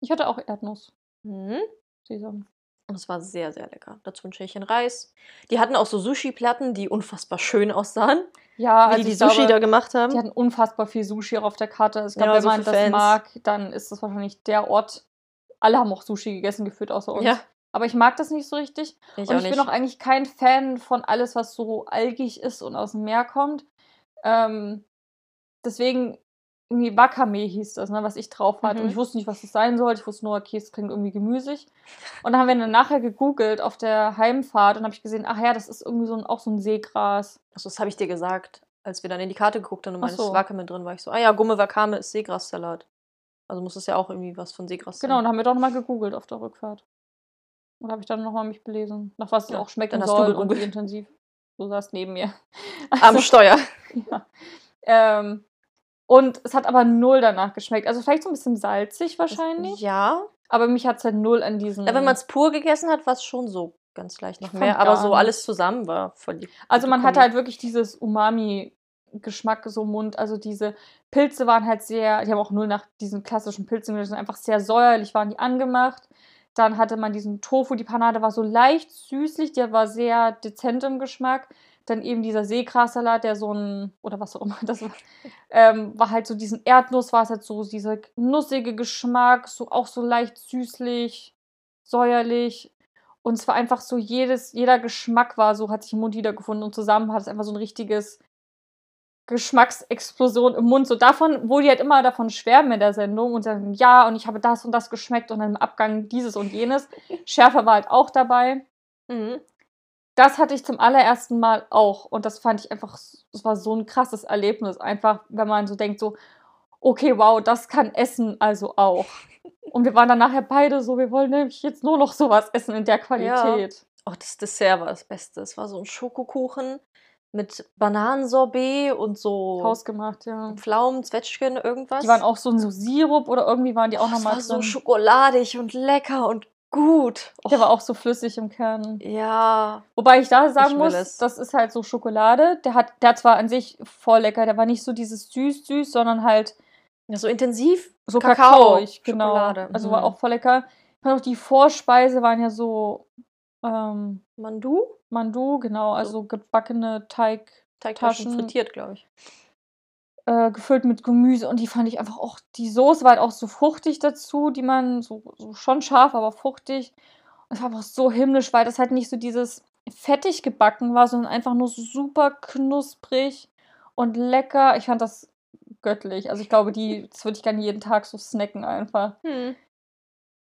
Speaker 2: Ich hatte auch Erdnuss.
Speaker 1: Mhm.
Speaker 2: Sesam.
Speaker 1: Und es war sehr, sehr lecker. Dazu ein Schälchen Reis. Die hatten auch so Sushi-Platten, die unfassbar schön aussahen.
Speaker 2: Ja,
Speaker 1: wie
Speaker 2: also
Speaker 1: die die Sushi
Speaker 2: glaube,
Speaker 1: da gemacht haben.
Speaker 2: Die hatten unfassbar viel Sushi auch auf der Karte. Ich glaube,
Speaker 1: Ja,
Speaker 2: wenn
Speaker 1: so
Speaker 2: man das
Speaker 1: Fans.
Speaker 2: mag, dann ist das wahrscheinlich der Ort. Alle haben auch Sushi gegessen, gefühlt außer uns.
Speaker 1: Ja.
Speaker 2: Aber ich mag das nicht so richtig.
Speaker 1: Ich
Speaker 2: und ich bin auch eigentlich kein Fan von alles, was so algig ist und aus dem Meer kommt. Ähm, deswegen, irgendwie Wakame hieß das, ne, was ich drauf hatte.
Speaker 1: Mhm.
Speaker 2: Und ich wusste nicht, was das sein sollte. Ich wusste nur, okay, es klingt irgendwie gemüsig. Und dann haben wir dann nachher gegoogelt auf der Heimfahrt und habe ich gesehen, ach ja, das ist irgendwie so ein, auch so ein Seegras.
Speaker 1: Also das habe ich dir gesagt, als wir dann in die Karte geguckt haben und meines
Speaker 2: so.
Speaker 1: Wakame drin war. Ich so, ah ja, Gumme Wakame ist Seegrassalat. Also muss es ja auch irgendwie was von Seegras
Speaker 2: Genau, und
Speaker 1: sein.
Speaker 2: haben wir doch nochmal gegoogelt auf der Rückfahrt. Und habe ich dann nochmal mich belesen, nach was es
Speaker 1: Ja,
Speaker 2: auch schmecken
Speaker 1: dann hast du
Speaker 2: soll und wie
Speaker 1: gegoogelt.
Speaker 2: intensiv. Du saßt neben mir.
Speaker 1: Am (laughs)
Speaker 2: Also,
Speaker 1: Steuer.
Speaker 2: ja. ähm, und es hat aber null danach geschmeckt. Also vielleicht so ein bisschen salzig wahrscheinlich.
Speaker 1: Ja.
Speaker 2: Aber mich hat es halt null an diesen.
Speaker 1: ja wenn man es pur gegessen hat, war es schon so ganz leicht noch mehr. Aber so alles zusammen war voll die
Speaker 2: Also man hatte halt wirklich dieses Umami-Geschmack so im Mund. Also diese Pilze waren halt sehr, die haben auch null nach diesen klassischen Pilzen geschmeckt, sondern einfach sehr säuerlich waren die angemacht. Dann hatte man diesen Tofu, die Panade war so leicht süßlich, der war sehr dezent im Geschmack. Dann eben dieser Seegrassalat, der so ein, oder was auch immer das war, ähm, war halt so diesen Erdnuss, war es halt so dieser nussige Geschmack, so auch so leicht süßlich, säuerlich. Und es war einfach so, jedes, jeder Geschmack war so, hat sich im Mund wiedergefunden und zusammen hat es einfach so ein richtiges Geschmacksexplosion im Mund. So davon, wo die halt immer davon schwärmen in der Sendung und sagen, ja, und ich habe das und das geschmeckt und dann im Abgang dieses und jenes. (laughs) Schärfer war halt auch dabei.
Speaker 1: Mhm.
Speaker 2: Das hatte ich zum allerersten Mal auch. Und das fand ich einfach, es war so ein krasses Erlebnis. Einfach, wenn man so denkt, so, okay, wow, das kann Essen also auch. (laughs) Und wir waren dann nachher beide so, wir wollen nämlich jetzt nur noch sowas essen in der Qualität.
Speaker 1: Oh, das Dessert war das Beste. Es war so ein Schokokuchen mit Bananensorbet und so
Speaker 2: Hausgemacht, ja.
Speaker 1: Pflaumen, Zwetschgen, irgendwas.
Speaker 2: Die waren auch so in so Sirup oder irgendwie waren die auch
Speaker 1: oh, es
Speaker 2: nochmal
Speaker 1: war so
Speaker 2: drin.
Speaker 1: schokoladig und lecker und gut.
Speaker 2: Der war auch so flüssig im Kern.
Speaker 1: ja.
Speaker 2: Wobei ich da sagen
Speaker 1: Ich
Speaker 2: muss,
Speaker 1: es.
Speaker 2: das ist halt so Schokolade. Der hat, der hat zwar an sich voll lecker, der war nicht so dieses süß-süß, sondern halt
Speaker 1: ja. So intensiv.
Speaker 2: so
Speaker 1: Kakao,
Speaker 2: kakaoig, genau.
Speaker 1: Schokolade,
Speaker 2: Also
Speaker 1: mhm.
Speaker 2: war auch voll lecker. Ich fand auch die Vorspeise waren ja so ähm,
Speaker 1: Mandu.
Speaker 2: Mandu, genau, also gebackene Teig,
Speaker 1: Teigtaschen
Speaker 2: Taschen.
Speaker 1: frittiert, glaube ich.
Speaker 2: Äh, gefüllt mit Gemüse und die fand ich einfach auch, die Soße war halt auch so fruchtig dazu, die man so, so schon scharf, aber fruchtig. Es war einfach so himmlisch, weil das halt nicht so dieses fettig gebacken war, sondern einfach nur super knusprig und lecker. Ich fand das göttlich. Also ich glaube, die, das würde ich gerne jeden Tag so snacken einfach.
Speaker 1: Hm.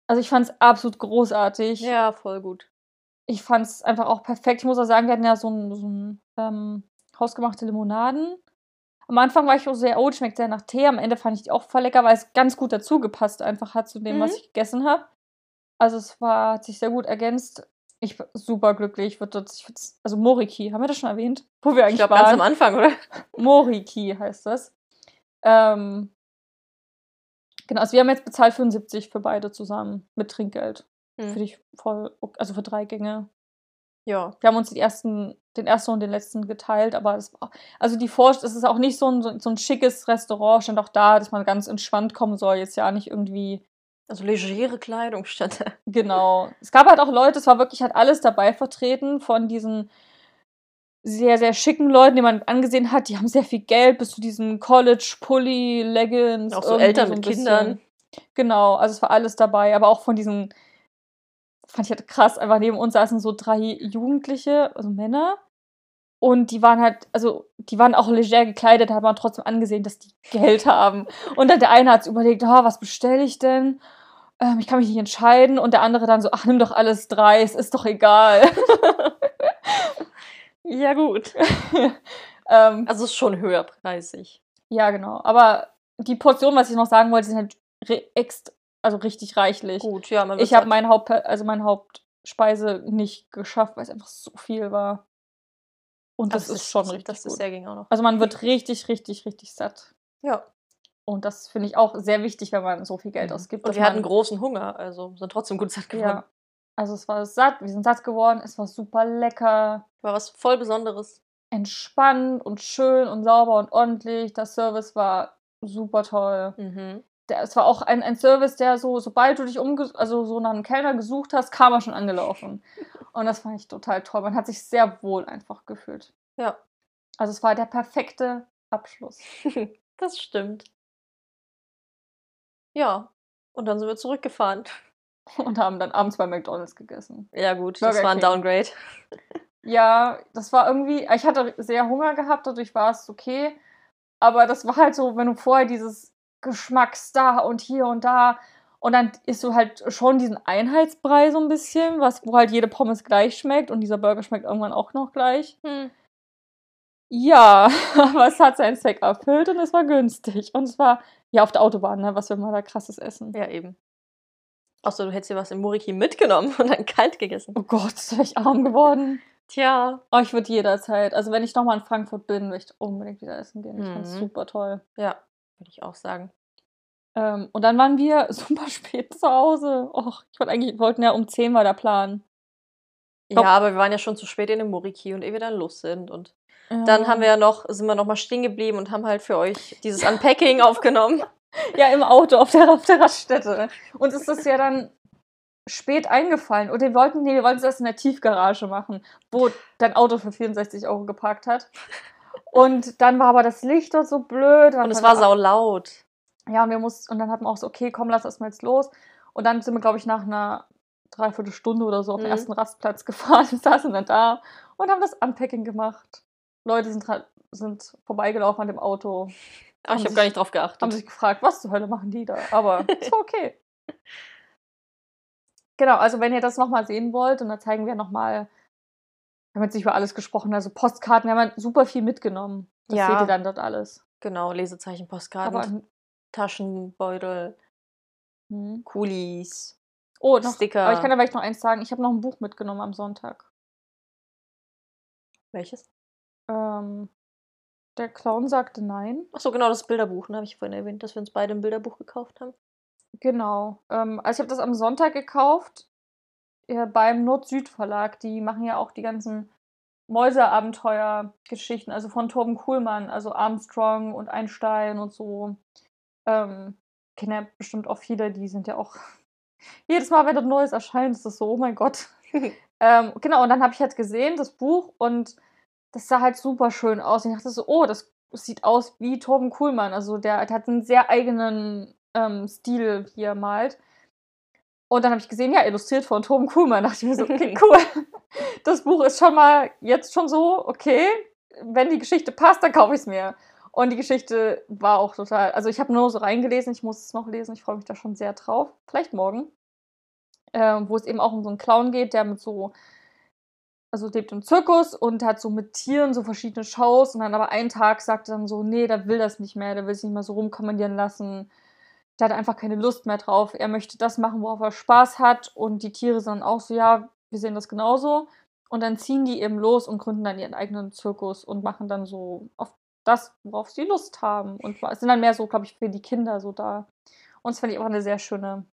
Speaker 2: Also ich fand es absolut großartig.
Speaker 1: Ja, voll gut.
Speaker 2: Ich fand es einfach auch perfekt. Ich muss auch sagen, wir hatten ja so ein, so ein ähm, hausgemachte Limonaden. Am Anfang war ich auch sehr, oh, schmeckt sehr nach Tee. Am Ende fand ich die auch voll lecker, weil es ganz gut dazu gepasst einfach hat zu dem, was
Speaker 1: Mhm.
Speaker 2: ich gegessen habe. Also es war, hat sich sehr gut ergänzt. Ich war super glücklich. Ich würde ich also Moriki, haben wir das schon erwähnt? Wo wir
Speaker 1: Ich
Speaker 2: eigentlich
Speaker 1: glaube, ganz am. Anfang, oder? (laughs)
Speaker 2: Moriki heißt das. Ähm, genau, also wir haben jetzt bezahlt 75 für beide zusammen mit Trinkgeld.
Speaker 1: Hm.
Speaker 2: Finde ich voll, also für drei Gänge.
Speaker 1: Ja.
Speaker 2: Wir haben uns die ersten, den ersten und den letzten geteilt, aber das war, also die Vorst, es ist auch nicht so ein, so, so ein schickes Restaurant, stand auch da, dass man ganz entspannt kommen soll, jetzt ja nicht irgendwie,
Speaker 1: Also legere Kleidung da. (laughs)
Speaker 2: genau. Es gab halt auch Leute, es war wirklich halt alles dabei vertreten von diesen sehr, sehr schicken Leuten, die man angesehen hat, die haben sehr viel Geld, bis zu diesen College-Pulli, Leggings.
Speaker 1: Auch so Eltern mit
Speaker 2: bisschen.
Speaker 1: Kindern.
Speaker 2: Genau, also es war alles dabei, aber auch von diesen, fand ich halt krass, einfach neben uns saßen so drei Jugendliche, also Männer. Und die waren halt, also die waren auch leger gekleidet, hat man trotzdem angesehen, dass die Geld haben. Und dann der eine hat überlegt, oh, was bestelle ich denn? ähm, ich kann mich nicht entscheiden. Und der andere dann so, ach, nimm doch alles drei, es ist doch egal. (laughs)
Speaker 1: Ja, gut. (laughs)
Speaker 2: ähm,
Speaker 1: Also es ist schon höherpreisig.
Speaker 2: ja, genau. Aber die Portionen, was ich noch sagen wollte, sind halt re ext also richtig reichlich.
Speaker 1: Gut, ja, man
Speaker 2: Ich habe mein Haupt also meine Hauptspeise nicht geschafft, weil es einfach so viel war. Und das, ist, schon richtig
Speaker 1: Das
Speaker 2: gut.
Speaker 1: ist ja ging auch noch.
Speaker 2: also man wird richtig, richtig, richtig satt.
Speaker 1: Ja.
Speaker 2: Und das finde ich auch sehr wichtig, wenn man so viel Geld ausgibt.
Speaker 1: Und wir hatten großen Hunger, also sind trotzdem gut satt geworden.
Speaker 2: Ja. Also es war satt, wir sind satt geworden, es war super lecker,
Speaker 1: War was voll Besonderes.
Speaker 2: entspannt und schön und sauber und ordentlich. Der Service war super toll.
Speaker 1: Mhm.
Speaker 2: Der, es war auch ein, ein Service, der so, sobald du dich umge also so nach einem Kellner gesucht hast, kam er schon angelaufen. (laughs) Und das fand ich total toll. Man hat sich sehr wohl einfach gefühlt.
Speaker 1: Ja,
Speaker 2: Also es war der perfekte Abschluss. (laughs)
Speaker 1: das stimmt. Ja, und dann sind wir zurückgefahren. (laughs)
Speaker 2: Und haben dann abends bei McDonalds gegessen.
Speaker 1: Ja, gut, das
Speaker 2: Burger
Speaker 1: war ein
Speaker 2: King.
Speaker 1: Downgrade.
Speaker 2: Ja, das war irgendwie, ich hatte sehr Hunger gehabt, dadurch war es okay. Aber das war halt so, wenn du vorher dieses Geschmacks da und hier und da und dann isst du halt schon diesen Einheitsbrei so ein bisschen, was, wo halt jede Pommes gleich schmeckt und dieser Burger schmeckt irgendwann auch noch gleich.
Speaker 1: Hm.
Speaker 2: Ja, (laughs) aber es hat seinen Zweck erfüllt und es war günstig. Und es war ja auf der Autobahn, ne? Was will man da krasses essen?
Speaker 1: Ja, eben. Außer du hättest dir was im Muriki mitgenommen und dann kalt gegessen.
Speaker 2: Oh Gott, ist ich arm geworden.
Speaker 1: Tja.
Speaker 2: Oh, ich würde jederzeit, also wenn ich nochmal in Frankfurt bin, würde ich unbedingt wieder essen gehen. Ich fand's
Speaker 1: Mhm.
Speaker 2: super toll.
Speaker 1: Ja, würde ich auch sagen.
Speaker 2: Ähm, und dann waren wir (laughs) super spät zu Hause. Och, ich wollte eigentlich, wollten ja um 10 war der Plan.
Speaker 1: Ja,
Speaker 2: Glaub-
Speaker 1: aber wir waren ja schon zu spät in dem Muriki und ehe wir dann los sind. Und dann haben wir ja noch, sind wir noch mal stehen geblieben und haben halt für euch dieses Unpacking aufgenommen. (laughs)
Speaker 2: ja im Auto auf der, auf der Raststätte. Uns ist das ja dann spät eingefallen. Und wir wollten, nee, wir wollten es erst in der Tiefgarage machen, wo dein Auto für 64 Euro geparkt hat. Und dann war aber das Licht dort so blöd.
Speaker 1: Und es war sau laut.
Speaker 2: Ja, und wir mussten, und dann hatten wir auch so, okay, komm, lass erst mal jetzt los. Und dann sind wir, glaube ich, nach einer Dreiviertelstunde oder so auf den
Speaker 1: Mhm.
Speaker 2: ersten Rastplatz (laughs) gefahren, saßen dann da und haben das Unpacking gemacht. Leute sind, ra- sind vorbeigelaufen an dem Auto,
Speaker 1: Aber ich habe gar nicht drauf geachtet.
Speaker 2: haben sich gefragt, was zur Hölle machen die da? Aber (laughs) es war okay. Genau, also wenn ihr das nochmal sehen wollt, und da zeigen wir nochmal, wir haben jetzt nicht über alles gesprochen, also Postkarten, wir haben halt super viel mitgenommen. Das
Speaker 1: Ja.
Speaker 2: seht ihr dann dort alles.
Speaker 1: genau, Lesezeichen, Postkarten,
Speaker 2: Aber,
Speaker 1: Taschenbeutel,
Speaker 2: hm.
Speaker 1: Kulis.
Speaker 2: Oh, noch,
Speaker 1: Sticker.
Speaker 2: aber ich kann da vielleicht noch eins sagen, ich habe noch ein Buch mitgenommen am Sonntag.
Speaker 1: Welches?
Speaker 2: Ähm, der Clown sagte nein.
Speaker 1: Ach so, genau, das Bilderbuch, ne, habe ich vorhin erwähnt, dass wir uns beide ein Bilderbuch gekauft haben.
Speaker 2: Genau. Ähm, also ich habe das am Sonntag gekauft äh, beim Nord-Süd-Verlag. Die machen ja auch die ganzen Mäuseabenteuer-Geschichten, also von Torben Kuhlmann, also Armstrong und Einstein und so. Ähm, kennen ja bestimmt auch viele, die sind ja auch. (laughs) Jedes Mal, wenn das Neues erscheint, ist das so, oh mein Gott. (laughs) ähm, genau, und dann habe ich halt gesehen, das Buch, und das sah halt super schön aus. Und ich dachte so, oh, das sieht aus wie Torben Kuhlmann. Also der, der hat einen sehr eigenen ähm, Stil, wie er malt. Und dann habe ich gesehen, ja, illustriert von Torben Kuhlmann. Da dachte ich mir so, okay, cool. (laughs) Das Buch ist schon mal jetzt schon so, okay, wenn die Geschichte passt, dann kaufe ich es mir. Und die Geschichte war auch total, also ich habe nur so reingelesen, ich muss es noch lesen, ich freue mich da schon sehr drauf. Vielleicht morgen. Ähm, wo es eben auch um so einen Clown geht, der mit so, also lebt im Zirkus und hat so mit Tieren so verschiedene Shows und dann aber einen Tag sagt er dann so, nee, der will das nicht mehr, der will sich nicht mehr so rumkommandieren lassen. Der hat einfach keine Lust mehr drauf. Er möchte das machen, worauf er Spaß hat. Und die Tiere sind dann auch so, ja, wir sehen das genauso. Und dann ziehen die eben los und gründen dann ihren eigenen Zirkus und machen dann so auf das, worauf sie Lust haben. Und sind dann mehr so, glaube ich, für die Kinder so da. Und das fand ich auch eine sehr schöne,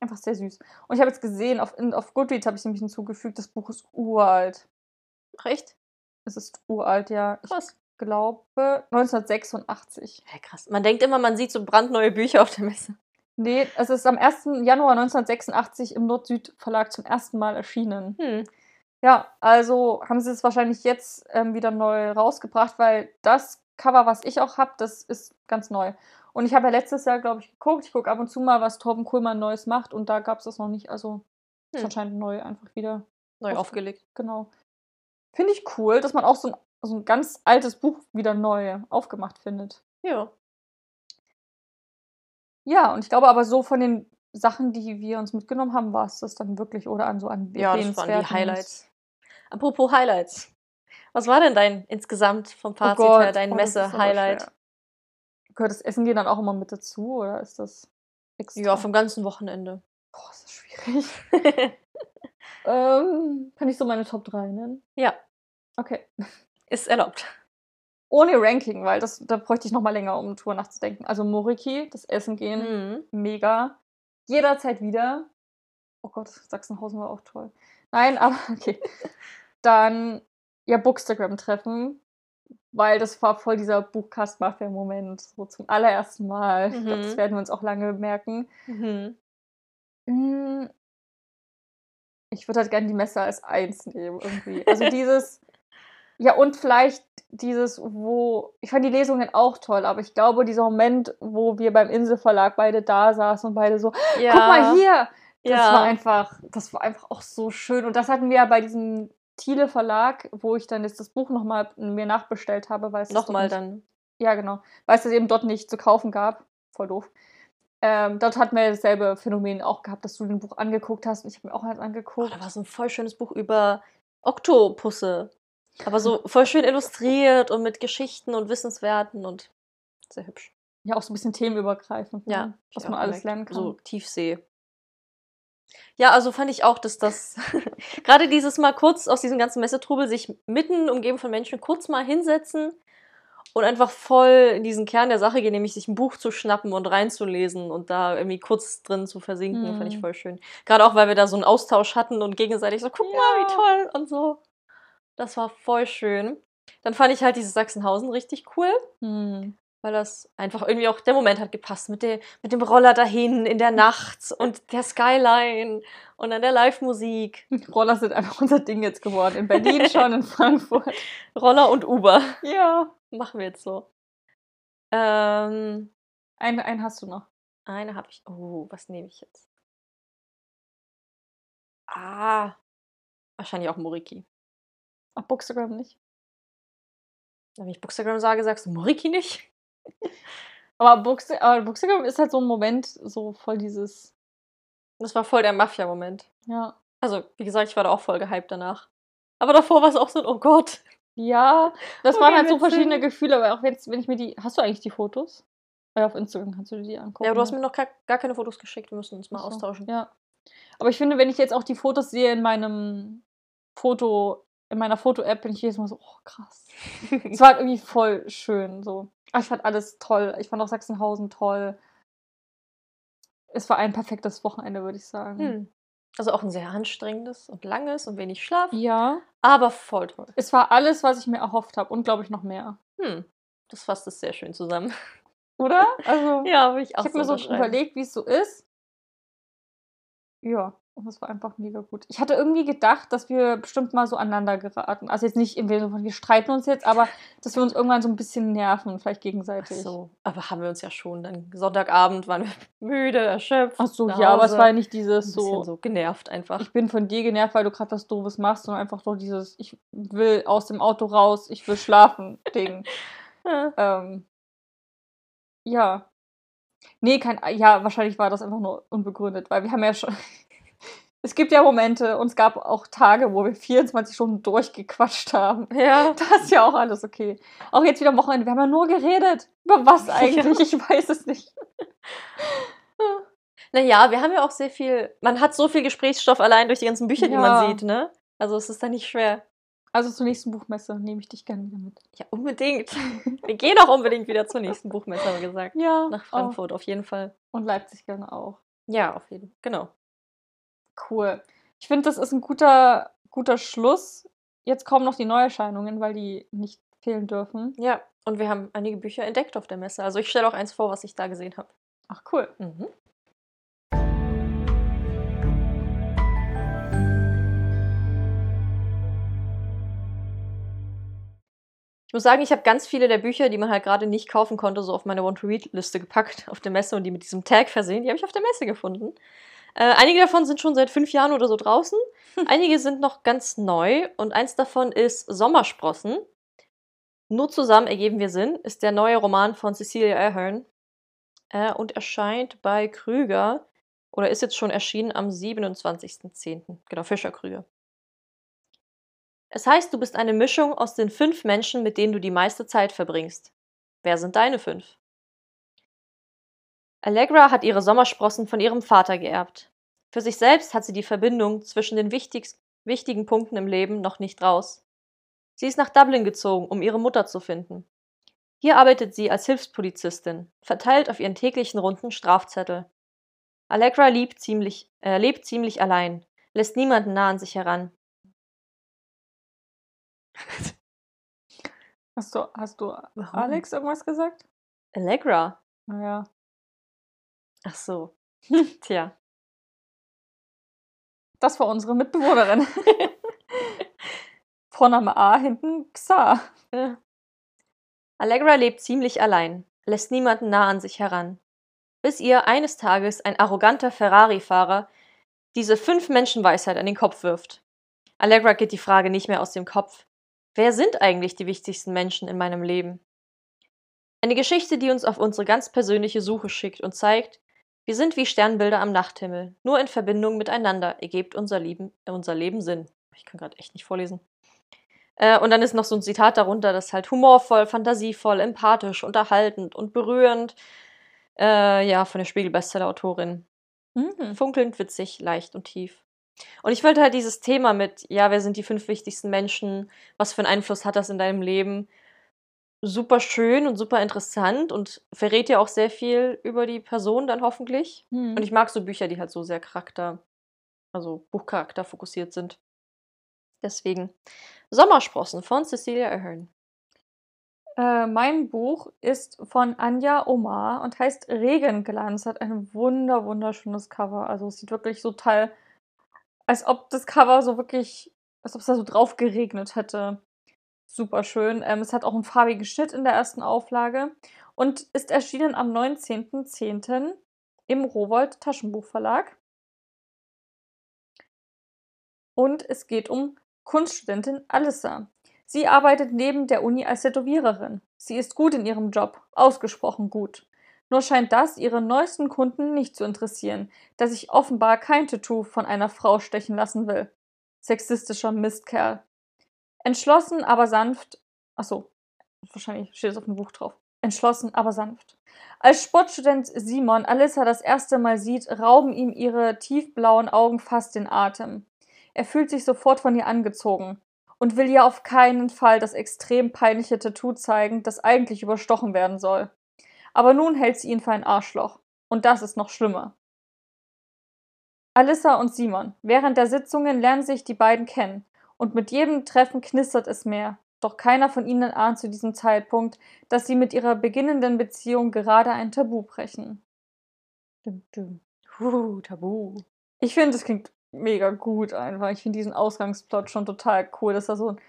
Speaker 2: einfach sehr süß. Und ich habe jetzt gesehen, auf, auf Goodreads habe ich nämlich hinzugefügt, das Buch ist uralt.
Speaker 1: Ach, echt?
Speaker 2: Es ist uralt, ja.
Speaker 1: Krass.
Speaker 2: Glaube 1986.
Speaker 1: Ja, krass. Man denkt immer, man sieht so brandneue Bücher auf der Messe.
Speaker 2: Nee, es ist am 1. Januar 1986 im Nord-Süd-Verlag zum ersten Mal erschienen.
Speaker 1: Hm.
Speaker 2: Ja, also haben sie es wahrscheinlich jetzt ähm, wieder neu rausgebracht, weil das Cover, was ich auch habe, das ist ganz neu. Und ich habe ja letztes Jahr, glaube ich, geguckt. Ich gucke ab und zu mal, was Torben Kuhlmann Neues macht und da gab es das noch nicht. Also ist
Speaker 1: Hm.
Speaker 2: anscheinend neu einfach wieder.
Speaker 1: Neu
Speaker 2: Auf-
Speaker 1: aufgelegt.
Speaker 2: Genau. Finde ich cool, dass man auch so ein, so ein ganz altes Buch wieder neu aufgemacht findet.
Speaker 1: Ja.
Speaker 2: Ja, und ich glaube aber so von den Sachen, die wir uns mitgenommen haben, war es das dann wirklich oder an so an
Speaker 1: Ja, das waren die? Highlights. Apropos Highlights. Was war denn dein insgesamt vom
Speaker 2: Oh
Speaker 1: Fazit
Speaker 2: Gott,
Speaker 1: her dein
Speaker 2: oh,
Speaker 1: Messe-Highlight?
Speaker 2: Gehört das Essen gehen dann auch immer mit dazu oder ist das extra?
Speaker 1: Ja, vom ganzen Wochenende.
Speaker 2: Boah, ist das schwierig. (laughs) ähm, kann ich so meine Top 3 nennen?
Speaker 1: ja,
Speaker 2: Okay.
Speaker 1: Ist erlaubt.
Speaker 2: Ohne Ranking, weil das, da bräuchte ich noch mal länger, um Tour nachzudenken. Also Moriki, das Essen gehen,
Speaker 1: Mhm.
Speaker 2: mega. Jederzeit wieder. Oh Gott, Sachsenhausen war auch toll. Nein, (laughs) aber okay. Dann ja Bookstagram-Treffen, weil das war voll dieser Buchcast-Mafia-Moment. So zum allerersten Mal. Ich glaube, das
Speaker 1: Mhm.
Speaker 2: werden wir uns auch lange merken.
Speaker 1: Mhm.
Speaker 2: Mm, Ich würde halt gerne die Messe als eins nehmen, irgendwie. Also dieses, ja, und vielleicht dieses, wo, ich fand die Lesungen auch toll, aber ich glaube, dieser Moment, wo wir beim Inselverlag beide da saßen und beide so,
Speaker 1: Ja.
Speaker 2: guck mal hier, das
Speaker 1: Ja.
Speaker 2: war einfach, das war einfach auch so schön. Und das hatten wir ja bei diesem Thiele Verlag, wo ich dann jetzt das Buch nochmal mir nachbestellt habe, weil es
Speaker 1: Nochmal dann.
Speaker 2: ja, genau. Weil es das eben dort nicht zu kaufen gab. Voll doof. Ähm, dort hatten wir dasselbe Phänomen auch gehabt, dass du den Buch angeguckt hast und ich habe mir auch eins
Speaker 1: Oh,
Speaker 2: angeguckt.
Speaker 1: da war so ein voll schönes Buch über Oktopusse. Aber so voll schön illustriert und mit Geschichten und Wissenswerten und sehr hübsch.
Speaker 2: Ja, auch so ein bisschen themenübergreifend.
Speaker 1: Ja,
Speaker 2: ne? was man alles lernen kann.
Speaker 1: So Tiefsee. Ja, also fand ich auch, dass das (laughs) gerade dieses Mal kurz aus diesem ganzen Messetrubel sich mitten umgeben von Menschen kurz mal hinsetzen und einfach voll in diesen Kern der Sache gehen, nämlich sich ein Buch zu schnappen und reinzulesen und da irgendwie kurz drin zu versinken, fand ich
Speaker 2: Mhm.
Speaker 1: voll schön. Gerade auch, weil wir da so einen Austausch hatten und gegenseitig so, guck mal, wie
Speaker 2: Ja.
Speaker 1: toll und so. Das war voll schön. Dann fand ich halt dieses Sachsenhausen richtig cool
Speaker 2: Hm.
Speaker 1: weil das einfach irgendwie auch der Moment hat gepasst mit, der, mit dem Roller dahin in der Nacht (laughs) und der Skyline und dann der Live-Musik.
Speaker 2: Roller sind einfach unser Ding jetzt geworden. In Berlin (laughs) schon, in Frankfurt.
Speaker 1: Roller und Uber.
Speaker 2: Ja.
Speaker 1: Machen wir jetzt so. Ähm,
Speaker 2: Einen, einen hast du noch.
Speaker 1: eine habe ich. Oh, was nehme ich jetzt? Ah, wahrscheinlich auch Moriki.
Speaker 2: Ach, Bookstagram nicht.
Speaker 1: Wenn ich Bookstagram sage, sagst du Moriki nicht? (laughs)
Speaker 2: Aber, Booksta aber Bookstagram ist halt so ein Moment, so voll dieses,
Speaker 1: Das war voll der Mafia-Moment.
Speaker 2: ja.
Speaker 1: Also, wie gesagt, ich war da auch voll gehypt danach. Aber davor war es auch so ein, oh Gott.
Speaker 2: Ja, das
Speaker 1: Wo
Speaker 2: waren
Speaker 1: gehen
Speaker 2: halt so verschiedene? Gefühle, aber auch jetzt, wenn ich mir die. Hast du eigentlich die Fotos? Ja, auf Instagram kannst du dir die angucken.
Speaker 1: Ja, du hast
Speaker 2: ne?
Speaker 1: mir noch gar, gar keine Fotos geschickt. Wir müssen uns mal
Speaker 2: so,
Speaker 1: austauschen.
Speaker 2: Ja. Aber ich finde, wenn ich jetzt auch die Fotos sehe in meinem Foto, in meiner Foto-App, bin ich jedes Mal so, oh krass. Es war halt irgendwie voll schön. So. Aber ich fand alles toll. Ich fand auch Sachsenhausen toll. Es war ein perfektes Wochenende, würde ich sagen.
Speaker 1: Hm. Also auch ein sehr anstrengendes und langes und wenig Schlaf,
Speaker 2: Ja.
Speaker 1: aber voll toll.
Speaker 2: Es war alles, was ich mir erhofft habe und glaube ich noch mehr.
Speaker 1: Hm. Das fasst es sehr schön zusammen.
Speaker 2: Oder? Also, (laughs)
Speaker 1: Ja, würde ich
Speaker 2: ich
Speaker 1: auch
Speaker 2: habe mir so überlegt, wie es so ist. Ja, und das war einfach mega gut. Ich hatte irgendwie gedacht, dass wir bestimmt mal so aneinander geraten. Also jetzt nicht im Sinne von, wir streiten uns jetzt, aber dass wir uns irgendwann so ein bisschen nerven, vielleicht
Speaker 1: Ach
Speaker 2: gegenseitig.
Speaker 1: so, aber haben wir uns ja schon. Dann Sonntagabend waren wir (laughs) müde, erschöpft.
Speaker 2: Ach so, ja, aber es war ja nicht dieses so,
Speaker 1: so genervt einfach.
Speaker 2: ich bin von dir genervt, weil du gerade was Doofes machst, sondern einfach doch dieses, ich will aus dem Auto raus, ich will schlafen, Ding.
Speaker 1: Ja. (laughs)
Speaker 2: Ähm, ja. Nee, kein, ja, wahrscheinlich war das einfach nur unbegründet, weil wir haben ja schon, es gibt ja Momente und es gab auch Tage, wo wir (laughs) 24 Stunden durchgequatscht haben.
Speaker 1: ja.
Speaker 2: Das ist ja auch alles okay. Auch jetzt wieder am Wochenende, wir haben ja nur geredet. Über was (laughs) eigentlich? Ich weiß es nicht. (laughs)
Speaker 1: Naja, wir haben ja auch sehr viel, man hat so viel Gesprächsstoff allein durch die ganzen Bücher, die
Speaker 2: Ja.
Speaker 1: man sieht, ne? Also es ist dann nicht schwer.
Speaker 2: Also zur nächsten Buchmesse nehme ich dich gerne wieder mit.
Speaker 1: Ja, unbedingt. Wir gehen auch unbedingt wieder zur nächsten Buchmesse, haben wir gesagt.
Speaker 2: Ja.
Speaker 1: Nach Frankfurt, auf jeden Fall.
Speaker 2: Und Leipzig gerne auch.
Speaker 1: Ja, auf jeden Fall. Genau.
Speaker 2: Cool. Ich finde, das ist ein guter, guter Schluss. Jetzt kommen noch die Neuerscheinungen, weil die nicht fehlen dürfen.
Speaker 1: Ja, und wir haben einige Bücher entdeckt auf der Messe. Also ich stelle auch eins vor, was ich da gesehen habe.
Speaker 2: Ach, cool.
Speaker 1: Mhm. Ich muss sagen, ich habe ganz viele der Bücher, die man halt gerade nicht kaufen konnte, so auf meine Want-to-Read-Liste gepackt auf der Messe und die mit diesem Tag versehen. Die habe ich auf der Messe gefunden. Äh, einige davon sind schon seit fünf Jahren oder so draußen. (laughs) Einige sind noch ganz neu und eins davon ist Sommersprossen. Nur zusammen ergeben wir Sinn ist der neue Roman von Cecilia Ahern äh, und erscheint bei Krüger. Oder ist jetzt schon erschienen am 27.10. Genau, Fischerkrüge. Es heißt, du bist eine Mischung aus den fünf Menschen, mit denen du die meiste Zeit verbringst. Wer sind deine fünf? Allegra hat ihre Sommersprossen von ihrem Vater geerbt. Für sich selbst hat sie die Verbindung zwischen den wichtig wichtigen Punkten im Leben noch nicht raus. Sie ist nach Dublin gezogen, um ihre Mutter zu finden. Hier arbeitet sie als Hilfspolizistin, verteilt auf ihren täglichen Runden Strafzettel. Allegra lebt ziemlich, äh, lebt ziemlich allein, lässt niemanden nah an sich heran.
Speaker 2: Hast du, hast du Alex irgendwas gesagt?
Speaker 1: Allegra?
Speaker 2: Naja.
Speaker 1: Ach so. (laughs) Tja.
Speaker 2: Das war unsere Mitbewohnerin. (laughs) Vorname A, hinten Xa.
Speaker 1: Ja. Allegra lebt ziemlich allein, lässt niemanden nah an sich heran. Bis ihr eines Tages ein arroganter Ferrari-Fahrer diese fünf Menschenweisheit an den Kopf wirft. Allegra geht die Frage nicht mehr aus dem Kopf. Wer sind eigentlich die wichtigsten Menschen in meinem Leben? Eine Geschichte, die uns auf unsere ganz persönliche Suche schickt und zeigt, wir sind wie Sternbilder am Nachthimmel. Nur in Verbindung miteinander ergibt unser Leben, unser Leben Sinn. Ich kann gerade echt nicht vorlesen. Äh, und dann ist noch so ein Zitat darunter, das halt humorvoll, fantasievoll, empathisch, unterhaltend und berührend. Äh, ja, von der Spiegel-Bestseller-Autorin.
Speaker 2: Mhm.
Speaker 1: Funkelnd, witzig, leicht und tief. Und ich wollte halt dieses Thema mit, ja, wer sind die fünf wichtigsten Menschen? Was für einen Einfluss hat das in deinem Leben? Super schön und super interessant und verrät ja auch sehr viel über die Person dann hoffentlich.
Speaker 2: Mhm.
Speaker 1: Und ich mag so Bücher, die halt so sehr Charakter, also Buchcharakter fokussiert sind. Deswegen Sommersprossen von Cecilia Ahern.
Speaker 2: Äh, mein Buch ist von Anja Omar und heißt Regenglanz. Hat ein wunder, wunderschönes Cover. Also es sieht wirklich so total, als ob das Cover so wirklich, als ob es da so drauf geregnet hätte. Super schön. Ähm, es hat auch einen farbigen Schnitt in der ersten Auflage und ist erschienen am 19.10. im Rowold Taschenbuchverlag. Und es geht um Kunststudentin Alissa. Sie arbeitet neben der Uni als Tätowiererin. Sie ist gut in ihrem Job, ausgesprochen gut. Nur scheint das ihre neuesten Kunden nicht zu interessieren, da sich offenbar kein Tattoo von einer Frau stechen lassen will. Sexistischer Mistkerl. Entschlossen, aber sanft. Achso, wahrscheinlich steht es auf dem Buch drauf. Entschlossen, aber sanft. Als Sportstudent Simon Alissa das erste Mal sieht, rauben ihm ihre tiefblauen Augen fast den Atem. Er fühlt sich sofort von ihr angezogen und will ihr auf keinen Fall das extrem peinliche Tattoo zeigen, das eigentlich überstochen werden soll. Aber nun hält sie ihn für ein Arschloch. Und das ist noch schlimmer. Alissa und Simon. Während der Sitzungen lernen sich die beiden kennen. Und mit jedem Treffen knistert es mehr. Doch keiner von ihnen ahnt zu diesem Zeitpunkt, dass sie mit ihrer beginnenden Beziehung gerade ein Tabu brechen. Dum, dum.
Speaker 1: Uh, Tabu.
Speaker 2: Ich finde, das klingt mega gut einfach. Ich finde diesen Ausgangsplot schon total cool, dass da so ein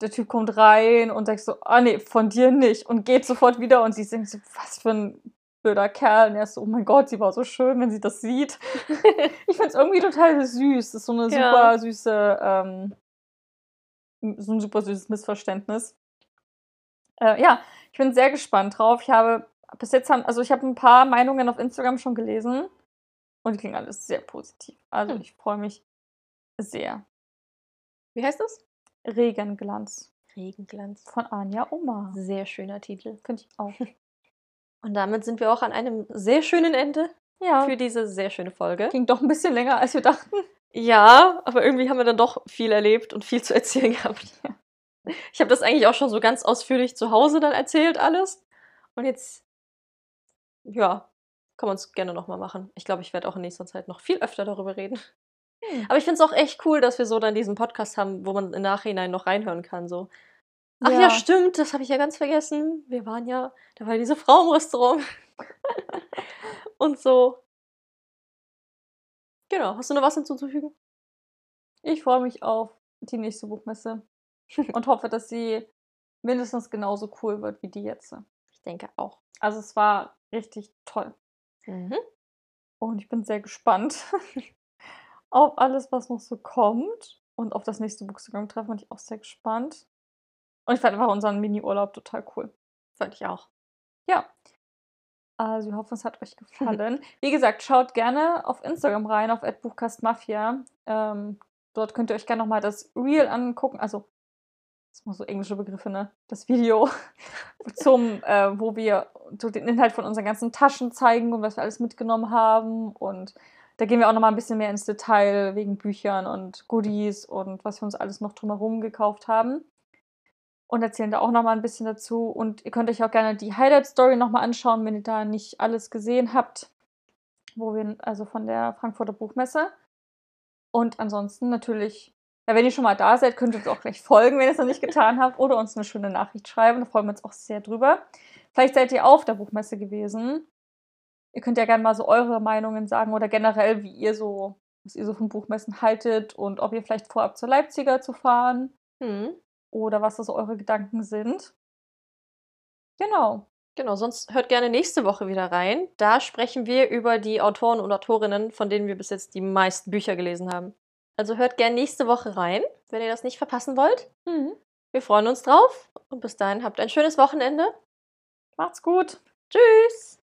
Speaker 2: der Typ kommt rein und sagt so, ah nee, von dir nicht und geht sofort wieder und sie denkt so, was für ein blöder Kerl. Und er ist so, oh mein Gott, sie war so schön, wenn sie das sieht. (laughs) ich finde es irgendwie total süß. Das ist so eine
Speaker 1: Ja.
Speaker 2: super süße, ähm, so ein super süßes Missverständnis. Äh, ja, ich bin sehr gespannt drauf. Ich habe bis jetzt haben, also ich habe ein paar Meinungen auf Instagram schon gelesen und die klingen alles sehr positiv. Also
Speaker 1: Hm.
Speaker 2: ich freue mich sehr.
Speaker 1: Wie heißt das?
Speaker 2: Regenglanz
Speaker 1: Regenglanz.
Speaker 2: von Anja Omar.
Speaker 1: Sehr schöner Titel.
Speaker 2: Finde ich auch. (laughs)
Speaker 1: Und damit sind wir auch an einem sehr schönen Ende
Speaker 2: Ja,
Speaker 1: für diese sehr schöne Folge.
Speaker 2: ging doch ein bisschen länger, als wir dachten.
Speaker 1: Ja, aber irgendwie haben wir dann doch viel erlebt und viel zu erzählen (laughs) gehabt. Ich habe das eigentlich auch schon so ganz ausführlich zu Hause dann erzählt, alles. Und jetzt, ja, kann man es gerne nochmal machen. Ich glaube, ich werde auch in nächster Zeit noch viel öfter darüber reden.
Speaker 2: Hm.
Speaker 1: Aber ich finde es auch echt cool, dass wir so dann diesen Podcast haben, wo man im Nachhinein noch reinhören kann. So. Ach ja, stimmt, das habe ich ja ganz vergessen. Wir waren ja, da war diese Frau im Restaurant. (laughs) und so. Genau, hast du noch was hinzuzufügen?
Speaker 2: Ich freue mich auf die nächste Buchmesse (laughs) und hoffe, dass sie mindestens genauso cool wird wie die jetzt.
Speaker 1: Ich denke auch.
Speaker 2: Also es war richtig toll.
Speaker 1: Mhm.
Speaker 2: Und ich bin sehr gespannt (laughs) auf alles, was noch so kommt. Und auf das nächste Bookstagram-Treffen bin ich auch sehr gespannt. Und ich fand einfach unseren Mini-Urlaub total cool.
Speaker 1: Fand ich auch.
Speaker 2: Ja. Also wir hoffen, es hat euch (laughs) gefallen. Wie gesagt, schaut gerne auf Instagram rein, auf @buchkastmafia. Ähm, dort könnt ihr euch gerne nochmal das Reel angucken. Also, das sind so englische Begriffe, ne? Das Video (laughs) zum, äh, wo wir so den Inhalt von unseren ganzen Taschen zeigen und was wir alles mitgenommen haben. Und da gehen wir auch nochmal ein bisschen mehr ins Detail wegen Büchern und Goodies und was wir uns alles noch drumherum gekauft haben und erzählen da auch nochmal ein bisschen dazu. Und ihr könnt euch auch gerne die Highlight-Story nochmal anschauen, wenn ihr da nicht alles gesehen habt, wo wir, also von der Frankfurter Buchmesse. Und ansonsten natürlich, ja, wenn ihr schon mal da seid, könnt ihr uns auch gleich folgen, wenn ihr es noch nicht getan habt, oder uns eine schöne Nachricht schreiben. Da freuen wir uns auch sehr drüber. Vielleicht seid ihr auf der Buchmesse gewesen. Ihr könnt ja gerne mal so eure Meinungen sagen oder generell, wie ihr so, was ihr so von Buchmessen haltet und ob ihr vielleicht vorhabt, zur Leipziger zu fahren. Mhm oder was das eure Gedanken sind. Genau.
Speaker 1: Genau, sonst hört gerne nächste Woche wieder rein. Da sprechen wir über die Autoren und Autorinnen, von denen wir bis jetzt die meisten Bücher gelesen haben. Also hört gerne nächste Woche rein, wenn ihr das nicht verpassen wollt. Mhm. Wir freuen uns drauf und bis dahin habt ein schönes Wochenende.
Speaker 2: Macht's gut.
Speaker 1: Tschüss.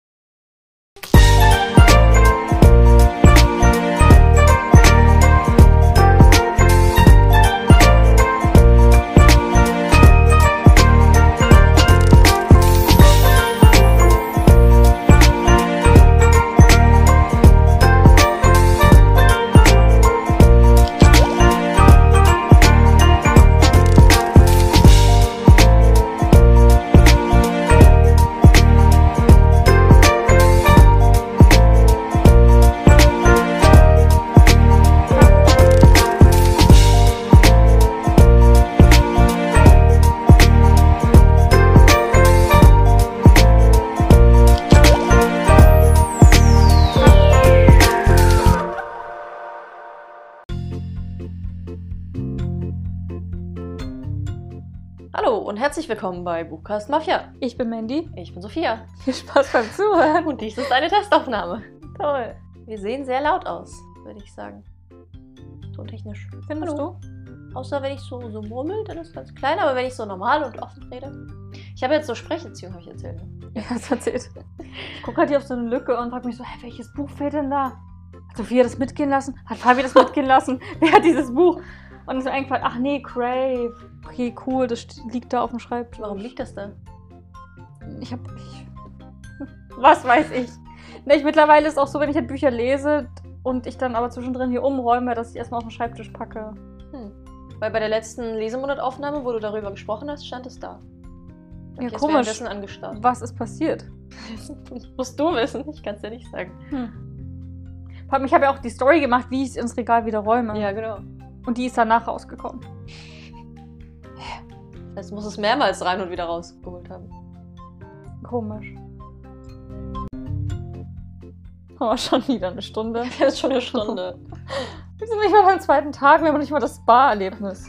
Speaker 1: Herzlich willkommen bei Buchcast Mafia.
Speaker 2: Ich bin Mandy.
Speaker 1: Ich bin Sophia.
Speaker 2: Viel Spaß beim Zuhören.
Speaker 1: Und dies ist eine Testaufnahme.
Speaker 2: Toll.
Speaker 1: Wir sehen sehr laut aus, würde ich sagen. Tontechnisch.
Speaker 2: Findest Hallo. du?
Speaker 1: Außer wenn ich so, so murmel, dann ist es ganz klein, aber wenn ich so normal und offen rede. Ich habe jetzt so Sprecherziehung, habe ich erzählt.
Speaker 2: Ne? Ja, hast erzählt. Ich gucke halt hier auf so eine Lücke und frage mich so, hä, welches Buch fehlt denn da? Hat Sophia das mitgehen lassen? Hat Fabi das mitgehen lassen? (laughs) Wer hat dieses Buch? Und ist mir eingefallen, ach nee, Crave. Okay, cool, das liegt da auf dem Schreibtisch.
Speaker 1: Warum liegt das da?
Speaker 2: Ich hab. Ich, (laughs) was weiß ich. Ich, mittlerweile ist es auch so, wenn ich halt Bücher lese und ich dann aber zwischendrin hier umräume, dass ich erstmal auf den Schreibtisch packe. Hm.
Speaker 1: Weil bei der letzten Lesemonataufnahme, wo du darüber gesprochen hast, stand es da.
Speaker 2: Ja, komisch.
Speaker 1: Angestarrt.
Speaker 2: Was ist passiert?
Speaker 1: das (laughs) musst du wissen, ich kann es dir nicht sagen.
Speaker 2: Hm. Ich habe ja auch die Story gemacht, wie ich es ins Regal wieder räume.
Speaker 1: Ja, genau.
Speaker 2: Und die ist danach rausgekommen.
Speaker 1: Das heißt, muss es mehrmals rein und wieder rausgeholt haben.
Speaker 2: Komisch. Oh, schon wieder eine Stunde. (laughs)
Speaker 1: Ist schon eine Stunde. (laughs)
Speaker 2: Wir sind nicht mal beim zweiten Tag, wir haben nicht mal das Spa-Erlebnis.